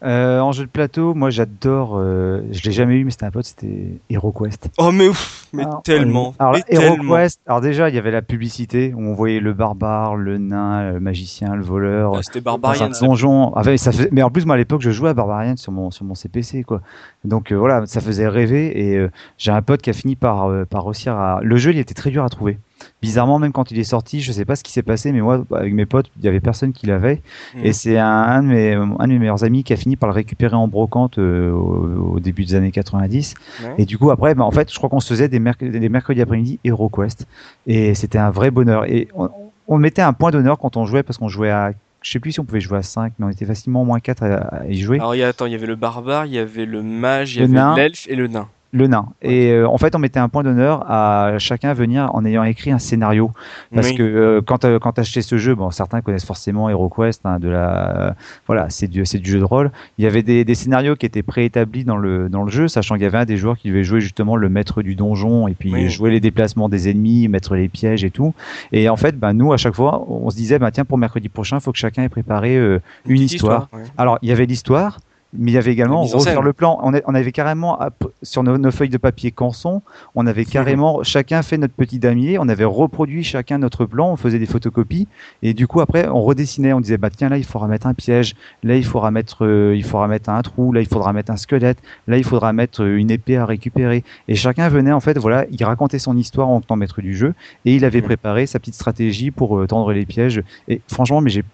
Speaker 4: Euh, en jeu de plateau, moi j'adore, euh, je l'ai jamais eu, mais c'était un pote, c'était HeroQuest.
Speaker 1: Oh mais ouf, mais
Speaker 4: Alors,
Speaker 1: tellement.
Speaker 4: Alors,
Speaker 1: mais
Speaker 4: HeroQuest,
Speaker 1: tellement.
Speaker 4: alors déjà, il y avait la publicité où on voyait le barbare, le nain, le magicien, le voleur.
Speaker 1: Ah, C'était
Speaker 4: dans
Speaker 1: Barbarian.
Speaker 4: un donjon. Enfin, ça faisait- Mais en plus, moi à l'époque, je jouais à Barbarian sur mon, sur mon CPC, quoi. Donc euh, voilà, ça faisait rêver. Et euh, j'ai un pote qui a fini par, euh, par réussir à. Le jeu, il était très dur à trouver. Bizarrement, même quand il est sorti, je sais pas ce qui s'est passé, mais moi, avec mes potes, il y avait personne qui l'avait.
Speaker 1: Mm.
Speaker 4: Et c'est un, un de mes, un de mes meilleurs amis qui a fini par le récupérer en brocante euh, au, au début des années 90.
Speaker 1: Ouais.
Speaker 4: Et du coup, après, bah, en fait, je crois qu'on se faisait des, merc- des mercredis après-midi HeroQuest. Et c'était un vrai bonheur. Et on, on mettait un point d'honneur quand on jouait, parce qu'on jouait à. Je sais plus si on pouvait jouer à 5, mais on était facilement au moins 4 à, y jouer.
Speaker 1: Alors il y attends, il y avait le barbare, il y avait le mage, il y
Speaker 4: Le
Speaker 1: avait l'elfe et le nain.
Speaker 4: Le nain. Et euh, en fait, on mettait un point d'honneur à chacun venir en ayant écrit un scénario. Parce
Speaker 1: Oui.
Speaker 4: que euh, quand tu quand achetais ce jeu, bon, certains connaissent forcément HeroQuest, hein, de la, euh, voilà, c'est du, c'est du jeu de rôle. Il y avait des, des scénarios qui étaient préétablis dans le, dans le jeu, sachant qu'il y avait un des joueurs qui devait jouer justement le maître du donjon et puis
Speaker 1: Oui.
Speaker 4: jouer les déplacements des ennemis, mettre les pièges et tout. Et en fait, ben, nous, à chaque fois, on se disait, bah, tiens, pour mercredi prochain, il faut que chacun ait préparé euh, une histoire.
Speaker 1: ouais.
Speaker 4: Alors, il y avait l'histoire, mais il y avait également refaire le plan. On, a- on avait carrément, sur nos, nos feuilles de papier canson, on avait carrément chacun fait notre petit damier, on avait reproduit chacun notre plan, on faisait des photocopies, et du coup, après, on redessinait, on disait, bah tiens, là, il faudra mettre un piège, là, il faudra mettre, euh, il faudra mettre un trou, là, il faudra mettre un squelette, là, il faudra mettre euh, une épée à récupérer. Et chacun venait, en fait, voilà, il racontait son histoire en tant que maître du jeu, et il avait
Speaker 1: Mhm.
Speaker 4: préparé sa petite stratégie pour euh, tendre les pièges. Et franchement, mais j'ai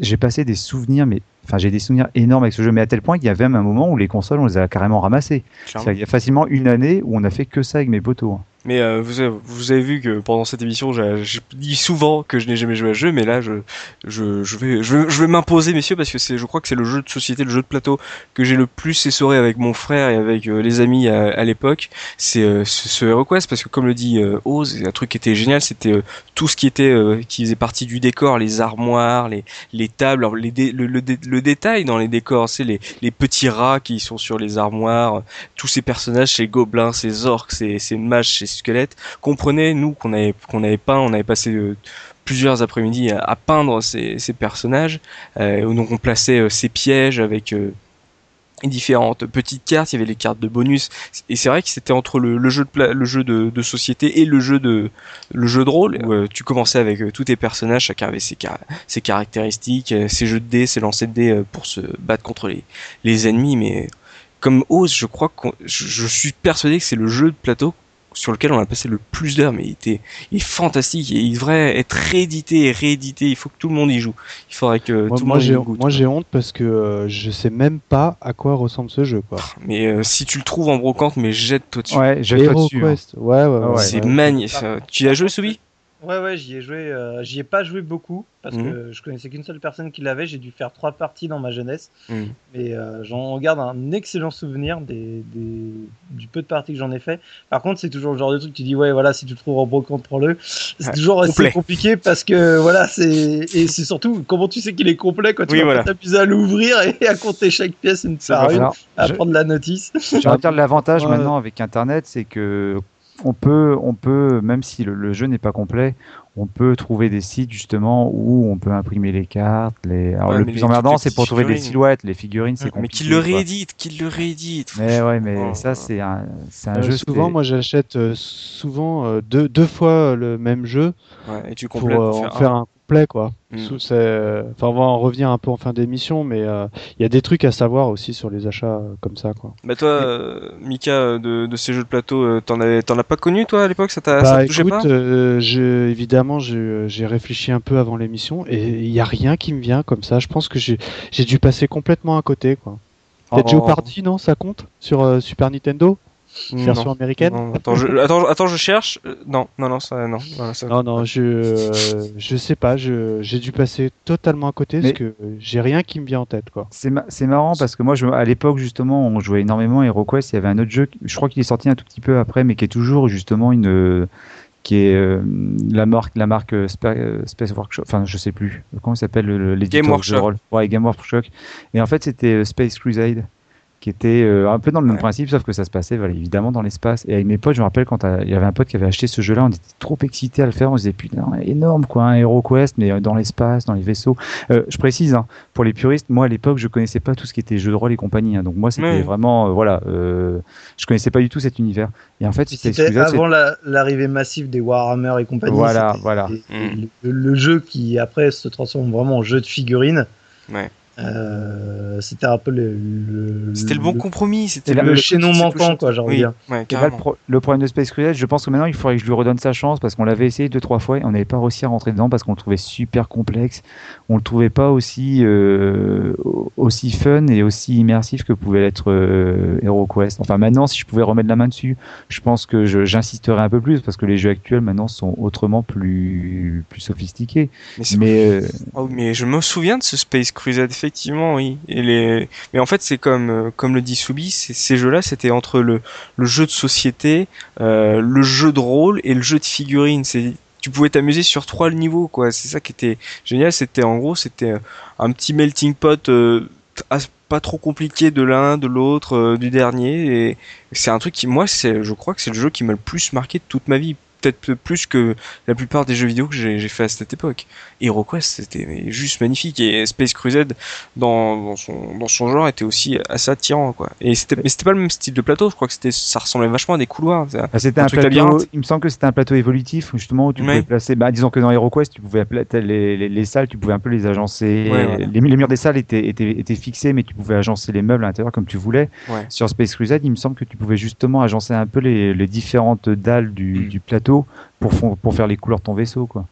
Speaker 4: j'ai passé des souvenirs, mais enfin j'ai des souvenirs énormes avec ce jeu, mais à tel point qu'il y avait même un moment où les consoles on les a carrément ramassées. Il y a facilement une année où on a fait que ça avec mes potos. hein.
Speaker 1: Mais euh, vous, avez, vous avez vu que pendant cette émission, j'ai dit souvent que je n'ai jamais joué à ce jeu, mais là, je, je, je vais, je vais, je vais m'imposer, messieurs, parce que je crois que c'est le jeu de société, le jeu de plateau que j'ai le plus essoré avec mon frère et avec euh, les amis à, à l'époque. C'est euh, ce, ce HeroQuest, parce que comme le dit euh, Oz, un truc qui était génial, c'était euh, tout ce qui était, qui faisait partie du décor, les armoires, les, les tables, le, le détail dans les décors, c'est les, les petits rats qui sont sur les armoires, tous ces personnages, ces gobelins, ces orques, ces, ces mages, ces squelettes, qu'on prenait, nous, qu'on avait, qu'on peint, on avait passé euh, plusieurs après-midi à, peindre ces, ces personnages, euh, donc on plaçait euh, ces pièges avec différentes petites cartes, il y avait les cartes de bonus, et c'est vrai que c'était entre le, jeu de le jeu de, société et le jeu de le jeu de rôle où tu commençais avec tous tes personnages, chacun avait ses, ses caractéristiques, ses jeux de dés, ses lancers de dés pour se battre contre les, les ennemis, mais comme Oz, je crois que je suis persuadé que c'est le jeu de plateau sur lequel on a passé le plus d'heures, mais il était, il est fantastique et il devrait être réédité et réédité. Il faut que tout le monde y joue. Il faudrait que
Speaker 2: Moi,
Speaker 1: tout le monde y
Speaker 2: j'ai,
Speaker 1: goûte.
Speaker 2: moi j'ai honte parce que euh, je sais même pas à quoi ressemble ce jeu. Quoi.
Speaker 1: Mais euh, si tu le trouves en brocante, mais jette-toi dessus.
Speaker 4: Ouais, j'ai pas dessus. hein.
Speaker 2: HeroQuest, ouais, ouais, ouais,
Speaker 4: Ah ouais.
Speaker 1: c'est
Speaker 2: ouais.
Speaker 1: magnifique. Tu y as joué, Soubi?
Speaker 3: Ouais, ouais, j'y ai joué. euh, j'y ai pas joué beaucoup parce
Speaker 1: Mhm.
Speaker 3: que je connaissais qu'une seule personne qui l'avait. J'ai dû faire trois parties dans ma jeunesse,
Speaker 1: Mhm.
Speaker 3: mais euh, j'en garde un excellent souvenir des, des- du peu de parties que j'en ai fait. Par contre, c'est toujours le genre de truc. Tu dis ouais, voilà, si tu le trouves en brocante, prends-le. C'est
Speaker 1: Ouais,
Speaker 3: toujours assez compliqué parce que voilà, c'est et c'est surtout comment tu sais qu'il est complet quand tu
Speaker 1: Oui,
Speaker 3: vas
Speaker 1: voilà.
Speaker 3: t'amuser à l'ouvrir et à compter chaque pièce une
Speaker 1: C'est
Speaker 3: par
Speaker 1: pas
Speaker 3: une, à
Speaker 4: je-
Speaker 3: prendre la notice.
Speaker 4: J'ai envie de dire l'avantage
Speaker 2: Ouais.
Speaker 4: maintenant avec Internet, c'est que on peut, on peut, même si le, le jeu n'est pas complet, on peut trouver des sites justement où on peut imprimer les cartes. Les... Alors
Speaker 1: Ouais,
Speaker 4: le
Speaker 1: mais
Speaker 4: plus
Speaker 1: les-
Speaker 4: emmerdant, c'est pour trouver les
Speaker 1: figurines.
Speaker 4: silhouettes, les figurines, c'est
Speaker 1: Mais
Speaker 4: compliqué.
Speaker 1: qu'il le
Speaker 4: quoi.
Speaker 1: réédite, qu'il le réédite.
Speaker 4: Mais ouais, mais
Speaker 1: Oh.
Speaker 4: ça c'est un, c'est un
Speaker 2: Euh,
Speaker 4: jeu.
Speaker 2: souvent, moi j'achète euh, souvent euh, deux, deux fois le même jeu
Speaker 1: Ouais, et tu
Speaker 2: pour euh,
Speaker 1: pour
Speaker 2: en
Speaker 1: faire
Speaker 2: faire
Speaker 1: un.
Speaker 2: Quoi.
Speaker 1: Mm.
Speaker 2: Enfin, on va en revenir un peu en fin d'émission, mais euh, il y a des trucs à savoir aussi sur les achats euh, comme ça quoi.
Speaker 1: Bah toi, euh, Mika, euh, de, de ces jeux de plateau, t'en as pas connu toi à l'époque, ça t'a,
Speaker 2: Bah écoute,
Speaker 1: pas?
Speaker 2: euh, je, évidemment, j'ai réfléchi un peu avant l'émission et il y a rien qui me vient comme ça. Je pense que j'ai dû passer complètement à côté quoi. Peut-être
Speaker 1: Oh.
Speaker 2: Jeopardy, non Ça compte sur Super Nintendo, version
Speaker 1: Non.
Speaker 2: américaine
Speaker 1: Non, attends, je, attends, attends, je cherche. Euh, Non, non, non, ça, non. Voilà, ça-
Speaker 2: Non, non, je, euh, je sais pas, je, j'ai dû passer totalement à côté
Speaker 4: Mais-
Speaker 2: parce que j'ai rien qui me vient en tête, quoi.
Speaker 4: C'est ma- c'est marrant parce que moi, je, à l'époque, justement, on jouait énormément à HeroQuest. Il y avait un autre jeu, je crois qu'il est sorti un tout petit peu après, mais qui est toujours justement une. euh, qui est euh, la marque, la marque Spa- Space Workshop, enfin je sais plus, comment il s'appelle le- le- l'éditeur
Speaker 1: Game
Speaker 4: de
Speaker 1: Workshop.
Speaker 4: rôle? Ouais, Game Workshop. Et en fait c'était Space Crusade. Qui était euh, un peu dans le même principe, sauf que ça se passait voilà, évidemment dans l'espace. Et avec mes potes, je me rappelle quand euh, il y avait un pote qui avait acheté ce jeu-là, on était trop excités à le faire. On se disait putain, énorme quoi, un HeroQuest, mais euh, dans l'espace, dans les vaisseaux. je précise, hein, pour les puristes, moi à l'époque, je connaissais pas tout ce qui était jeu de rôle et compagnie. Hein. donc moi, c'était vraiment voilà, je connaissais pas du tout cet univers. Et en fait,
Speaker 3: c'était avant l'arrivée massive des Warhammer et compagnie.
Speaker 4: Voilà, voilà.
Speaker 3: Le, le, jeu qui après se transforme vraiment en jeu de figurines. Ouais. Euh, c'était un peu le,
Speaker 1: c'était le bon compromis c'était
Speaker 3: le, chaînon manquant quoi j'ai envie dire.
Speaker 4: le, problème de Space Crusade je pense que maintenant il faudrait que je lui redonne sa chance parce qu'on l'avait essayé deux trois fois et on n'avait pas réussi à rentrer dedans parce qu'on le trouvait super complexe. On le trouvait pas aussi euh, aussi fun et aussi immersif que pouvait l'être euh, HeroQuest enfin maintenant si je pouvais remettre la main dessus je pense que j'insisterais un peu plus parce que les jeux actuels maintenant sont autrement plus plus sophistiqués.
Speaker 1: Mais, mais, oh, mais je me souviens de ce Space Crusade effectivement, oui. Mais en fait, c'est comme, euh, le dit Soubi, ces jeux-là, c'était entre le, jeu de société, euh, le jeu de rôle et le jeu de figurines. Tu pouvais t'amuser sur trois niveaux quoi c'est ça qui était génial c'était en gros c'était un petit melting pot euh, pas trop compliqué de l'un de l'autre euh, du dernier et c'est un truc qui moi c'est je crois que c'est le jeu qui m'a le plus marqué de toute ma vie peut-être plus que la plupart des jeux vidéo que j'ai fait à cette époque. HeroQuest, c'était juste magnifique et Space Crusade dans, dans, son, dans son genre était aussi assez attirant quoi. Et c'était mais c'était pas le même style de plateau, je crois que c'était ça ressemblait vachement à des couloirs.
Speaker 4: Ah, c'était un, plateau, il me semble que c'était un plateau évolutif justement où tu pouvais placer bah disons que dans HeroQuest, tu pouvais les, les, les, salles, tu pouvais un peu les agencer. Les, les, murs des salles étaient, étaient, étaient fixés mais tu pouvais agencer les meubles à l'intérieur comme tu voulais. Sur Space Crusade, il me semble que tu pouvais justement agencer un peu les, différentes dalles du, mm. du plateau pour, pour faire les couleurs de ton vaisseau, quoi.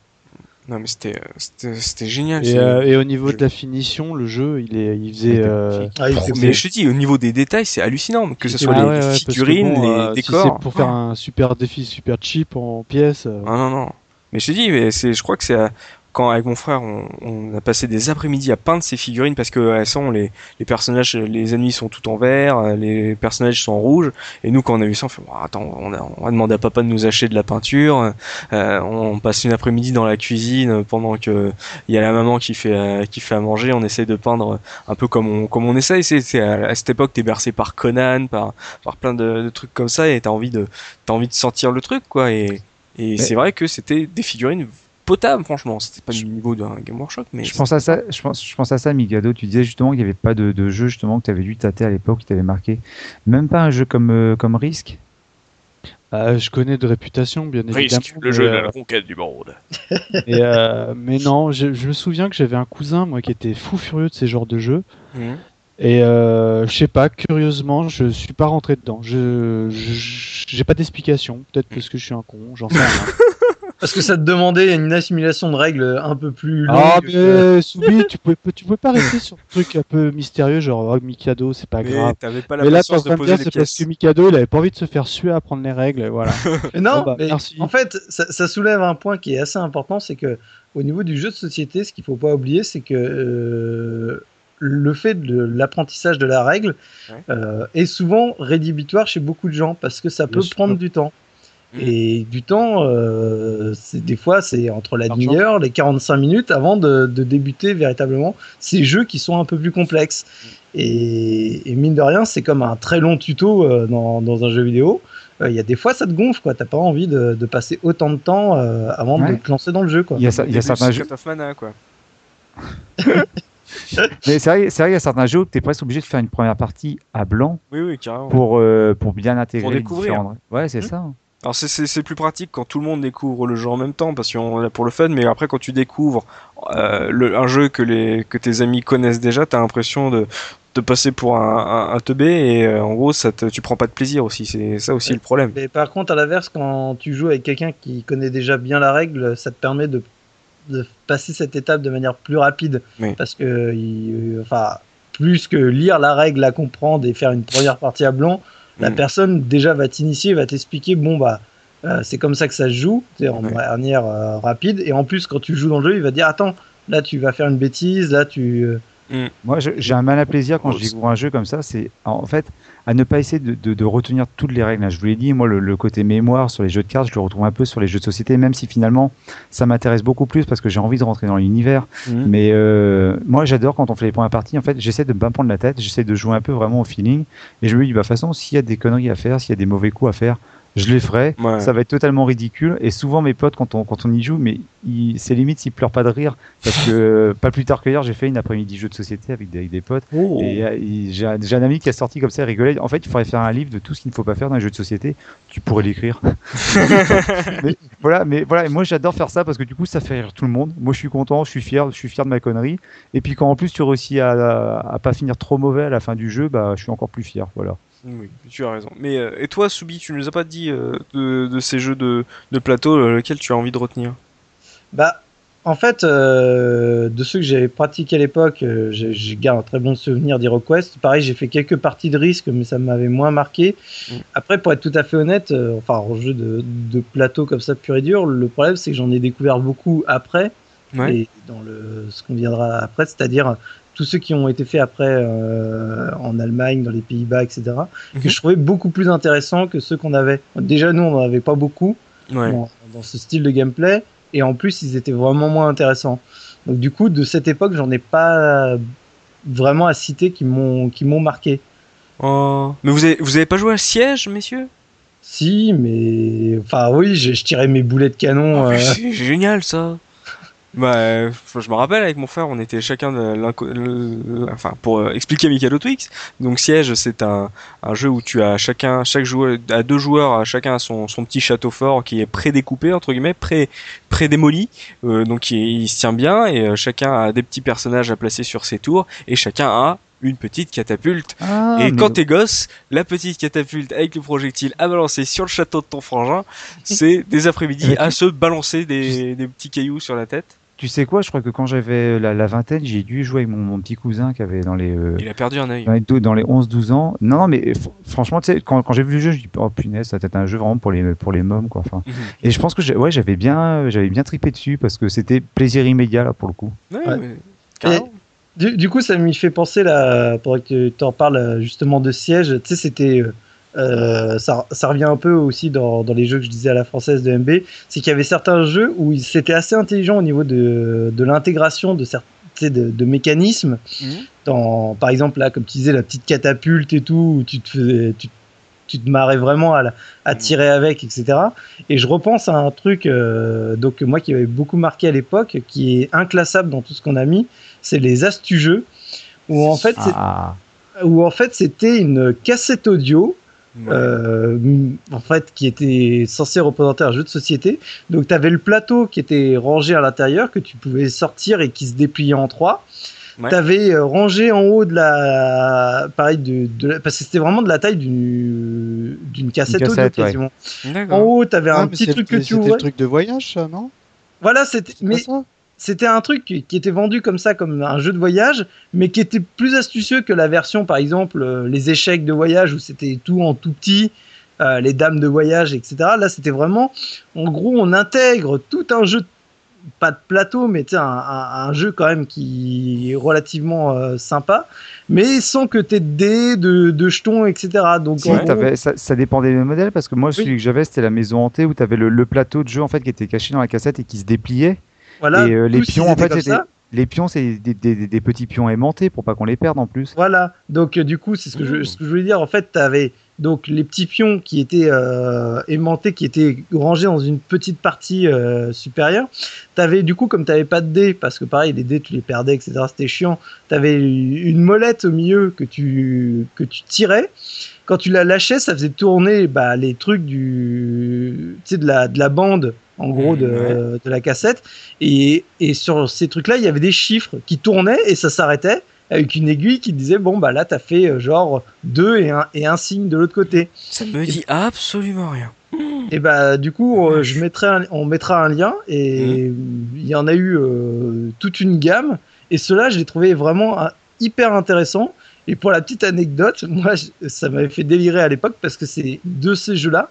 Speaker 1: Non mais c'était c'était génial.
Speaker 2: Euh, et, au niveau de la finition, le jeu, il est il faisait. Euh,
Speaker 1: ah, mais je te dis, au niveau des détails, c'est hallucinant. Que ce soit les figurines, les euh, décors.
Speaker 2: pour faire un super défi, super cheap en pièces.
Speaker 1: Ah non non. Mais je te dis, mais c'est, je crois que c'est quand avec mon frère on, a passé des après-midi à peindre ces figurines parce que elles sont les, les personnages les ennemis sont tout en vert les personnages sont en rouge. Et nous quand on a vu ça on fait attends on, a, on va demander à papa de nous acheter de la peinture. Euh, on passe une après-midi dans la cuisine pendant que il y a la maman qui fait euh, qui fait à manger. On essaie de peindre un peu comme on comme on essaye. C'est à, cette époque t'es bercé par Conan par par plein de, de trucs comme ça et t'as envie de t'as envie de sentir le truc quoi. Et et c'est vrai que c'était des figurines potable, franchement. C'était pas du niveau d'un Game Workshop, mais.
Speaker 4: Je pense à ça, je pense, je pense à ça, Migado. Tu disais justement qu'il n'y avait pas de, de, jeu justement que tu avais dû tâter à l'époque, qui t'avait marqué. Même pas un jeu comme, euh, comme Risk.
Speaker 2: Ah, je connais de réputation, bien évidemment. Risk,
Speaker 1: le jeu de la conquête euh, du monde.
Speaker 2: Euh, mais non, je, me souviens que j'avais un cousin, moi, qui était fou furieux de ces genres de jeux. Mhm. Et je sais pas, curieusement, je suis pas rentré dedans. Je j'ai pas d'explication. Peut-être parce que je suis un con, j'en sais rien.
Speaker 3: Parce que ça te demandait une assimilation de règles un peu plus longue.
Speaker 2: Ah, mais Soubi, tu pouvais, tu pouvais pas rester sur un truc un peu mystérieux, genre oh, Mikado, c'est pas grave.
Speaker 1: Pas la mais là, t'es en train de dire,
Speaker 2: c'est parce que Mikado, il avait pas envie de se faire suer à apprendre les règles, voilà.
Speaker 3: non, bah, mais en fait, ça, ça, soulève un point qui est assez important, c'est que au niveau du jeu de société, ce qu'il faut pas oublier, c'est que euh, le fait de l'apprentissage de la règle euh, est souvent rédhibitoire chez beaucoup de gens parce que ça peut prendre du temps. Mm. Et du temps, euh, des fois, c'est entre la demi-heure, les 45 minutes avant de, de, débuter véritablement ces jeux qui sont un peu plus complexes. Mm. Et, et, mine de rien, c'est comme un très long tuto euh, dans, dans, un jeu vidéo. Euh, il y a des fois, ça te gonfle, quoi. T'as pas envie de, de, passer autant de temps euh, avant de te lancer dans le jeu, quoi.
Speaker 4: Il y a, y a certains jeux. quoi. Mais c'est vrai, il y a certains jeux où tu es presque obligé de faire une première partie à blanc
Speaker 1: oui, oui, carrément.
Speaker 4: pour, euh, pour bien intégrer pour
Speaker 1: découvrir.
Speaker 4: Les différents... Ouais, c'est mmh. ça.
Speaker 1: Alors c'est plus pratique quand tout le monde découvre le jeu en même temps parce qu'on est pour le fun, mais après quand tu découvres euh, le, un jeu que les que tes amis connaissent déjà, t'as l'impression de de passer pour un, un, un teubé et euh, en gros ça te, tu prends pas de plaisir aussi. C'est ça aussi le problème.
Speaker 3: Mais par contre à l'inverse quand tu joues avec quelqu'un qui connaît déjà bien la règle ça te permet de, de passer cette étape de manière plus rapide. Parce que il, enfin plus que lire la règle, la comprendre et faire une première partie à blanc, la mm. personne déjà va t'initier, va t'expliquer, bon bah euh, c'est comme ça que ça se joue, en manière euh, rapide. Et en plus, quand tu joues dans le jeu, il va dire attends, là tu vas faire une bêtise, là tu, euh,
Speaker 1: Mm.
Speaker 4: Moi, j'ai un mal à plaisir quand
Speaker 1: Oh,
Speaker 4: je découvre un jeu comme ça, c'est en fait à ne pas essayer de, de- de retenir toutes les règles. Je vous l'ai dit, moi, le, le côté mémoire sur les jeux de cartes, je le retrouve un peu sur les jeux de société, même si finalement ça m'intéresse beaucoup plus parce que j'ai envie de rentrer dans l'univers.
Speaker 1: Mhm.
Speaker 4: Mais euh, moi, j'adore quand on fait les premières parties. En fait, j'essaie de me pas prendre la tête, j'essaie de jouer un peu vraiment au feeling. Et je me dis, bah, de toute façon, s'il y a des conneries à faire, s'il y a des mauvais coups à faire, je les ferai.
Speaker 1: Ouais.
Speaker 4: Ça va être totalement ridicule. Et souvent, mes potes, quand on, quand on y joue, mais c'est limite s'ils pleurent pas de rire. Parce que pas plus tard que hier, j'ai fait une après-midi jeu de société avec des, avec des potes.
Speaker 1: Oh.
Speaker 4: Et euh, j'ai un un ami qui a sorti comme ça, rigolait. En fait, il faudrait faire un livre de tout ce qu'il ne faut pas faire dans les jeux de société. Tu pourrais l'écrire. mais, voilà, mais voilà, et moi j'adore faire ça parce que du coup, ça fait rire tout le monde. Moi, je suis content, je suis fier, je suis fier de ma connerie. Et puis quand en plus tu réussis à, à, à pas finir trop mauvais à la fin du jeu, bah, je suis encore plus fier. Voilà.
Speaker 1: Oui, tu as raison. Mais euh, et toi, Soubi, tu nous as pas dit euh, de, de ces jeux de, de plateau euh, lequel tu as envie de retenir?
Speaker 3: Bah, en fait, euh, de ceux que j'avais pratiqués à l'époque, j'ai- je garde un très bon souvenir d'HeroQuest. Pareil, j'ai fait quelques parties de risque, mais ça m'avait moins marqué.
Speaker 1: Mm.
Speaker 3: Après, pour être tout à fait honnête, enfin, en jeu de, de plateau comme ça, pur et dur, le problème, c'est que j'en ai découvert beaucoup après,
Speaker 1: Ouais.
Speaker 3: et dans le, ce qu'on viendra après, c'est-à-dire tous ceux qui ont été faits après euh, en Allemagne, dans les Pays-Bas, etc.,
Speaker 1: Mhm.
Speaker 3: que je trouvais beaucoup plus intéressants que ceux qu'on avait. Déjà, nous, on n'en avait pas beaucoup
Speaker 1: Ouais.
Speaker 3: dans, dans ce style de gameplay et en plus ils étaient vraiment moins intéressants. Donc du coup de cette époque j'en ai pas vraiment à citer qui m'ont qui m'ont marqué.
Speaker 1: Oh. Mais vous avez, vous avez pas joué à Siège, messieurs?
Speaker 3: Si mais enfin oui je, je tirais mes boulets de canon.
Speaker 1: Oh,
Speaker 3: euh,
Speaker 1: C'est génial ça. Bah, euh, je me rappelle avec mon frère, on était chacun de enfin pour euh, expliquer Mikado Twix. Donc Siège, c'est un, un jeu où tu as chacun, chaque joueur, à deux joueurs, chacun a son, son petit château fort qui est prédécoupé entre guillemets, pré prédémoli, euh, donc il, il se tient bien et euh, chacun a des petits personnages à placer sur ses tours et chacun a une petite catapulte.
Speaker 4: Ah,
Speaker 1: et
Speaker 4: mais-
Speaker 1: quand t'es gosse, la petite catapulte avec le projectile à balancer sur le château de ton frangin, c'est des après-midi à se balancer des, des petits cailloux sur la tête.
Speaker 4: Tu sais quoi, je crois que quand j'avais la, la vingtaine, j'ai dû jouer avec mon, mon petit cousin qui avait dans les, euh,
Speaker 1: Il a perdu un œil.
Speaker 4: dans les, les 11-12 ans. Non, non, mais fr- franchement, tu sais, quand, quand j'ai vu le jeu, je dis, oh punaise, ça être un jeu vraiment pour les, pour les mômes, quoi. Enfin,
Speaker 1: Mhm.
Speaker 4: et je pense que ouais, j'avais bien, j'avais bien tripé dessus parce que c'était plaisir immédiat, là, pour le coup.
Speaker 1: Ouais,
Speaker 3: Ouais.
Speaker 1: mais carrément.
Speaker 3: Du, du coup ça m'y fait penser là pour que tu en parles euh, justement de siège. Tu sais c'était euh, euh, ça, ça revient un peu aussi dans, dans les jeux que je disais à la française de MB, c'est qu'il y avait certains jeux où c'était assez intelligent au niveau de, de l'intégration de certains de, de mécanismes
Speaker 1: Mhm.
Speaker 3: dans, par exemple, là, comme tu disais, la petite catapulte et tout, où tu te faisais, tu, tu te marrais vraiment à, la- à
Speaker 1: Mhm.
Speaker 3: tirer avec, etc. Et je repense à un truc, euh, donc moi qui avait beaucoup marqué à l'époque, qui est inclassable dans tout ce qu'on a mis, c'est les astu-jeux, où en fait,
Speaker 4: Ah,
Speaker 3: où en fait c'était une cassette audio.
Speaker 1: Ouais.
Speaker 3: Euh, en fait, qui était censé représenter un jeu de société. Donc, tu avais le plateau qui était rangé à l'intérieur, que tu pouvais sortir et qui se dépliait en trois.
Speaker 1: Ouais.
Speaker 3: T'avais euh, rangé en haut de la, pareil de, de la- parce que c'était vraiment de la taille d'une d'une cassette,
Speaker 4: cassette,
Speaker 3: audio
Speaker 4: ouais.
Speaker 3: quasiment. En haut, t'avais
Speaker 2: Ah,
Speaker 3: un petit truc que tu
Speaker 2: C'était
Speaker 3: ouvrais.
Speaker 2: le truc de voyage, ça, non?
Speaker 3: Voilà, c'était, mais
Speaker 2: ça?
Speaker 3: C'était un truc qui, était vendu comme ça, comme un jeu de voyage, mais qui était plus astucieux que la version, par exemple, euh, les échecs de voyage où c'était tout en tout petit, euh, les dames de voyage, etc. Là, c'était vraiment, en gros, on intègre tout un jeu, pas de plateau, mais un, un- un jeu quand même qui est relativement euh, sympa, mais sans que tu aies de dés, de, de jetons, etc. Donc,
Speaker 4: Si,
Speaker 3: en gros,
Speaker 4: t'avais- ça, ça dépendait des modèles parce que moi, celui que j'avais, c'était la maison hantée où tu avais le, le plateau de jeu en fait qui était caché dans la cassette et qui se dépliait.
Speaker 3: Voilà,
Speaker 4: et, euh, les pions, en fait, c'était-. Les pions, c'est des, des- des- des petits pions aimantés pour pas qu'on les perde en plus.
Speaker 3: Voilà, donc euh, du coup, c'est ce que, je,
Speaker 1: Mmh.
Speaker 3: ce que je voulais dire. En fait, tu avais donc les petits pions qui étaient euh, aimantés, qui étaient rangés dans une petite partie euh, supérieure. Tu avais du coup, comme tu n'avais pas de dés, parce que pareil, les dés, tu les perdais, etc. C'était chiant. Tu avais une molette au milieu que tu, que tu tirais. Quand tu la lâchais, ça faisait tourner bah, les trucs du, de, la, de la bande, en gros,
Speaker 1: Mmh,
Speaker 3: de,
Speaker 1: ouais.
Speaker 3: de la cassette. Et, et sur ces trucs-là, il y avait des chiffres qui tournaient et ça s'arrêtait avec une aiguille qui disait bon bah là t'as fait euh, genre deux et un et un signe de l'autre côté
Speaker 1: Ça me dit absolument rien.
Speaker 3: et bah du coup euh, je mettrai un- on mettra un lien et il y en a eu euh, toute une gamme et cela je l'ai trouvé vraiment euh, hyper intéressant et pour la petite anecdote moi je- ça m'avait fait délirer à l'époque parce que c'est de ces jeux là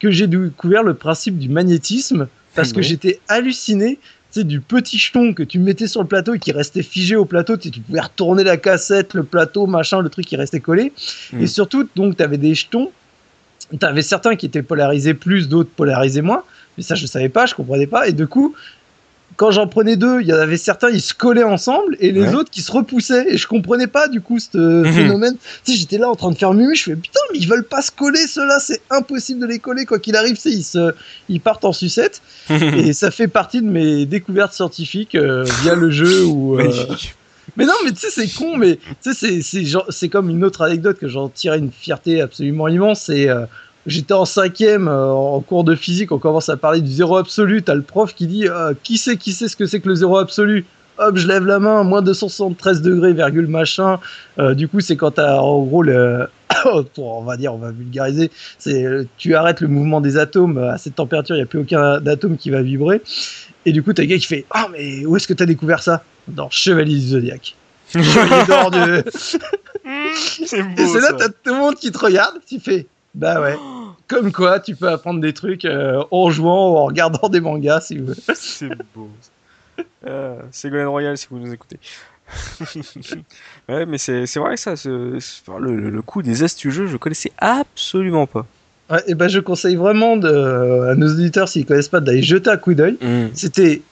Speaker 3: que j'ai découvert le principe du magnétisme parce que j'étais halluciné du petit jeton que tu mettais sur le plateau et qui restait figé au plateau. Tu, pouvais retourner la cassette, le plateau, machin, le truc qui restait collé.
Speaker 1: Mm.
Speaker 3: Et surtout, donc, tu avais des jetons. Tu avais certains qui étaient polarisés plus, d'autres polarisés moins. Mais ça, je savais pas, je comprenais pas. Et du coup, quand j'en prenais deux, il y en avait certains, ils se collaient ensemble et les
Speaker 1: Ouais.
Speaker 3: autres qui se repoussaient. Et je comprenais pas, du coup, ce
Speaker 1: Mhm.
Speaker 3: phénomène. Tu sais, j'étais là en train de faire mumu. Je fais putain, mais ils veulent pas se coller, ceux-là. C'est impossible de les coller. Quoi qu'il arrive, ils, se, ils partent en sucette. et ça fait partie de mes découvertes scientifiques euh, via le jeu euh, mais non, mais tu sais, c'est con, mais tu sais, c'est- c'est genre- c'est comme une autre anecdote que j'en tirais une fierté absolument immense. C'est euh, j'étais en cinquième euh, en cours de physique, on commence à parler du zéro absolu. T'as le prof qui dit euh, qui sait qui sait ce que c'est que le zéro absolu? Hop, je lève la main, moins 273 degrés, virgule machin. Euh, du coup, c'est quand t'as en gros le, pour, on va dire, on va vulgariser, c'est euh, tu arrêtes le mouvement des atomes à cette température, il n'y a plus aucun atome qui va vibrer. Et du coup, t'as un gars qui fait Ah, mais où est-ce que t'as découvert ça? Dans Chevalier du Zodiac. Chevalier
Speaker 1: C'est beau,
Speaker 3: Et c'est là, t'as tout le monde qui te regarde, tu fais Bah ouais. Comme quoi, tu peux apprendre des trucs euh, en jouant ou en regardant des mangas si vous veux.
Speaker 1: C'est beau. Euh, c'est Golden Royal si vous nous écoutez. ouais, mais c'est c'est vrai ça, le, le- coup des astuces jeux, je connaissais absolument pas.
Speaker 3: Ouais, et ben je conseille vraiment de, à nos auditeurs, s'ils connaissent pas, d'aller jeter un coup d'œil. C'était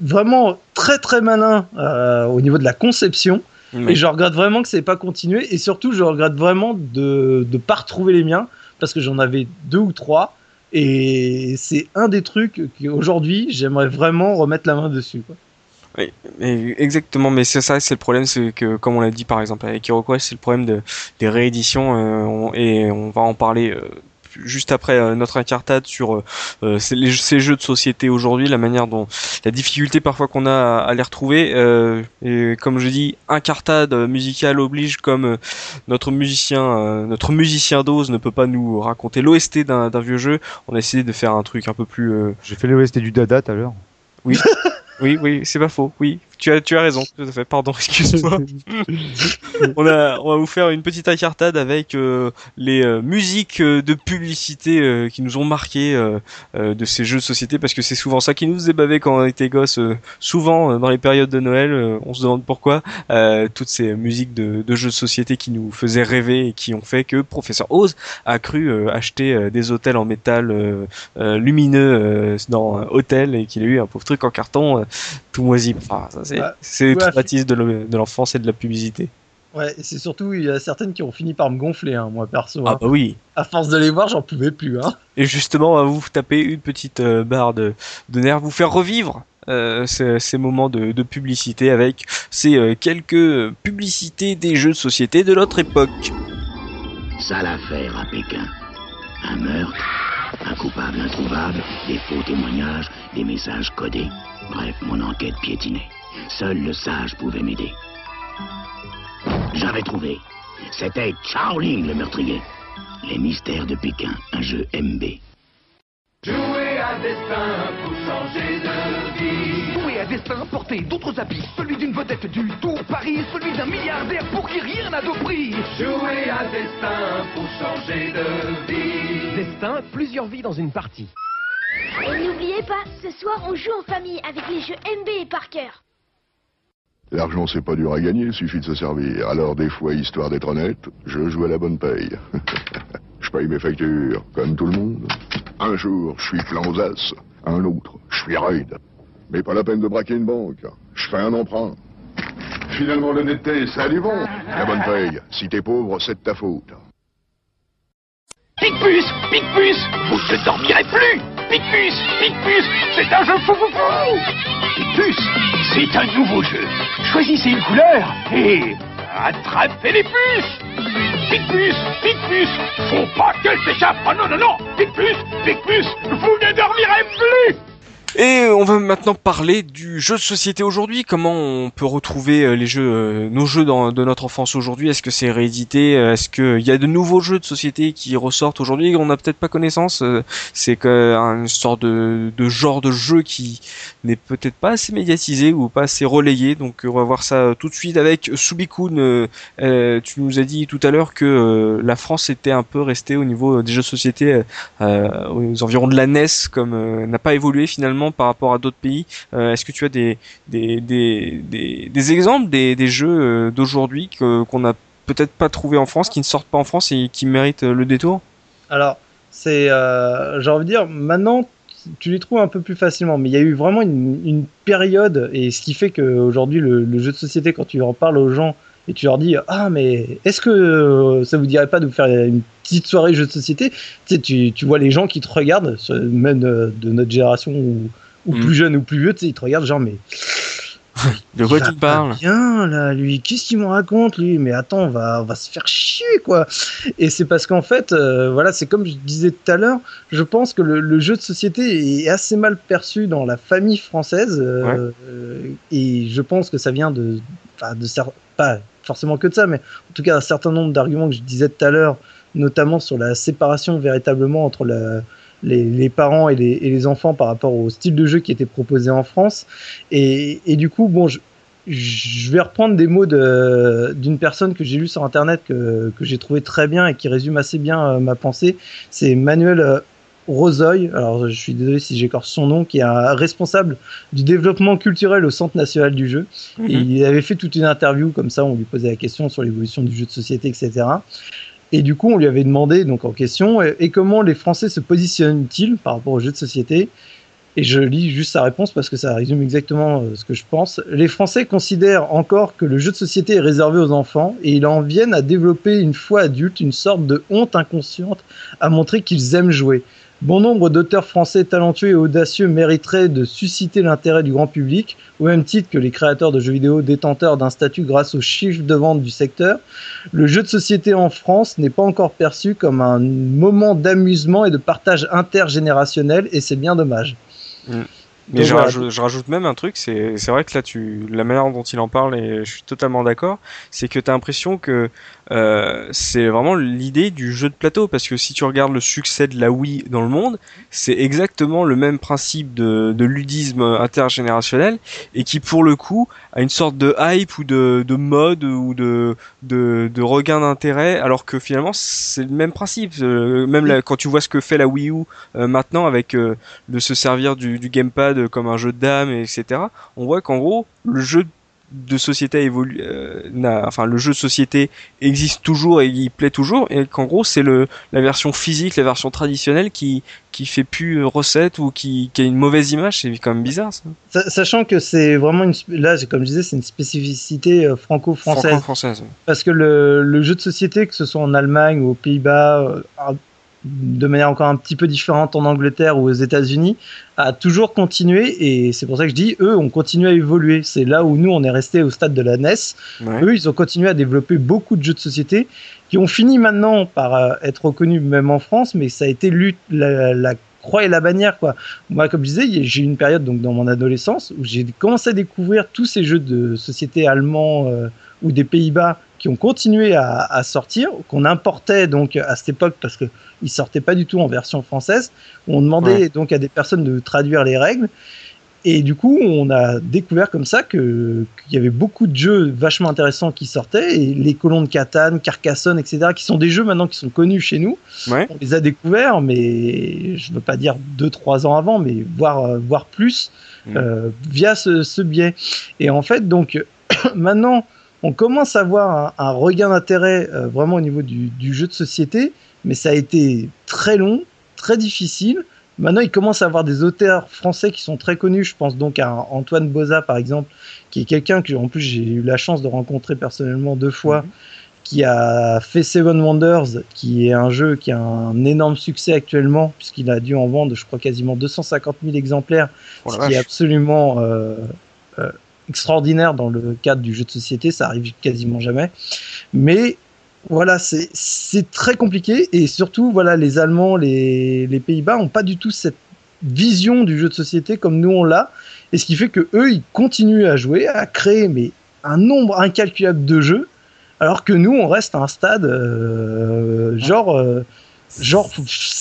Speaker 3: vraiment très très malin euh, au niveau de la conception.
Speaker 1: Mais-
Speaker 3: Et je regrette vraiment que ça n'ait pas continué. Et surtout, je regrette vraiment de ne pas retrouver les miens parce que j'en avais deux ou trois. Et c'est un des trucs qu'aujourd'hui, j'aimerais vraiment remettre la main dessus.
Speaker 1: Oui, mais exactement, mais c'est ça, c'est le problème, c'est que comme on l'a dit par exemple avec HeroQuest, c'est le problème de, des rééditions euh, et on va en parler euh, juste après euh, notre incartade sur euh, euh, ces, les- ces jeux de société aujourd'hui, la manière dont la difficulté parfois qu'on a à, à les retrouver. euh, et comme je dis, incartade musicale oblige, comme notre musicien, euh, notre musicien d'ose ne peut pas nous raconter l'OST d'un d'un vieux jeu. On a essayé de faire un truc un peu plus euh,
Speaker 4: J'ai fait l'OST du Dada tout à l'heure.
Speaker 1: oui, oui, c'est pas faux. Oui, tu as, tu as raison. Tout à fait. Pardon, excuse-moi. on a, on va vous faire une petite incartade avec euh, les euh, musiques euh, de publicité euh, qui nous ont marqué euh, euh, de ces jeux de société, parce que c'est souvent ça qui nous faisait baver quand on était gosse. euh, souvent euh, dans les périodes de Noël, euh, on se demande pourquoi euh, toutes ces musiques de, de jeux de société qui nous faisaient rêver et qui ont fait que Professeur Oz a cru euh, acheter euh, des hôtels en métal euh, euh, lumineux euh, dans un hôtel et qu'il a eu un pauvre truc en carton euh, tout moisi. Enfin, ça c'est
Speaker 3: Ouais.
Speaker 1: le
Speaker 3: Ouais,
Speaker 1: traumatisme de le- de l'enfance et de la publicité.
Speaker 3: Ouais, et c'est surtout, il y a certaines qui ont fini par me gonfler, hein, moi perso.
Speaker 1: Ah
Speaker 3: hein.
Speaker 1: bah oui.
Speaker 3: À force de les voir, j'en pouvais plus. Hein.
Speaker 1: Et justement, on va vous taper une petite euh, barre de, de nerfs, vous faire revivre euh, ces, ces moments de, de publicité avec ces euh, quelques publicités des jeux de société de notre époque.
Speaker 5: Sale affaire à Pékin. Un meurtre, un coupable introuvable, des faux témoignages, des messages codés. Bref, mon enquête piétinait. Seul le sage pouvait m'aider. J'avais trouvé. C'était Chaoling le meurtrier. Les mystères de Pékin, un jeu MB.
Speaker 6: Jouer à destin pour changer de vie.
Speaker 7: Jouer à destin, porter d'autres habits. Celui d'une vedette du Tour Paris, celui d'un milliardaire pour qui rien n'a de prix.
Speaker 6: Jouer à destin pour changer de vie.
Speaker 7: Destin, plusieurs vies dans une partie.
Speaker 8: Et n'oubliez pas, ce soir on joue en famille avec les jeux MB et Parker.
Speaker 9: L'argent, c'est pas dur à gagner, suffit de se servir. Alors, des fois, histoire d'être honnête, je joue à la bonne paye. je paye mes factures, comme tout le monde. Un jour, je suis plein aux as. Un autre, je suis raide. Mais pas la peine de braquer une banque. Je fais un emprunt. Finalement, l'honnêteté, ça a du bon. La bonne paye, si t'es pauvre, c'est de ta faute.
Speaker 7: Picpus Picpus Vous ne dormirez plus Picpus Picpus C'est un jeu fou fou fou Picpus C'est un nouveau jeu. Choisissez une couleur et attrapez les puces. Picpus Picpus Faut pas qu'elle s'échappe. Oh non, non, non. Picpus Picpus Vous ne dormirez plus
Speaker 1: Et on va maintenant parler du jeu de société aujourd'hui. Comment on peut retrouver euh, les jeux, euh, nos jeux dans, de notre enfance aujourd'hui? Est-ce que c'est réédité? Euh, Est-ce qu'il y a de nouveaux jeux de société qui ressortent aujourd'hui? On n'a peut-être pas connaissance. C'est une sorte de, de genre de jeu qui n'est peut-être pas assez médiatisé ou pas assez relayé. Donc on va voir ça tout de suite avec Subikun. Euh, tu nous as dit tout à l'heure que la France était un peu restée au niveau des jeux de société euh, aux environs de la NES, comme n'a pas évolué finalement par rapport à d'autres pays. Euh, Est-ce que tu as des des des des, exemples des, des jeux euh, d'aujourd'hui qu'on n'a peut-être pas trouvé en France, qui ne sortent pas en France et qui méritent euh, le détour?
Speaker 3: Alors, c'est, j'ai envie de dire, maintenant, tu les trouves un peu plus facilement, mais il y a eu vraiment une, une période, et ce qui fait qu'aujourd'hui, le, le jeu de société, quand tu en parles aux gens et tu leur dis Ah, mais est-ce que euh, ça vous dirait pas de vous faire une petite soirée jeu de société? Tu, sais, tu, tu vois les gens qui te regardent, même de, de notre génération ou, ou
Speaker 1: Mm.
Speaker 3: plus jeune ou plus vieux, tu sais, ils te regardent genre, mais
Speaker 1: De quoi tu parles?
Speaker 3: Bien là, lui, qu'est-ce qu'il me raconte lui? Mais attends, on va, on va se faire chier quoi. Et c'est parce qu'en fait, euh, voilà, c'est comme je disais tout à l'heure, je pense que le, le jeu de société est assez mal perçu dans la famille française, euh, euh, et je pense que ça vient de, pas forcément que de ça, mais en tout cas un certain nombre d'arguments que je disais tout à l'heure, notamment sur la séparation véritablement entre les, parents et les, enfants par rapport au style de jeu qui était proposé en France. Et, du coup, bon, je, vais reprendre des mots d'une personne que j'ai lu sur Internet que, que j'ai trouvé très bien et qui résume assez bien euh, ma pensée. C'est Manuel euh, Rosoy, alors je suis désolé si j'écorce son nom, qui est un responsable du développement culturel au Centre national du jeu.
Speaker 1: Mhm.
Speaker 3: Et il avait fait toute une interview comme ça, on lui posait la question sur l'évolution du jeu de société, etc. Et du coup, on lui avait demandé donc en question et, et comment les Français se positionnent-ils par rapport aux jeux de société? Et je lis juste sa réponse parce que ça résume exactement euh, ce que je pense. Les Français considèrent encore que le jeu de société est réservé aux enfants et ils en viennent à développer une fois adultes une sorte de honte inconsciente à montrer qu'ils aiment jouer. Bon nombre d'auteurs français talentueux et audacieux mériteraient de susciter l'intérêt du grand public, au même titre que les créateurs de jeux vidéo détenteurs d'un statut grâce aux chiffres de vente du secteur. Le jeu de société en France n'est pas encore perçu comme un moment d'amusement et de partage intergénérationnel, et c'est bien dommage.
Speaker 1: Mais
Speaker 3: Donc
Speaker 1: je,
Speaker 3: voilà.
Speaker 1: rajoute, je rajoute même un truc, c'est c'est vrai que là, tu, la manière dont il en parle, et je suis totalement d'accord, c'est que tu as l'impression que euh, c'est vraiment l'idée du jeu de plateau, parce que si tu regardes le succès de la Wii dans le monde, c'est exactement le même principe de, de ludisme intergénérationnel, et qui pour le coup a une sorte de hype ou de, de mode ou de, de, de regain d'intérêt, alors que finalement c'est le même principe. Euh, même quand tu vois ce que fait la Wii U euh, maintenant avec euh, de se servir du, du gamepad comme un jeu de dames, etc. On voit qu'en gros, le jeu de société évolue, euh, enfin le jeu de société existe toujours et il plaît toujours, et qu'en gros c'est le la version physique, la version traditionnelle qui qui fait plus recette ou qui, qui a une mauvaise image, c'est quand même bizarre ça.
Speaker 3: Sa- Sachant que c'est vraiment une, là, comme je disais, c'est une spécificité euh, franco-française.
Speaker 1: Franco-française.
Speaker 3: Parce que le, le jeu de société, que ce soit en Allemagne ou aux Pays-Bas, euh, de manière encore un petit peu différente en Angleterre ou aux États-Unis, a toujours continué. Et c'est pour ça que je dis, eux, ont continué à évoluer. C'est là où nous, on est resté au stade de la NES.
Speaker 1: Ouais.
Speaker 3: Eux, ils ont continué à développer beaucoup de jeux de société qui ont fini maintenant par euh, être reconnus même en France, mais ça a été lutte, la, la croix et la bannière quoi. Moi, comme je disais, j'ai eu une période donc dans mon adolescence où j'ai commencé à découvrir tous ces jeux de société allemands euh, ou des Pays-Bas qui ont continué à, à sortir, qu'on importait donc à cette époque parce que ils sortaient pas du tout en version française. On demandait
Speaker 1: Ouais.
Speaker 3: donc à des personnes de traduire les règles. Et du coup, on a découvert comme ça que qu'il y avait beaucoup de jeux vachement intéressants qui sortaient, et les colons de Catane, Carcassonne, etc., qui sont des jeux maintenant qui sont connus chez nous.
Speaker 1: Ouais.
Speaker 3: On les a découverts, mais je veux pas dire deux, trois ans avant, mais voire, voire plus,
Speaker 1: Mm.
Speaker 3: euh, via ce, ce biais. Et en fait, donc, maintenant, on commence à avoir un, un regain d'intérêt euh, vraiment au niveau du, du jeu de société, mais ça a été très long, très difficile. Maintenant, il commence à avoir des auteurs français qui sont très connus. Je pense donc à Antoine Boza, par exemple, qui est quelqu'un que, en plus, j'ai eu la chance de rencontrer personnellement deux fois, qui a fait Seven Wonders, qui est un jeu qui a un énorme succès actuellement, puisqu'il a dû en vendre, je crois, quasiment 250 000 exemplaires,
Speaker 1: Oh
Speaker 3: ce qui est absolument euh, euh, extraordinaire dans le cadre du jeu de société. Ça arrive quasiment jamais. Mais voilà, c'est très compliqué et surtout, voilà, les Allemands, les, les Pays-Bas ont pas du tout cette vision du jeu de société comme nous on l'a, et ce qui fait que eux, ils continuent à jouer, à créer mais un nombre incalculable de jeux, alors que nous, on reste à un stade euh, genre, euh, genre,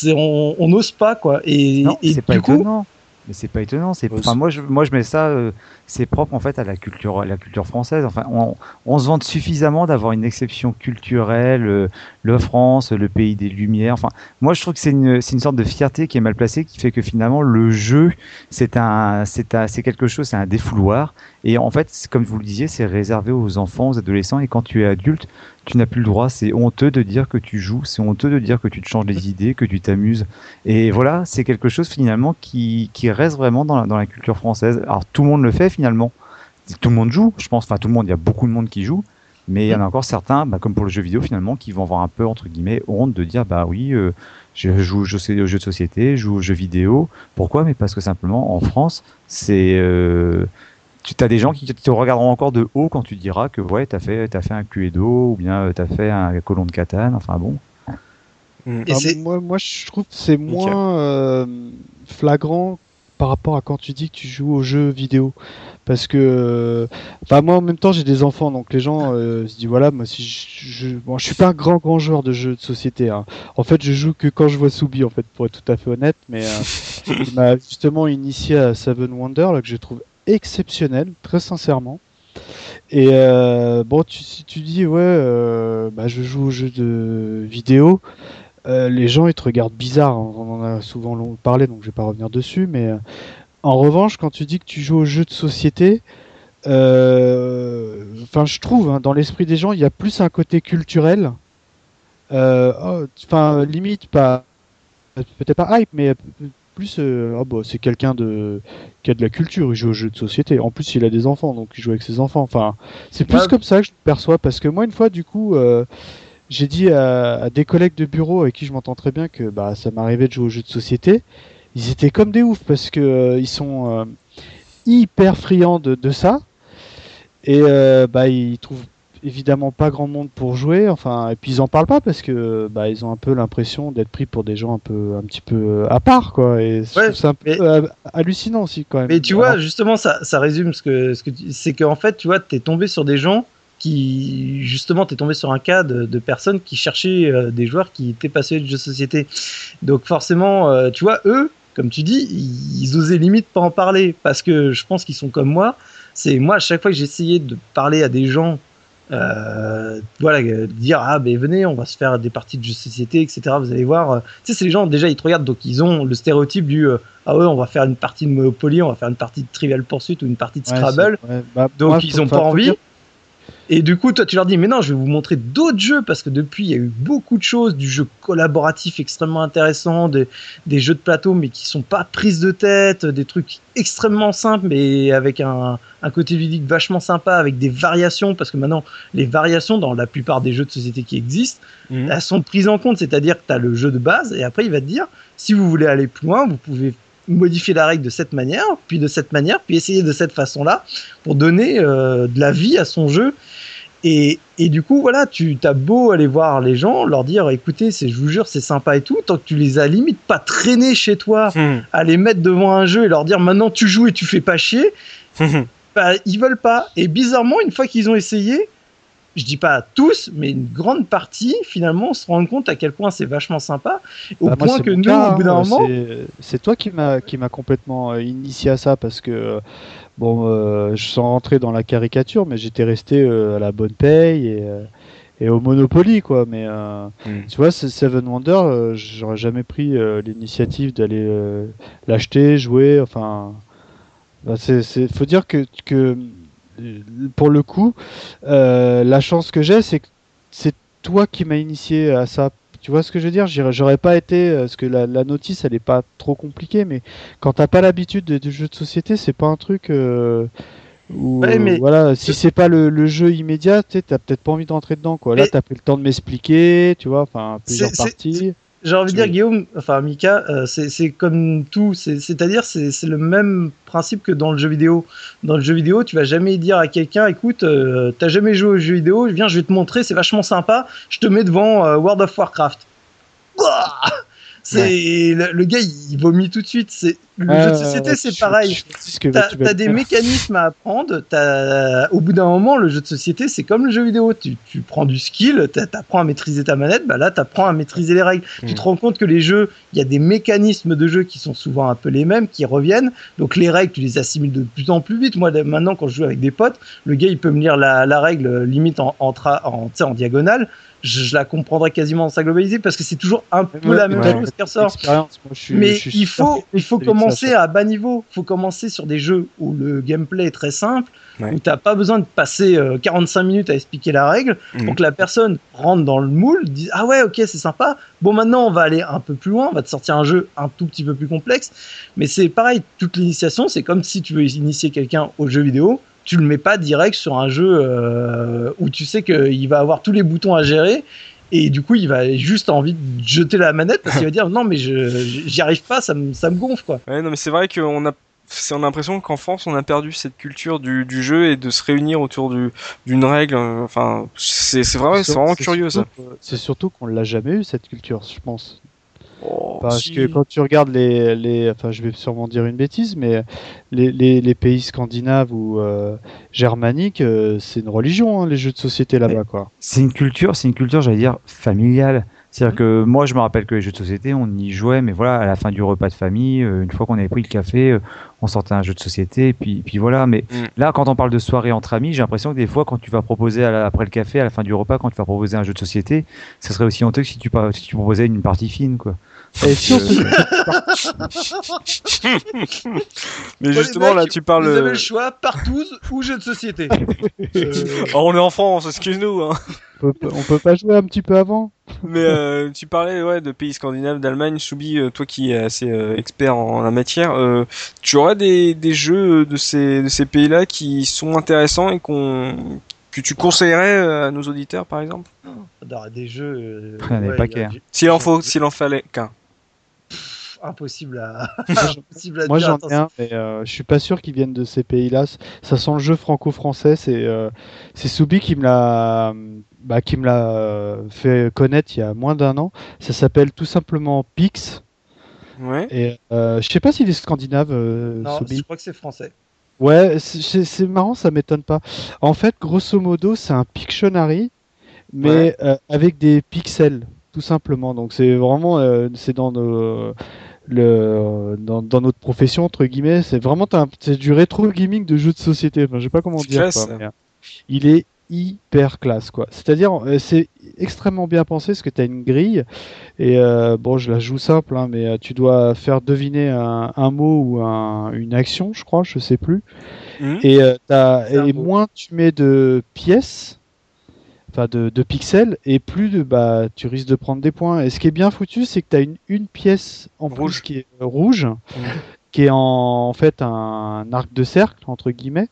Speaker 3: on n'ose pas quoi. Et,
Speaker 4: Non,
Speaker 3: et
Speaker 4: c'est pas
Speaker 3: du coup,
Speaker 4: étonnant. Mais c'est pas étonnant. C'est, enfin, moi, je, moi, je mets ça. euh, c'est propre en fait à la culture, à la culture française. Enfin, on, on se vante suffisamment d'avoir une exception culturelle, euh, le France, le pays des Lumières. Enfin, moi, je trouve que c'est une, c'est une sorte de fierté qui est mal placée, qui fait que finalement, le jeu, c'est un, c'est un, c'est quelque chose, c'est un défouloir. Et en fait, comme vous le disiez, c'est réservé aux enfants, aux adolescents. Et quand tu es adulte, tu n'as plus le droit. C'est honteux de dire que tu joues. C'est honteux de dire que tu te changes les idées, que tu t'amuses. Et voilà, c'est quelque chose finalement qui, qui reste vraiment dans la, dans la culture française. Alors tout le monde le fait finalement. Tout le monde joue, je pense. Enfin, tout le monde, il y a beaucoup de monde qui joue. Mais il y en a encore certains, bah, comme pour le jeu vidéo finalement, qui vont avoir un peu, entre guillemets, honte de dire, bah oui, euh, je joue aux jeux de société, je joue aux jeux vidéo. Pourquoi? Mais parce que simplement, en France, c'est... Euh, tu as des gens qui te regarderont encore de haut quand tu diras que ouais, t'as fait, t'as fait un Cluedo ou bien euh, t'as fait un colon de Catane. Enfin bon.
Speaker 3: Et
Speaker 2: Ah, moi, moi, je trouve que c'est moins euh, flagrant par rapport à quand tu dis que tu joues aux jeux vidéo. Parce que, euh, enfin, moi en même temps j'ai des enfants, donc les gens euh, se disent voilà, moi si je, je, bon, je suis pas un grand grand joueur de jeux de société. hein. En fait, je joue que quand je vois Soubi, en fait, pour être tout à fait honnête. Mais euh, il m'a justement initié à Seven Wonders, là que je trouve exceptionnel, très sincèrement. Et euh, bon, si tu dis ouais, euh, bah, je joue aux jeux de vidéo, euh, les gens ils te regardent bizarre. On en a souvent parlé, donc je vais pas revenir dessus. Mais en revanche, quand tu dis que tu joues aux jeux de société, enfin, je trouve hein, dans l'esprit des gens, il y a plus un côté culturel. Oh, Enfin, limite pas, peut-être pas hype, mais plus, euh, ah bah, c'est quelqu'un de qui a de la culture. Il joue aux jeux de société. En plus, il a des enfants, donc il joue avec ses enfants. Enfin, c'est plus
Speaker 3: Ouais.
Speaker 2: comme ça que je perçois, parce que moi, une fois, du coup. euh, j'ai dit à, à des collègues de bureau avec qui je m'entends très bien que bah, ça m'arrivait de jouer aux jeux de société. Ils étaient comme des oufs parce que euh, ils sont hyper friands de, de ça. Et bah, ils trouvent évidemment pas grand monde pour jouer. Enfin, et puis ils en parlent pas parce que bah, ils ont un peu l'impression d'être pris pour des gens un peu, un petit peu à part, quoi. Et
Speaker 3: Ouais,
Speaker 2: ça un peu
Speaker 3: mais-
Speaker 2: euh, hallucinant aussi quand même.
Speaker 3: Mais tu
Speaker 2: Alors,
Speaker 3: vois, justement, ça, ça résume ce que, ce que tu- c'est qu'en fait, tu vois, t'es tombé sur des gens qui, justement, t'es tombé sur un cas de, de personnes qui cherchaient euh, des joueurs qui étaient passionnés de jeux de société. Donc forcément, euh, tu vois, eux, comme tu dis, ils osaient limite pas en parler parce que je pense qu'ils sont comme moi. C'est moi à chaque fois que j'essayais de parler à des gens. Euh, voilà, euh, dire ah ben venez, on va se faire des parties de jeux de société, etc. Vous allez voir, euh, tu sais, c'est les gens déjà ils te regardent donc ils ont le stéréotype du euh, ah ouais, on va faire une partie de Monopoly, on va faire une partie de Trivial Pursuit ou une partie de Scrabble.
Speaker 2: ouais, bah,
Speaker 3: Donc
Speaker 2: moi,
Speaker 3: ils ont pas envie.
Speaker 2: dire-
Speaker 3: Et du coup, toi, tu leur dis, mais non, je vais vous montrer d'autres jeux parce que depuis, il y a eu beaucoup de choses, du jeu collaboratif extrêmement intéressant, des, des jeux de plateau, mais qui sont pas prises de tête, des trucs extrêmement simples, mais avec un, un côté ludique vachement sympa, avec des variations, parce que maintenant, les variations dans la plupart des jeux de société qui existent,
Speaker 1: Mhm.
Speaker 3: elles sont prises en compte, c'est-à-dire que tu as le jeu de base, et après, il va te dire, si vous voulez aller plus loin, vous pouvez modifier la règle de cette manière, puis de cette manière, puis essayer de cette façon-là, pour donner euh, de la vie à son jeu. Et, et du coup, voilà, tu as beau aller voir les gens, leur dire, écoutez, je vous jure, c'est sympa et tout, tant que tu les as limite pas traînés chez toi,
Speaker 1: Hmm.
Speaker 3: à les mettre devant un jeu et leur dire, maintenant tu joues et tu fais pas chier, bah, ils veulent pas. Et bizarrement, une fois qu'ils ont essayé, je dis pas tous, mais une grande partie, finalement, se rendent compte à quel point c'est vachement sympa, au
Speaker 2: Bah,
Speaker 3: point
Speaker 2: c'est
Speaker 3: que nous,
Speaker 2: cas,
Speaker 3: au bout d'un
Speaker 2: hein,
Speaker 3: moment,
Speaker 2: c'est- toi qui m'a qui m'a complètement euh, initié à ça parce que euh, bon, euh, je sens rentrer dans la caricature, mais j'étais resté euh, à la bonne paye et euh, et au Monopoly quoi. Mais euh,
Speaker 1: Mm.
Speaker 2: tu vois, Seven Wonders, euh, j'aurais jamais pris euh, l'initiative d'aller euh, l'acheter, jouer. Enfin, bah, c'est c'est faut dire que que pour le coup, euh, la chance que j'ai, c'est que c'est toi qui m'as initié à ça. Tu vois ce que je veux dire? J'aurais pas été, euh, parce que la, la notice, elle est pas trop compliquée, mais quand t'as pas l'habitude de, de jeux de société, c'est pas un truc où,
Speaker 3: Ouais, mais-
Speaker 2: voilà, si c'est pas le, le jeu immédiat, t'as peut-être pas envie d'entrer dedans, quoi. Là,
Speaker 3: Mais-
Speaker 2: t'as pris le temps de m'expliquer, tu vois, enfin, plusieurs parties.
Speaker 3: J'ai envie de dire. Guillaume, enfin Mika, euh, c'est comme tout, c'est- c'est-à-dire c'est c'est le même principe que dans le jeu vidéo. Dans le jeu vidéo, tu vas jamais dire à quelqu'un, écoute, euh, t'as jamais joué au jeu vidéo, viens, je vais te montrer, c'est vachement sympa, je te mets devant euh, World of Warcraft. Ouah C'est le, le gars, il vomit tout de suite. C'est le
Speaker 2: Euh,
Speaker 3: jeu de société, c'est pareil. T'as t'as des
Speaker 2: faire.
Speaker 3: mécanismes à apprendre. T'as- Au bout d'un moment, le jeu de société, c'est comme le jeu vidéo. Tu, tu prends du skill, t'a- t'apprends à maîtriser ta manette. Bah là, t'apprends à maîtriser les règles.
Speaker 1: Mm.
Speaker 3: Tu te rends compte que les jeux, il y a des mécanismes de jeu qui sont souvent un peu les mêmes, qui reviennent. Donc les règles, tu les assimiles de plus en plus vite. Moi, maintenant, quand je joue avec des potes, le gars, il peut me lire la, la règle euh, limite en, en, tra- en diagonale. Je, je la comprendrai quasiment dans sa globalité parce que c'est toujours un peu
Speaker 2: Ouais,
Speaker 3: la même
Speaker 2: ouais.
Speaker 3: chose qui ressort. Mais
Speaker 2: je suis
Speaker 3: il faut, il faut commencer
Speaker 2: ça.
Speaker 3: à bas niveau. Il faut commencer sur des jeux où le gameplay est très simple,
Speaker 1: Ouais.
Speaker 3: où t'as pas besoin de passer euh, 45 minutes à expliquer la règle
Speaker 1: Mhm.
Speaker 3: pour que la personne rentre dans le moule, dise ah ouais ok c'est sympa. Bon maintenant on va aller un peu plus loin, on va te sortir un jeu un tout petit peu plus complexe. Mais c'est pareil, toute l'initiation c'est comme si tu veux initier quelqu'un au jeu vidéo. Tu le mets pas direct sur un jeu euh, où tu sais qu'il va avoir tous les boutons à gérer et du coup, il va juste envie de jeter la manette parce qu'il va dire non, mais je j'y arrive pas, ça me ça me gonfle quoi.
Speaker 1: Ouais, non, mais c'est vrai qu'on a, c'est- on a l'impression qu'en France, on a perdu cette culture du, du jeu et de se réunir autour du, d'une règle. euh, Enfin, c'est, vraiment
Speaker 2: c'est
Speaker 1: curieux ça.
Speaker 2: surtout C'est surtout qu'on l'a jamais eu cette culture, je pense.
Speaker 1: Oh,
Speaker 2: Parce
Speaker 1: si.
Speaker 2: que quand tu regardes les, les, enfin, je vais sûrement dire une bêtise, mais les, les, les pays scandinaves ou euh, germaniques, euh, c'est une religion, hein, les jeux de société là-bas, quoi.
Speaker 4: C'est une culture, c'est une culture, j'allais dire, familiale. C'est-à-dire que moi, je me rappelle que les jeux de société, on y jouait, mais voilà, à la fin du repas de famille, euh, une fois qu'on avait pris le café, on sortait un jeu de société, puis, puis voilà. Mais
Speaker 1: Mm.
Speaker 4: là, quand on parle de soirée entre amis, j'ai l'impression que des fois, quand tu vas proposer à la- après le café, à la fin du repas, quand tu vas proposer un jeu de société, ça serait aussi honteux que si tu, si tu proposais une partie fine, quoi.
Speaker 2: Et si on se-
Speaker 1: Mais justement, là, tu parles.
Speaker 3: Vous avez
Speaker 1: euh,
Speaker 3: le choix, partouze ou jeu de société. Euh,
Speaker 1: oh, on est en France, excuse-nous. Hein.
Speaker 2: on peut, on peut pas jouer un petit peu avant
Speaker 1: Mais euh, tu parlais ouais, de pays scandinaves, d'Allemagne. Soubi, euh, toi qui es assez euh, expert en, la matière, euh, tu aurais des, des jeux de ces, de ces pays-là qui sont intéressants et qu'on que tu conseillerais à nos auditeurs, par exemple?
Speaker 3: Dans des jeux. euh,
Speaker 4: Il y en avait
Speaker 3: ouais,
Speaker 4: pas
Speaker 3: il y a
Speaker 4: qu'un.
Speaker 3: du-
Speaker 1: S'il en faut, s'il en fallait qu'un.
Speaker 3: Pff, impossible à,
Speaker 2: Moi,
Speaker 3: impossible à
Speaker 2: Moi j'en ai un, mais euh, je suis pas sûr qu'ils viennent de ces pays-là. Ça sent le jeu franco-français. C'est euh, c'est Soubi qui me l'a bah, qui me l'a euh, fait connaître il y a moins d'un an. Ça s'appelle tout simplement Pix.
Speaker 1: Ouais.
Speaker 2: Et euh, je sais pas s'il est scandinave, euh,
Speaker 3: Non,
Speaker 2: Soubi.
Speaker 3: je crois que c'est français.
Speaker 2: Ouais, c'est- marrant, ça m'étonne pas. En fait, grosso modo, c'est un Pictionary, mais euh, avec des pixels, tout simplement. Donc c'est vraiment, euh, c'est dans nos, le, dans, dans notre profession entre guillemets, c'est vraiment un- c'est du rétro gaming de jeux de société. Enfin, je sais pas comment
Speaker 1: C'est
Speaker 2: dire.
Speaker 1: classe,
Speaker 2: quoi, mais, euh, il est hyper classe quoi. C'est-à-dire euh, c'est extrêmement bien pensé parce que tu as une grille et euh, bon je la joue simple hein, mais euh, tu dois faire deviner un, un mot ou un- une action je crois je sais plus
Speaker 1: Mhm.
Speaker 2: et, euh,
Speaker 3: un
Speaker 2: et moins tu mets de pièces enfin de, de pixels et plus de bah tu risques de prendre des points et ce qui est bien foutu c'est que tu as une, une pièce en
Speaker 1: Rouge.
Speaker 2: plus qui est euh, rouge qui est en, en fait un arc de cercle entre guillemets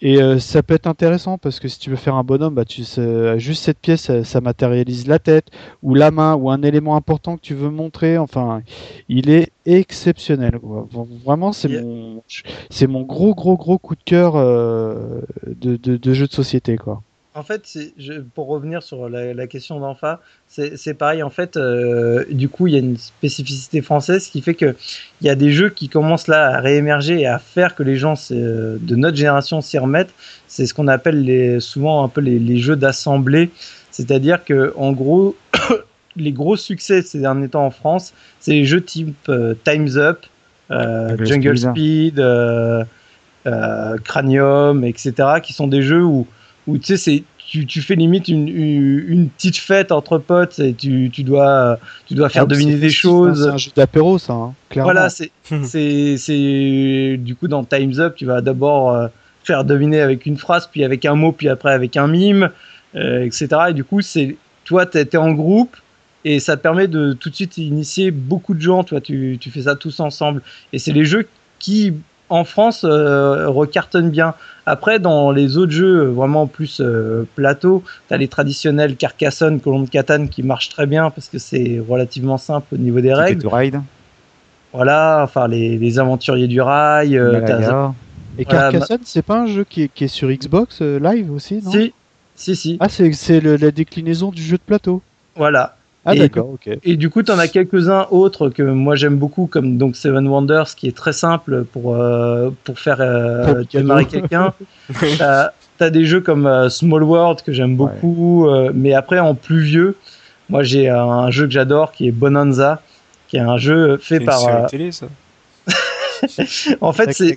Speaker 2: et euh, ça peut être intéressant parce que si tu veux faire un bonhomme, bah, tu sais, juste cette pièce, ça, ça matérialise la tête ou la main ou un élément important que tu veux montrer. Enfin, il est exceptionnel. Vraiment, c'est
Speaker 3: Yeah.
Speaker 2: mon, c'est mon gros gros gros coup de cœur euh, de, de, de jeu de société, quoi.
Speaker 3: En fait, je- pour revenir sur la, la question d'Enfa, c'est pareil. En fait, euh, du coup, il y a une spécificité française qui fait que il y a des jeux qui commencent là à réémerger et à faire que les gens euh, de notre génération s'y remettent. C'est ce qu'on appelle les, souvent un peu les, les jeux d'assemblée. C'est-à-dire que, en gros, les gros succès ces derniers temps en France, c'est les jeux type euh, Times Up, euh,
Speaker 4: Jungle
Speaker 3: Jungle
Speaker 4: Speed.
Speaker 3: Speed, euh, euh, Cranium, etc., qui sont des jeux où où tu sais c'est tu, tu fais limite une, une, une petite fête entre potes et tu, tu dois tu dois faire
Speaker 2: Ah,
Speaker 3: deviner des
Speaker 2: hein,
Speaker 3: choses.
Speaker 2: C'est un jeu d'apéro, ça, hein, clairement.
Speaker 3: voilà c'est c'est c'est du coup dans Times Up tu vas d'abord euh, faire deviner avec une phrase puis avec un mot puis après avec un mime euh, etc et du coup c'est toi t'es t'es en groupe et ça te permet de tout de suite initier beaucoup de gens toi tu, tu fais ça tous ensemble. Et c'est les jeux qui en France euh, recartonnent bien après dans les autres jeux euh, vraiment plus euh, plateau t'as les traditionnels Carcassonne Colombe de Catane qui marchent très bien parce que c'est relativement simple au niveau des
Speaker 4: Ticket
Speaker 3: règles
Speaker 4: to Ride,
Speaker 3: voilà, enfin les, les aventuriers du rail. euh, t'as-.
Speaker 2: Et
Speaker 3: Voilà,
Speaker 2: Carcassonne, c'est pas un jeu qui est, qui est sur Xbox euh, Live aussi, non?
Speaker 3: Si, si, si.
Speaker 2: Ah, c'est c'est le- la déclinaison du jeu de plateau.
Speaker 3: Voilà.
Speaker 2: Ah
Speaker 3: Et-
Speaker 2: d'accord, ok.
Speaker 3: Et du coup, tu en as quelques-uns autres que moi j'aime beaucoup, comme donc Seven Wonders, qui est très simple pour, euh, pour faire euh, démarrer quelqu'un. T'as as des jeux comme euh, Small World que j'aime beaucoup, euh, mais après en plus vieux, moi j'ai un jeu que j'adore qui est Bonanza, qui est un jeu fait
Speaker 1: C'est une
Speaker 3: par.
Speaker 1: série
Speaker 3: euh,
Speaker 1: télé, ça.
Speaker 3: en fait, c'est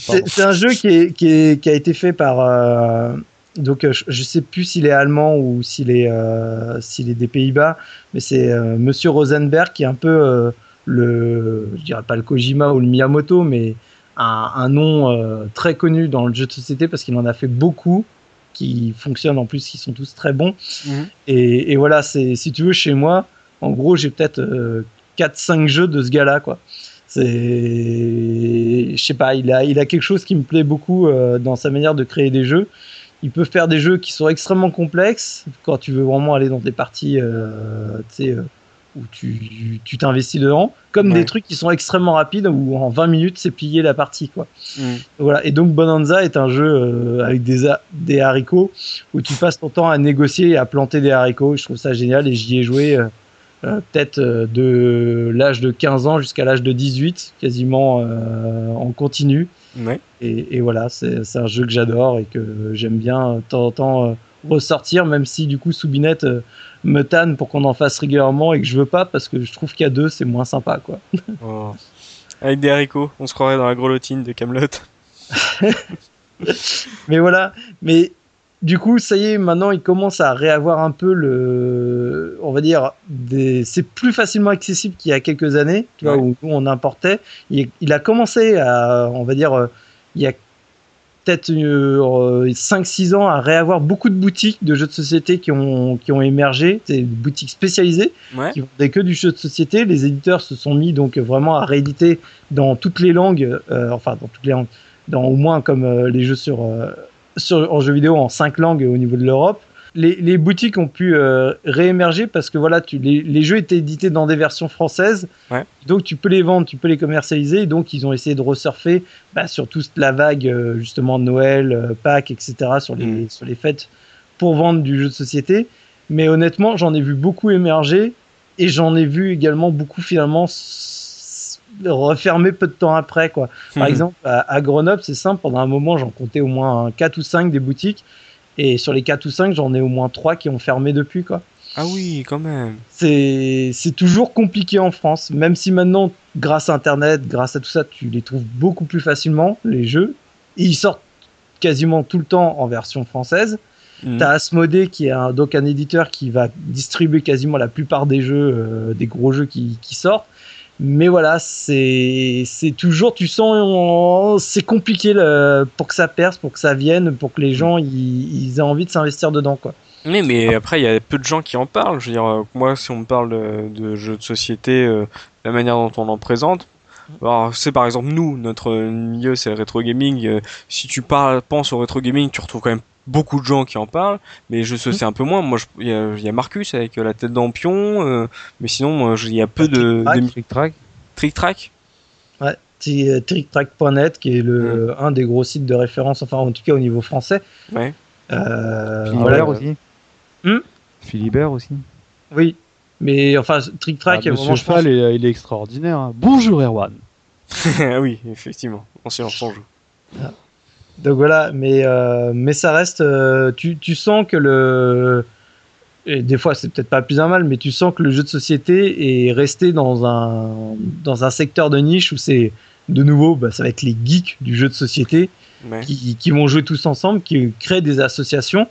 Speaker 3: C'est c'est un jeu qui, est, qui, est- qui a été fait par. euh, donc, euh, je, je sais plus s'il est allemand ou s'il est, euh, s'il est des Pays-Bas, mais c'est euh, Monsieur Rosenberg qui est un peu euh, le. Je dirais pas le Kojima ou le Miyamoto, mais un, un nom euh, très connu dans le jeu de société parce qu'il en a fait beaucoup qui fonctionnent en plus, qui sont tous très bons.
Speaker 1: Mhm.
Speaker 3: Et, et voilà, c'est si tu veux, chez moi, en gros, j'ai peut-être 4-5 jeux de ce gars-là, quoi. C'est, je sais pas, il a, il a quelque chose qui me plaît beaucoup euh, dans sa manière de créer des jeux. Il peut faire des jeux qui sont extrêmement complexes quand tu veux vraiment aller dans des parties, euh, euh, où tu t'investis dedans, comme
Speaker 1: Ouais.
Speaker 3: des trucs qui sont extrêmement rapides où en 20 minutes c'est plié la partie, quoi.
Speaker 1: Mm.
Speaker 3: Voilà. Et donc Bonanza est un jeu euh, avec des, des haricots où tu passes ton temps à négocier et à planter des haricots. Je trouve ça génial et j'y ai joué peut-être de l'âge de 15 ans jusqu'à l'âge de 18, quasiment en continu.
Speaker 1: Ouais.
Speaker 3: Et, et voilà, c'est c'est un jeu que j'adore et que j'aime bien euh, de temps en temps euh, ressortir, même si du coup Soubinette euh, me tanne pour qu'on en fasse régulièrement et que je veux pas parce que je trouve qu'à deux c'est moins sympa quoi.
Speaker 1: Oh. Avec des haricots, on se croirait dans la grelotine de Camelot.
Speaker 3: Mais voilà, mais du coup, ça y est, maintenant, il commence à réavoir un peu le, on va dire, des, c'est plus facilement accessible qu'il y a quelques années, tu vois,
Speaker 1: Ouais.
Speaker 3: où on importait. Il, il a commencé à, on va dire, euh, il y a peut-être euh, 5-6 ans à réavoir beaucoup de boutiques de jeux de société qui ont, qui ont émergé, des boutiques spécialisées
Speaker 1: Ouais.
Speaker 3: qui vendaient que du jeu de société. Les éditeurs se sont mis donc vraiment à rééditer dans toutes les langues, euh, enfin dans toutes les langues, dans au moins comme euh, les jeux sur, euh, sur en jeux vidéo en cinq langues au niveau de l'Europe. Les, les boutiques ont pu euh, réémerger parce que voilà, tu, les, les jeux étaient édités dans des versions françaises,
Speaker 1: Ouais.
Speaker 3: donc tu peux les vendre, tu peux les commercialiser. Et donc ils ont essayé de resurfer bah, sur toute la vague euh, justement Noël, euh, Pâques, etc. sur les
Speaker 1: Mm.
Speaker 3: sur les fêtes pour vendre du jeu de société. Mais honnêtement, j'en ai vu beaucoup émerger et j'en ai vu également beaucoup finalement refermer peu de temps après quoi. Par
Speaker 1: Mhm.
Speaker 3: exemple, à, à Grenoble, c'est simple, pendant un moment, j'en comptais au moins 4 ou 5 des boutiques et sur les 4 ou 5, j'en ai au moins 3 qui ont fermé depuis quoi.
Speaker 1: Ah oui, quand même.
Speaker 3: C'est c'est toujours compliqué en France, même si maintenant grâce à internet, grâce à tout ça, tu les trouves beaucoup plus facilement les jeux et ils sortent quasiment tout le temps en version française.
Speaker 1: Mhm.
Speaker 3: T'as Asmodée qui est un, donc un éditeur qui va distribuer quasiment la plupart des jeux, euh, des gros jeux qui, qui sortent. Mais voilà, c'est toujours, tu sens, c'est compliqué le- pour que ça perce, pour que ça vienne, pour que les gens ils, ils aient envie de s'investir dedans quoi.
Speaker 1: Oui, mais après, il y a peu de gens qui en parlent. Je veux dire, euh, moi, si on me parle de, de jeux de société, euh, la manière dont on en présente, alors, c'est par exemple nous, notre milieu, c'est le rétro gaming. euh, si tu parles, penses au rétro gaming, tu retrouves quand même beaucoup de gens qui en parlent, mais je sais un peu moins. Moi, il y, a- il y a Marcus avec euh, la tête d'ampion, euh, mais sinon, il y a peu de,
Speaker 3: Trick-track.
Speaker 1: de
Speaker 4: Trick Track.
Speaker 1: trick track?
Speaker 3: Ouais, euh, TrickTrack.net qui est le un des gros sites de référence, enfin en tout cas au niveau français.
Speaker 1: Ouais.
Speaker 3: Euh,
Speaker 4: Philibert
Speaker 3: voilà.
Speaker 4: aussi.
Speaker 3: Hmm?
Speaker 4: Philibert aussi.
Speaker 3: Oui, mais enfin Trick
Speaker 2: Ah, Monsieur
Speaker 3: vraiment je pense,
Speaker 2: Fall, il, est- il est extraordinaire. hein. Bonjour Erwan.
Speaker 1: Ah oui, effectivement. En silence on joue.
Speaker 3: Donc voilà, mais, euh, mais ça reste. euh, tu, tu sens que le. Et des fois, c'est peut-être pas plus un mal, mais tu sens que le jeu de société est resté dans un, dans un secteur de niche où c'est. De nouveau, bah, ça va être les geeks du jeu de société
Speaker 1: Ouais.
Speaker 3: qui, qui vont jouer tous ensemble, qui créent des associations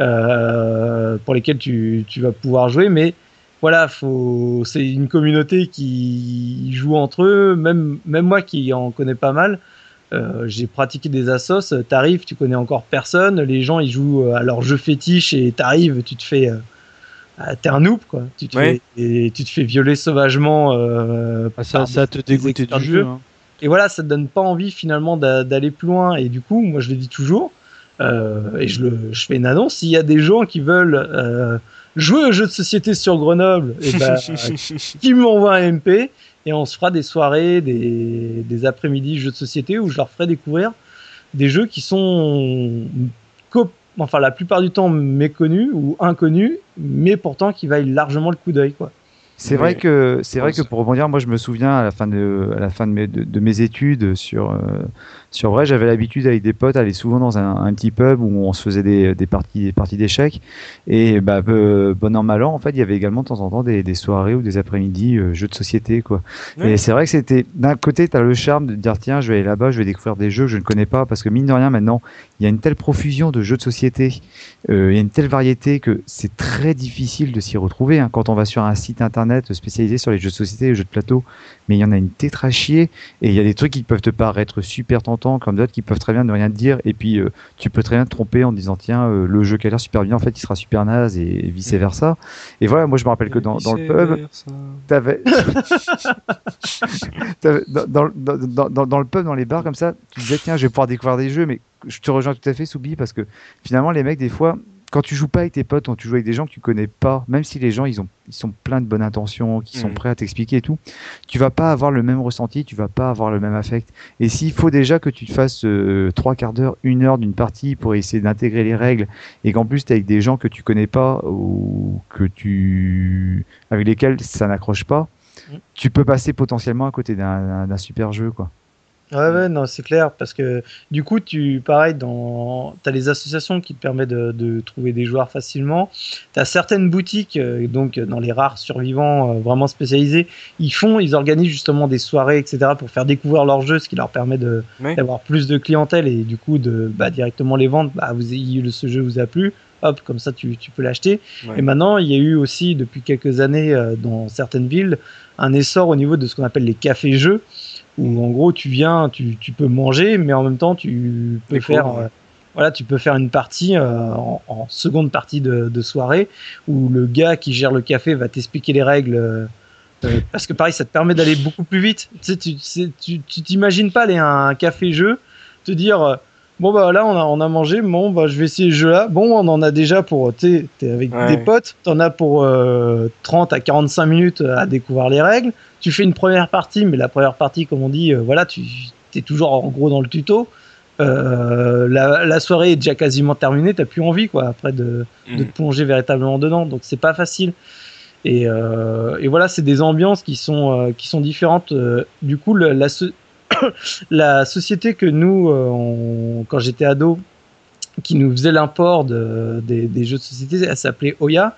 Speaker 3: euh, pour lesquelles tu, tu vas pouvoir jouer. Mais voilà, faut, c'est une communauté qui joue entre eux. Même, même moi qui en connais pas mal, euh, j'ai pratiqué des assos. T'arrives, tu connais encore personne. Les gens ils jouent à leur jeu fétiche et t'arrives, tu te fais. euh, ah, T'es un noob quoi. Tu te,
Speaker 1: Ouais.
Speaker 3: fais, et tu te fais violer sauvagement. euh,
Speaker 2: Ah, ça,
Speaker 3: par
Speaker 2: ça
Speaker 3: des-
Speaker 2: te
Speaker 3: experts
Speaker 2: du jeu. hein.
Speaker 3: Et voilà, ça te donne pas envie finalement d'a- d'aller plus loin. Et du coup, moi je le dis toujours, euh, et je, le, je fais une annonce, s'il y a des gens qui veulent euh, jouer aux jeux de société sur Grenoble, et ben, qui m'envoient un MP, et on se fera des soirées, des, après-midi jeux de société où je leur ferai découvrir des jeux qui sont enfin la plupart du temps méconnu ou inconnu, mais pourtant qui vaille largement le coup d'œil, quoi.
Speaker 4: C'est vrai que c'est vrai que pour rebondir, moi je me souviens à la fin de à la fin de mes de, de mes études sur euh, sur vrai, j'avais l'habitude avec des potes aller souvent dans un, un, petit pub où on se faisait des, des parties des parties d'échecs et bah euh, bon an mal an en fait, il y avait également de temps en temps des, des soirées ou des après-midi euh, jeux de société quoi. Oui. Et c'est vrai que c'était d'un côté tu as le charme de dire tiens, je vais aller là-bas, je vais découvrir des jeux que je ne connais pas parce que mine de rien maintenant, il y a une telle profusion de jeux de société, euh, il y a une telle variété que c'est très difficile de s'y retrouver hein, quand on va sur un site internet spécialisé sur les jeux de société les jeux de plateau, mais il y en a une tétrachier et il y a des trucs qui peuvent te paraître super tentants comme d'autres qui peuvent très bien ne rien te dire. Et puis euh, tu peux très bien te tromper en disant tiens euh, le jeu qui a l'air super bien en fait il sera super naze et, et vice versa et voilà moi je me rappelle que dans, dans le pub t'avais dans, dans, dans, dans le pub dans les bars comme ça tu disais tiens je vais pouvoir découvrir des jeux mais je te rejoins tout à fait Soubi parce que finalement les mecs des fois quand tu joues pas avec tes potes, quand tu joues avec des gens que tu connais pas, même si les gens ils ont ils sont pleins de bonnes intentions, qui sont mmh. prêts à t'expliquer et tout, tu vas pas avoir le même ressenti, tu vas pas avoir le même affect. Et s'il faut déjà que tu te fasses euh, trois quarts d'heure, une heure d'une partie pour essayer d'intégrer les règles, et qu'en plus tu avec des gens que tu connais pas ou que tu avec lesquels ça n'accroche pas, mmh. tu peux passer potentiellement à côté d'un super jeu quoi.
Speaker 3: Ouais, ouais, non, c'est clair, parce que du coup, tu, pareil, dans, as les associations qui te permettent de, de trouver des joueurs facilement. Tu as certaines boutiques, euh, donc dans les rares survivants euh, vraiment spécialisés, ils font, ils organisent justement des soirées, etc., pour faire découvrir leur jeu, ce qui leur permet de, oui. d'avoir plus de clientèle et du coup de bah, directement les vendre. Bah, vous, ce jeu vous a plu, hop, comme ça tu, tu peux l'acheter. Ouais. Et maintenant, il y a eu aussi, depuis quelques années, euh, dans certaines villes, un essor au niveau de ce qu'on appelle les cafés-jeux où en gros tu viens, tu, tu, peux manger, mais en même temps tu peux faire, euh, voilà, tu peux faire une partie euh, en, en, seconde partie de, de, soirée où le gars qui gère le café va t'expliquer les règles. Euh, parce que pareil, ça te permet d'aller beaucoup plus vite. Tu sais, tu tu t'imagines pas aller à un café jeu, te dire bon bah là on a on a mangé. Bon bah je vais essayer ce jeu là bon on en a déjà pour tu es avec ouais. des potes. T'en as pour euh, 30 à 45 minutes à découvrir les règles. Tu fais une première partie mais la première partie comme on dit euh, voilà tu es toujours en gros dans le tuto. Euh, la, la, soirée est déjà quasiment terminée. T'as plus envie quoi après de, mmh. de te plonger véritablement dedans. Donc c'est pas facile. Et, euh, et voilà c'est des ambiances qui sont euh, qui sont différentes. Du coup la la société que nous, euh, on, quand j'étais ado, qui nous faisait l'import de, des, des, jeux de société, elle s'appelait Oya.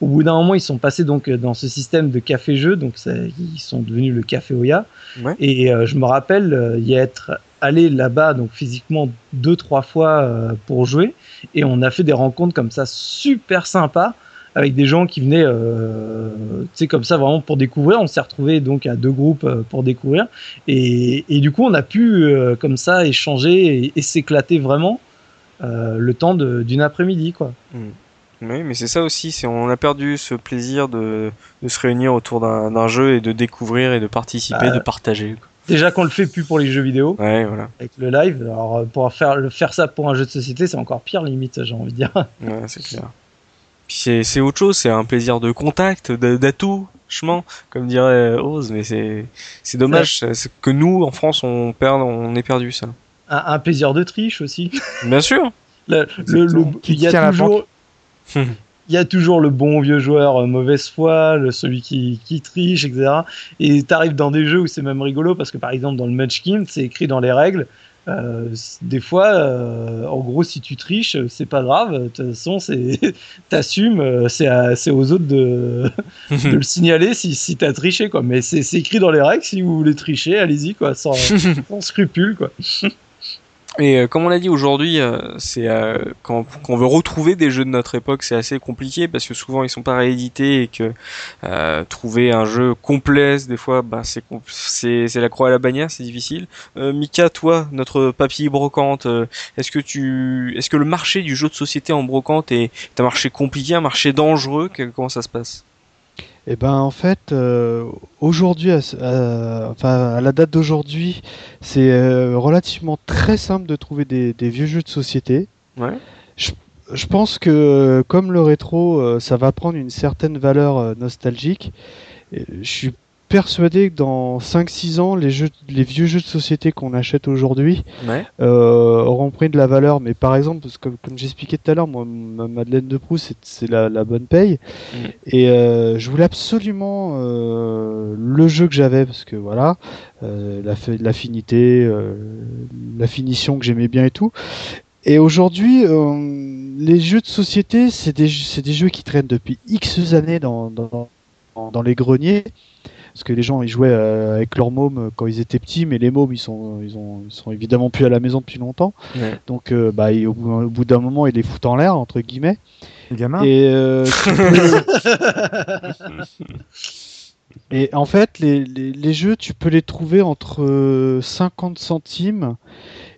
Speaker 3: Au bout d'un moment, ils sont passés donc dans ce système de café-jeu, donc ça, ils sont devenus le café Oya. Ouais. Et euh, je me rappelle euh, y être allé là-bas donc physiquement deux trois fois euh, pour jouer, et on a fait des rencontres comme ça super sympas avec des gens qui venaient, euh, tu sais, comme ça, vraiment pour découvrir. On s'est retrouvé donc à deux groupes euh, pour découvrir. Et, et, du coup, on a pu, euh, comme ça, échanger et, et s'éclater vraiment euh, le temps d'une après-midi, quoi.
Speaker 1: Mmh. Oui, mais c'est ça aussi, c'est on a perdu ce plaisir de, de se réunir autour d'un jeu et de découvrir et de participer, de partager. Quoi.
Speaker 3: Déjà qu'on le fait plus pour les jeux vidéo,
Speaker 1: ouais, voilà.
Speaker 3: avec le live. Alors pour faire, faire ça pour un jeu de société, c'est encore pire limite, j'ai envie de dire.
Speaker 1: Ouais, c'est clair. Puis c'est autre chose, c'est un plaisir de contact, d'attouchement, comme dirait Oz, mais c'est dommage c'est que nous, en France, on perd, on est perdu ça.
Speaker 3: Un, un plaisir de triche aussi.
Speaker 1: Bien sûr.
Speaker 3: le, le, le, il y a toujours. il y a toujours le bon vieux joueur euh, mauvaise foi, le, celui qui, qui triche, etc. Et tu arrives dans des jeux où c'est même rigolo parce que par exemple dans le Munchkin, c'est écrit dans les règles. Euh, des fois, euh, en gros, si tu triches, c'est pas grave. De toute façon, t'assumes. Euh, c'est aux autres de, de le signaler si, si t'as triché, quoi. Mais c'est écrit dans les règles. Si vous voulez tricher, allez-y, quoi, sans, sans scrupule, quoi.
Speaker 1: Et euh, comme on l'a dit aujourd'hui, euh, c'est euh, quand, on veut retrouver des jeux de notre époque, c'est assez compliqué parce que souvent ils sont pas réédités et que euh, trouver un jeu complet, des fois, bah, c'est la croix à la bannière, c'est difficile. Mika, toi, notre papy brocante, est-ce que tu, est-ce que le marché du jeu de société en brocante est un marché compliqué, un marché dangereux? Comment ça se passe?
Speaker 2: Eh ben en fait, euh, aujourd'hui, à, enfin, à la date d'aujourd'hui, c'est euh, relativement très simple de trouver des, des, vieux jeux de société.
Speaker 1: Ouais.
Speaker 2: Je, je pense que comme le rétro, euh, ça va prendre une certaine valeur euh, nostalgique. Et je suis persuadé que dans 5-6 ans, les, jeux, les vieux jeux de société qu'on achète aujourd'hui
Speaker 1: Ouais.
Speaker 2: euh, auront pris de la valeur. Mais par exemple, parce que, comme j'expliquais tout à l'heure, moi, ma Madeleine de Proust, c'est- la, la bonne paye.
Speaker 1: Mm.
Speaker 2: Et euh, je voulais absolument euh, le jeu que j'avais, parce que voilà, euh, l'affinité, euh, la finition que j'aimais bien et tout. Et aujourd'hui, euh, les jeux de société, c'est des, des jeux qui traînent depuis X années dans, dans, dans les greniers. Parce que les gens ils jouaient euh, avec leurs mômes quand ils étaient petits, mais les mômes ils sont, ils ont, ils sont évidemment plus à la maison depuis longtemps.
Speaker 1: Ouais.
Speaker 2: Donc euh, bah, au bout, au bout d'un moment ils les foutent en l'air entre guillemets.
Speaker 4: Les gamins
Speaker 2: Et, euh, Et en fait, les, les, les jeux, tu peux les trouver entre euh, 50 centimes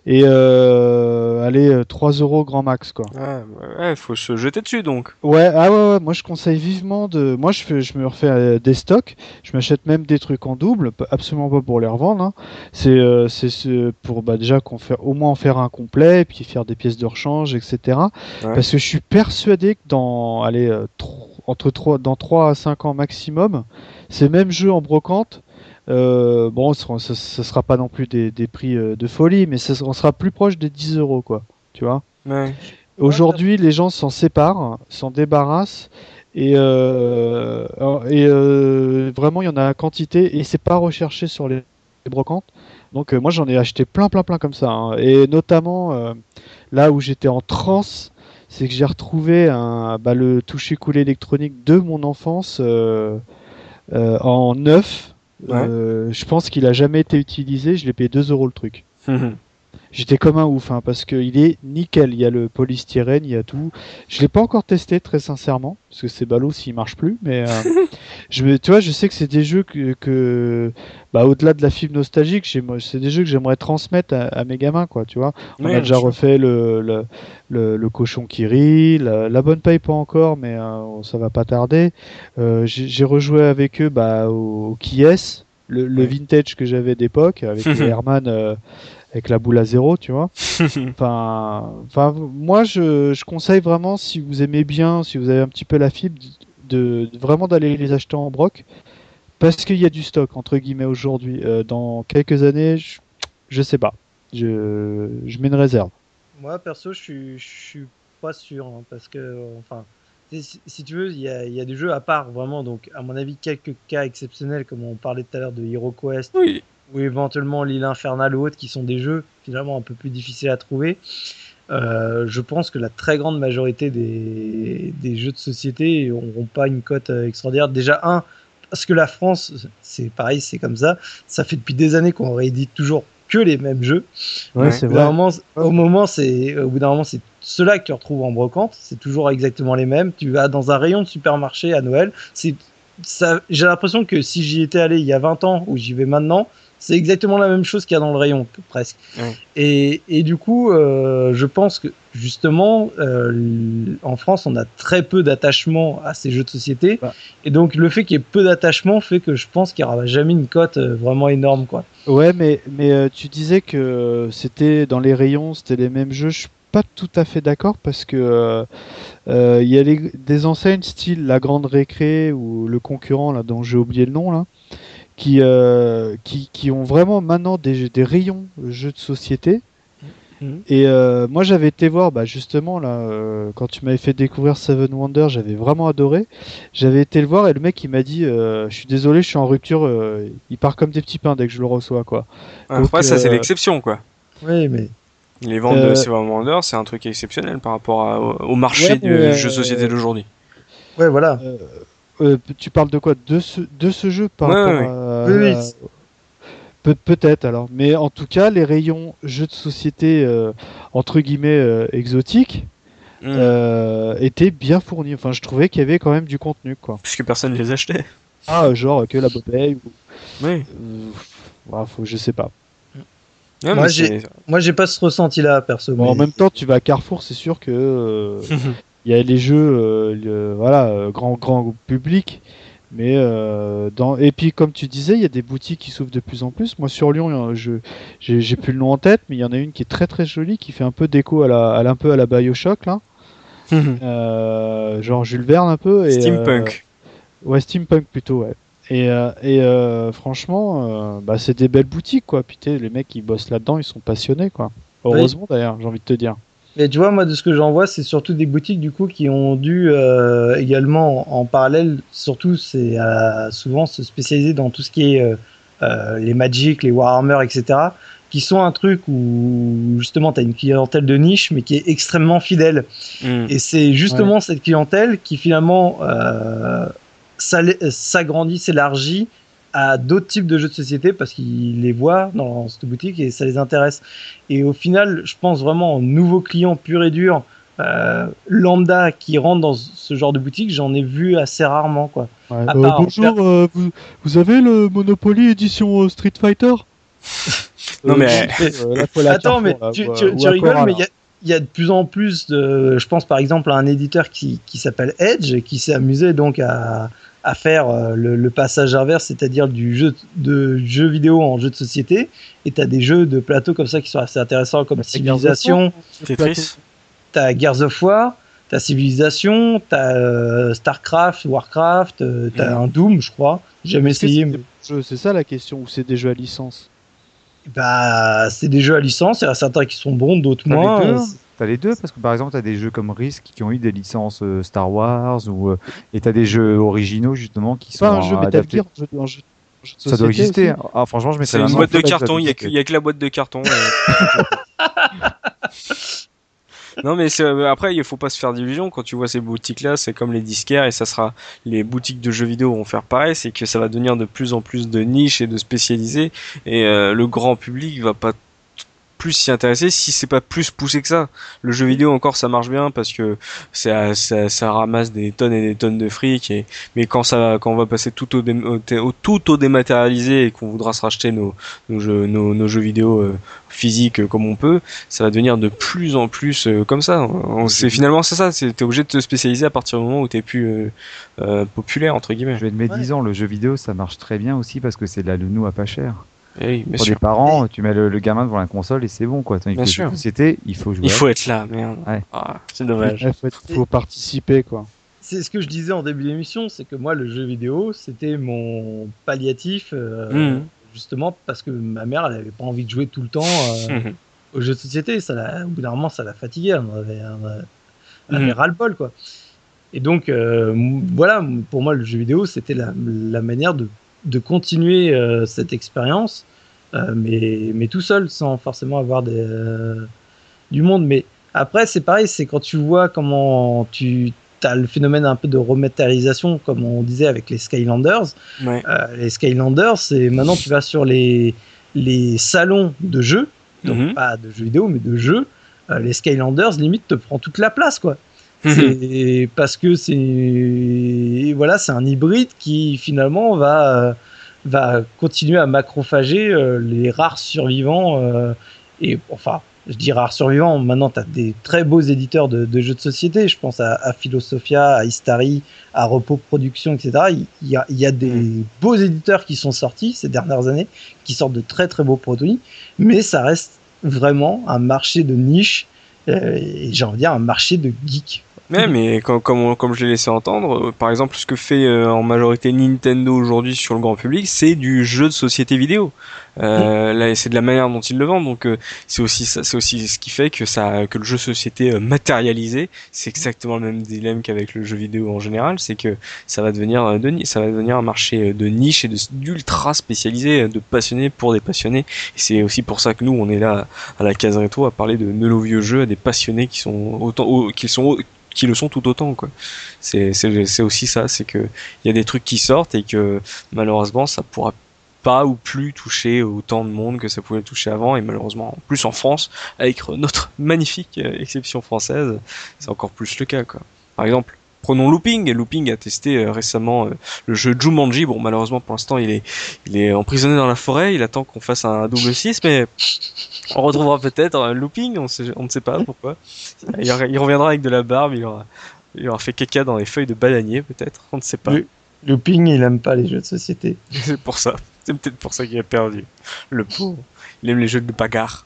Speaker 2: et euh, allez, euh, 3 euros grand max quoi.
Speaker 1: Ouais, ouais, faut se jeter dessus donc.
Speaker 2: Ouais, ah ouais, ouais, moi je conseille vivement de. Moi je, fais, je me refais euh, des stocks, je m'achète même des trucs en double, absolument pas pour les revendre. Hein. C'est euh, c'est ce- pour bah, déjà qu'on fait, au moins en faire un complet, et puis faire des pièces de rechange, etc.
Speaker 1: Ouais.
Speaker 2: Parce que je suis persuadé que dans, allez, euh, entre 3, dans 3 à 5 ans maximum, ces mêmes jeux en brocante, euh, bon, ce ce sera pas non plus des, des prix euh, de folie, mais on sera plus proche des 10 euros, quoi. Tu vois?
Speaker 1: Ouais.
Speaker 2: Aujourd'hui, les gens s'en séparent, s'en débarrassent, et, euh, et euh, vraiment, il y en a quantité, et c'est pas recherché sur les, brocantes. Donc, moi, j'en ai acheté plein, plein, plein comme ça. hein. Et notamment, là où j'étais en transe, c'est que j'ai retrouvé un, bah, le toucher coulé électronique de mon enfance en neuf.
Speaker 1: Ouais.
Speaker 2: Euh, je pense qu'il a jamais été utilisé. Je l'ai payé 2 euros le truc. J'étais comme un ouf, hein, parce qu'il est nickel. Il y a le polystyrène, il y a tout. Je l'ai pas encore testé, très sincèrement, parce que c'est ballot s'il marche plus. Mais euh, je, tu vois, je sais que c'est des jeux que, que bah, au-delà de la fibre nostalgique, c'est des jeux que j'aimerais transmettre à, à mes gamins, quoi. Tu vois, on
Speaker 1: Ouais,
Speaker 2: a déjà refait le, le, le, le cochon qui rit, la, la bonne paille pas encore, mais euh, ça va pas tarder. Euh, j'ai rejoué avec eux bah, au, au Kies, le, le
Speaker 1: Ouais.
Speaker 2: vintage que j'avais d'époque, avec les Herman euh, avec la boule à zéro, tu vois. Enfin, enfin, moi, je, je conseille vraiment, si vous aimez bien, si vous avez un petit peu la fibre, de, de- vraiment d'aller les acheter en broc, parce qu'il y a du stock entre guillemets aujourd'hui. Euh, dans quelques années, je, je sais pas. Je, je mets une réserve.
Speaker 3: Moi, perso, je suis, je suis pas sûr, hein, parce que, enfin, si, si tu veux, il y a, il y a des jeux à part, vraiment, donc, à mon avis, quelques cas exceptionnels, comme on parlait tout à l'heure de Hero Quest,
Speaker 1: Oui.
Speaker 3: Ou éventuellement l'île infernale ou autre, qui sont des jeux, finalement, un peu plus difficiles à trouver. Euh, je pense que la très grande majorité des, des jeux de société n'auront pas une cote euh, extraordinaire. Déjà, un, parce que la France, c'est pareil, c'est comme ça. Ça fait depuis des années qu'on réédite toujours que les mêmes jeux.
Speaker 2: Ouais,
Speaker 1: Ouais.
Speaker 2: c'est
Speaker 3: Au bout d'un
Speaker 2: vrai.
Speaker 3: moment, au moment, c'est au bout d'un moment, c'est ceux-là que tu retrouves en brocante. C'est toujours exactement les mêmes. Tu vas dans un rayon de supermarché à Noël. C'est. J'ai l'impression que si j'y étais allé il y a 20 ans ou j'y vais maintenant, c'est exactement la même chose qu'il y a dans le rayon presque. Et, et du coup, euh, je pense que justement, euh, en France, on a très peu d'attachement à ces jeux de société.
Speaker 2: Bah.
Speaker 3: Et donc, le fait qu'il y ait peu d'attachement fait que je pense qu'il n'y aura jamais une cote euh, vraiment énorme, quoi.
Speaker 2: Ouais, mais, mais tu disais que c'était dans les rayons, c'était les mêmes jeux. Je suis pas tout à fait d'accord parce que euh, il y a les- des enseignes style la Grande Récré ou le concurrent là dont j'ai oublié le nom là, qui, euh, qui qui ont vraiment maintenant des, des rayons jeux de société.
Speaker 3: Mhm.
Speaker 2: Et euh, moi j'avais été voir bah, justement là euh, quand tu m'avais fait découvrir Seven Wonders, j'avais vraiment adoré. J'avais été le voir et le mec il m'a dit euh, je suis désolé, je suis en rupture. euh, il part comme des petits pains dès que je le reçois quoi.
Speaker 1: Après,
Speaker 2: Donc,
Speaker 1: ça, c'est l'exception, quoi.
Speaker 3: Oui, mais
Speaker 1: Les ventes
Speaker 2: Euh,
Speaker 1: de Seven Wonders, c'est un truc exceptionnel par rapport à- au, au marché
Speaker 2: Ouais,
Speaker 1: du jeu de société d'aujourd'hui.
Speaker 3: ouais, voilà.
Speaker 2: Euh, euh, tu parles de quoi? De ce, de ce jeu par
Speaker 1: Ouais,
Speaker 2: rapport
Speaker 1: ouais.
Speaker 2: à-
Speaker 3: Oui, oui.
Speaker 2: à- Peut- Peut-être alors, mais en tout cas, les rayons jeux de société euh, entre guillemets euh, exotiques
Speaker 1: Mm.
Speaker 2: euh, étaient bien fournis. Enfin, je trouvais qu'il y avait quand même du contenu, quoi.
Speaker 1: Puisque personne ne les achetait.
Speaker 2: Ah, genre que la bouteille ou
Speaker 1: Oui.
Speaker 2: euh, ouais, faut, je sais pas.
Speaker 1: Ouais,
Speaker 3: Moi, j'ai- Moi, j'ai pas ce ressenti-là, perso.
Speaker 2: Bon, en même temps, tu vas à Carrefour, c'est sûr que euh, il y a les jeux, euh, le- voilà, euh, grand grand public. Mais euh, dans et puis comme tu disais, il y a des boutiques qui s'ouvrent de plus en plus. Moi sur Lyon, je j'ai plus le nom en tête, mais il y en a une qui est très très jolie, qui fait un peu déco à la, à la- un peu à la Bioshock là, euh, genre Jules Verne un peu. Et,
Speaker 1: Steampunk.
Speaker 2: euh, ouais, steampunk plutôt, ouais. Et, euh, et euh, franchement, bah, c'est des belles boutiques, quoi. Puis les mecs qui bossent là-dedans, ils sont passionnés, quoi. Heureusement d'ailleurs, j'ai envie de te dire.
Speaker 3: Mais tu vois, moi, de ce que j'en vois, c'est surtout des boutiques du coup qui ont dû euh, également en parallèle, surtout, c'est euh, souvent se spécialiser dans tout ce qui est euh, euh, les Magic, les Warhammer, etc. Qui sont un truc où justement tu as une clientèle de niche, mais qui est extrêmement fidèle.
Speaker 1: Mm.
Speaker 3: Et c'est justement cette clientèle qui finalement euh, s'agrandit, s'élargit à d'autres types de jeux de société parce qu'ils les voient dans cette boutique et ça les intéresse. Et au final, je pense vraiment aux nouveaux clients purs et durs, euh, lambda qui rentrent dans ce genre de boutique, j'en ai vu assez rarement. Quoi.
Speaker 2: Ouais.
Speaker 3: À
Speaker 2: Euh,
Speaker 3: part-
Speaker 2: bonjour, euh, vous, vous avez le Monopoly édition euh, Street Fighter?
Speaker 1: Non, mais-
Speaker 2: euh,
Speaker 3: Attends, mais tu, rigoles, mais il y a, il y a de plus en plus de. Je pense par exemple à un éditeur qui, qui s'appelle Edge, qui s'est amusé donc à, à faire euh, le, le passage inverse, c'est-à-dire du jeu de jeux vidéo en jeu de société. Et tu as des jeux de plateau comme ça qui sont assez intéressants, comme
Speaker 2: ce
Speaker 1: Tetris.
Speaker 2: plateau.
Speaker 3: t'as Gears of War, t'as Civilization, t'as euh, Starcraft, Warcraft, euh, t'as
Speaker 1: Mhm.
Speaker 3: un Doom, je crois. J'ai jamais essayé,
Speaker 2: c'est
Speaker 3: mais
Speaker 2: ça la question, ou c'est des jeux à licence?
Speaker 3: Bah, c'est des jeux à licence. Il y en a certains qui sont bons, d'autres
Speaker 4: T'as les
Speaker 3: moins.
Speaker 4: T'as les deux parce que par exemple t'as des jeux comme Risk qui ont eu des licences euh, Star Wars ou euh, et t'as des jeux originaux justement qui sont
Speaker 2: Pas un jeu Metal
Speaker 4: adaptés.
Speaker 2: Gear, un jeu, un jeu- un jeu de
Speaker 4: Ça doit exister.
Speaker 2: aussi
Speaker 4: Ah franchement je mettrais
Speaker 1: C'est
Speaker 4: la
Speaker 1: une boîte de carton, il y, a que-
Speaker 4: existait.
Speaker 1: il y a que la boîte de carton. euh. non mais c'est- après il faut pas se faire d'illusions quand tu vois ces boutiques là c'est comme les disquaires et ça sera les boutiques de jeux vidéo vont faire pareil c'est que ça va devenir de plus en plus de niches et de spécialisés et euh, le grand public va pas plus s'y intéresser si c'est pas plus poussé que ça le jeu vidéo encore ça marche bien parce que ça, ça, ça ramasse des tonnes et des tonnes de fric et mais quand ça quand on va passer tout au, dé- au, tout au dématérialisé et qu'on voudra se racheter nos nos jeux, nos, nos jeux vidéo euh, physiques comme on peut, ça va devenir de plus en plus euh, comme ça. On, c'est finalement c'est ça, c'est t'es obligé de te spécialiser à partir du moment où t'es plus euh, euh, populaire entre guillemets.
Speaker 4: Je vais te mettre
Speaker 3: Ouais.
Speaker 4: 10 ans, le jeu vidéo ça marche très bien aussi parce que c'est de la nounou à pas cher.
Speaker 1: Eh oui, bien
Speaker 4: Pour
Speaker 1: sûr.
Speaker 4: des parents, tu mets le, le gamin devant la console et c'est bon quoi.
Speaker 1: Bien sûr.
Speaker 4: sociétés, il faut jouer.
Speaker 1: Il faut être là, merde.
Speaker 4: Ouais.
Speaker 1: Ah, c'est dommage.
Speaker 2: Il faut, être- faut participer, quoi.
Speaker 3: C'est ce que je disais en début d'émission, c'est que moi, le jeu vidéo, c'était mon palliatif, euh,
Speaker 1: Mhm.
Speaker 3: justement parce que ma mère, elle avait pas envie de jouer tout le temps euh,
Speaker 1: Mhm.
Speaker 3: aux jeux de société. Ça l'a- au bout d'un moment, ça la fatiguait. Elle avait, elle en- elle
Speaker 1: Mhm.
Speaker 3: avait ras-le-bol, quoi. Et donc, euh, voilà, pour moi, le jeu vidéo, c'était la, la manière de, de continuer euh, cette expérience, euh, mais, mais tout seul, sans forcément avoir des, euh, du monde. Mais après, c'est pareil, c'est quand tu vois comment tu as le phénomène un peu de rematérialisation, comme on disait avec les Skylanders.
Speaker 1: Ouais.
Speaker 3: Les Skylanders, c'est maintenant tu vas sur les, les salons de jeux, donc
Speaker 1: Mhm.
Speaker 3: pas de jeux vidéo, mais de jeux. les Skylanders, limite, te prend toute la place, quoi. C'est parce que c'est voilà, c'est un hybride qui finalement va va continuer à macrophager euh, les rares survivants euh, et enfin je dis rares survivants maintenant tu as des très beaux éditeurs de, de jeux de société. Je pense à, à Philosophia à Istari à Repos Production etc il y a, il y a des beaux éditeurs qui sont sortis ces dernières années qui sortent de très très beaux produits mais ça reste vraiment un marché de niche euh, et j'ai envie de dire un marché de geeks
Speaker 1: Ouais, mais comme, comme, comme je l'ai laissé entendre, euh, par exemple, ce que fait euh, en majorité Nintendo aujourd'hui sur le grand public, c'est du jeu de société vidéo. Euh, là, c'est de la manière dont ils le vendent, donc euh, c'est aussi c'est aussi ce qui fait que ça, que le jeu société euh, matérialisé, c'est exactement le même dilemme qu'avec le jeu vidéo en général, c'est que ça va devenir de, ça va devenir un marché de niche et d'ultra spécialisé, de passionnés pour des passionnés. Et c'est aussi pour ça que nous, on est là à la case rétro à parler de nos vieux jeux à des passionnés qui sont autant, au- qui sont qui le sont tout autant quoi. C'est c'est aussi ça, c'est que il y a des trucs qui sortent et que malheureusement ça pourra pas ou plus toucher autant de monde que ça pouvait toucher avant et malheureusement en plus en France avec notre magnifique euh, exception française c'est encore plus le cas quoi. Par exemple Prenons Looping. Et Looping a testé euh, récemment euh, le jeu Jumanji. Bon, malheureusement, pour l'instant, il est, il est emprisonné dans la forêt. Il attend qu'on fasse un double 6, mais on retrouvera peut-être un Looping. On, sait, on ne sait pas pourquoi. Il, il reviendra avec de la barbe. Il aura, il aura fait caca dans les feuilles de bananier, peut-être. On ne sait pas.
Speaker 3: Looping, il aime pas les jeux de société.
Speaker 1: C'est pour ça. C'est peut-être pour ça qu'il a perdu. Le pauvre. Il aime les jeux de bagarre.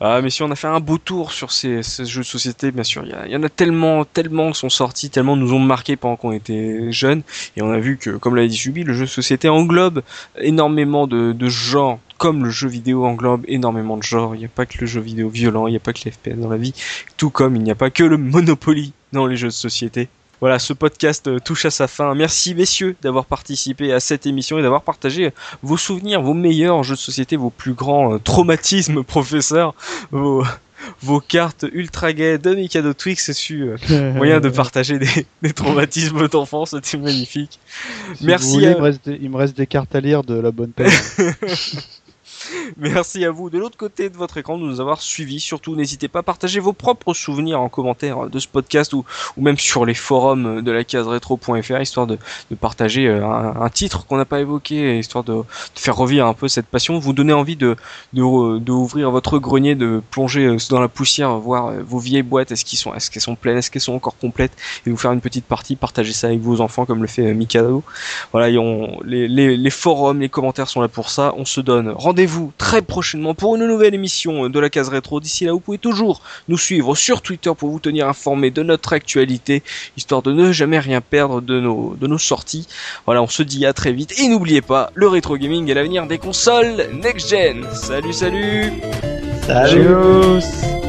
Speaker 1: Ah, messieurs, on a fait un beau tour sur ces, jeux de société, bien sûr. Il y, en a tellement, tellement sont sortis, tellement nous ont marqué pendant qu'on était jeunes. Et on a vu que, comme l'a dit Subi, le jeu de société englobe énormément de, de genres, comme le jeu vidéo englobe énormément de genres. Il n'y a pas que le jeu vidéo violent, il n'y a pas que les FPS dans la vie, tout comme il n'y a pas que le Monopoly dans les jeux de société. Voilà, ce podcast euh, touche à sa fin. Merci messieurs d'avoir participé à cette émission et d'avoir partagé vos souvenirs, vos meilleurs jeux de société, vos plus grands euh, traumatismes, professeur, vos, vos cartes ultra gaies de Mikado Twix, c'est su euh, moyen de partager des, des traumatismes d'enfance, c'était magnifique.
Speaker 2: Si
Speaker 1: Merci
Speaker 2: vous voulez,
Speaker 1: à-
Speaker 2: il, me reste des, il me reste des cartes à lire de la bonne paix.
Speaker 1: Merci à vous de l'autre côté de votre écran de nous avoir suivis. Surtout, n'hésitez pas à partager vos propres souvenirs en commentaire de ce podcast ou, même sur les forums de la case rétro.fr, histoire de, partager euh, un, titre qu'on n'a pas évoqué, histoire de, faire revivre un peu cette passion, vous donner envie de, de, ouvrir votre grenier, de plonger euh, dans la poussière, voir euh, vos vieilles boîtes, est-ce qu'ils sont, est-ce qu'elles sont pleines, est-ce qu'elles sont encore complètes, et vous faire une petite partie, partager ça avec vos enfants comme le fait Mikado. Voilà, les forums, les commentaires sont là pour ça. On se donne rendez-vous très prochainement pour une nouvelle émission de la case rétro. D'ici là, vous pouvez toujours nous suivre sur Twitter pour vous tenir informé de notre actualité, histoire de ne jamais rien perdre de nos, de nos sorties. Voilà, on se dit à très vite. Et n'oubliez pas, le rétro gaming est l'avenir des consoles next-gen. Salut, salut
Speaker 3: Salut.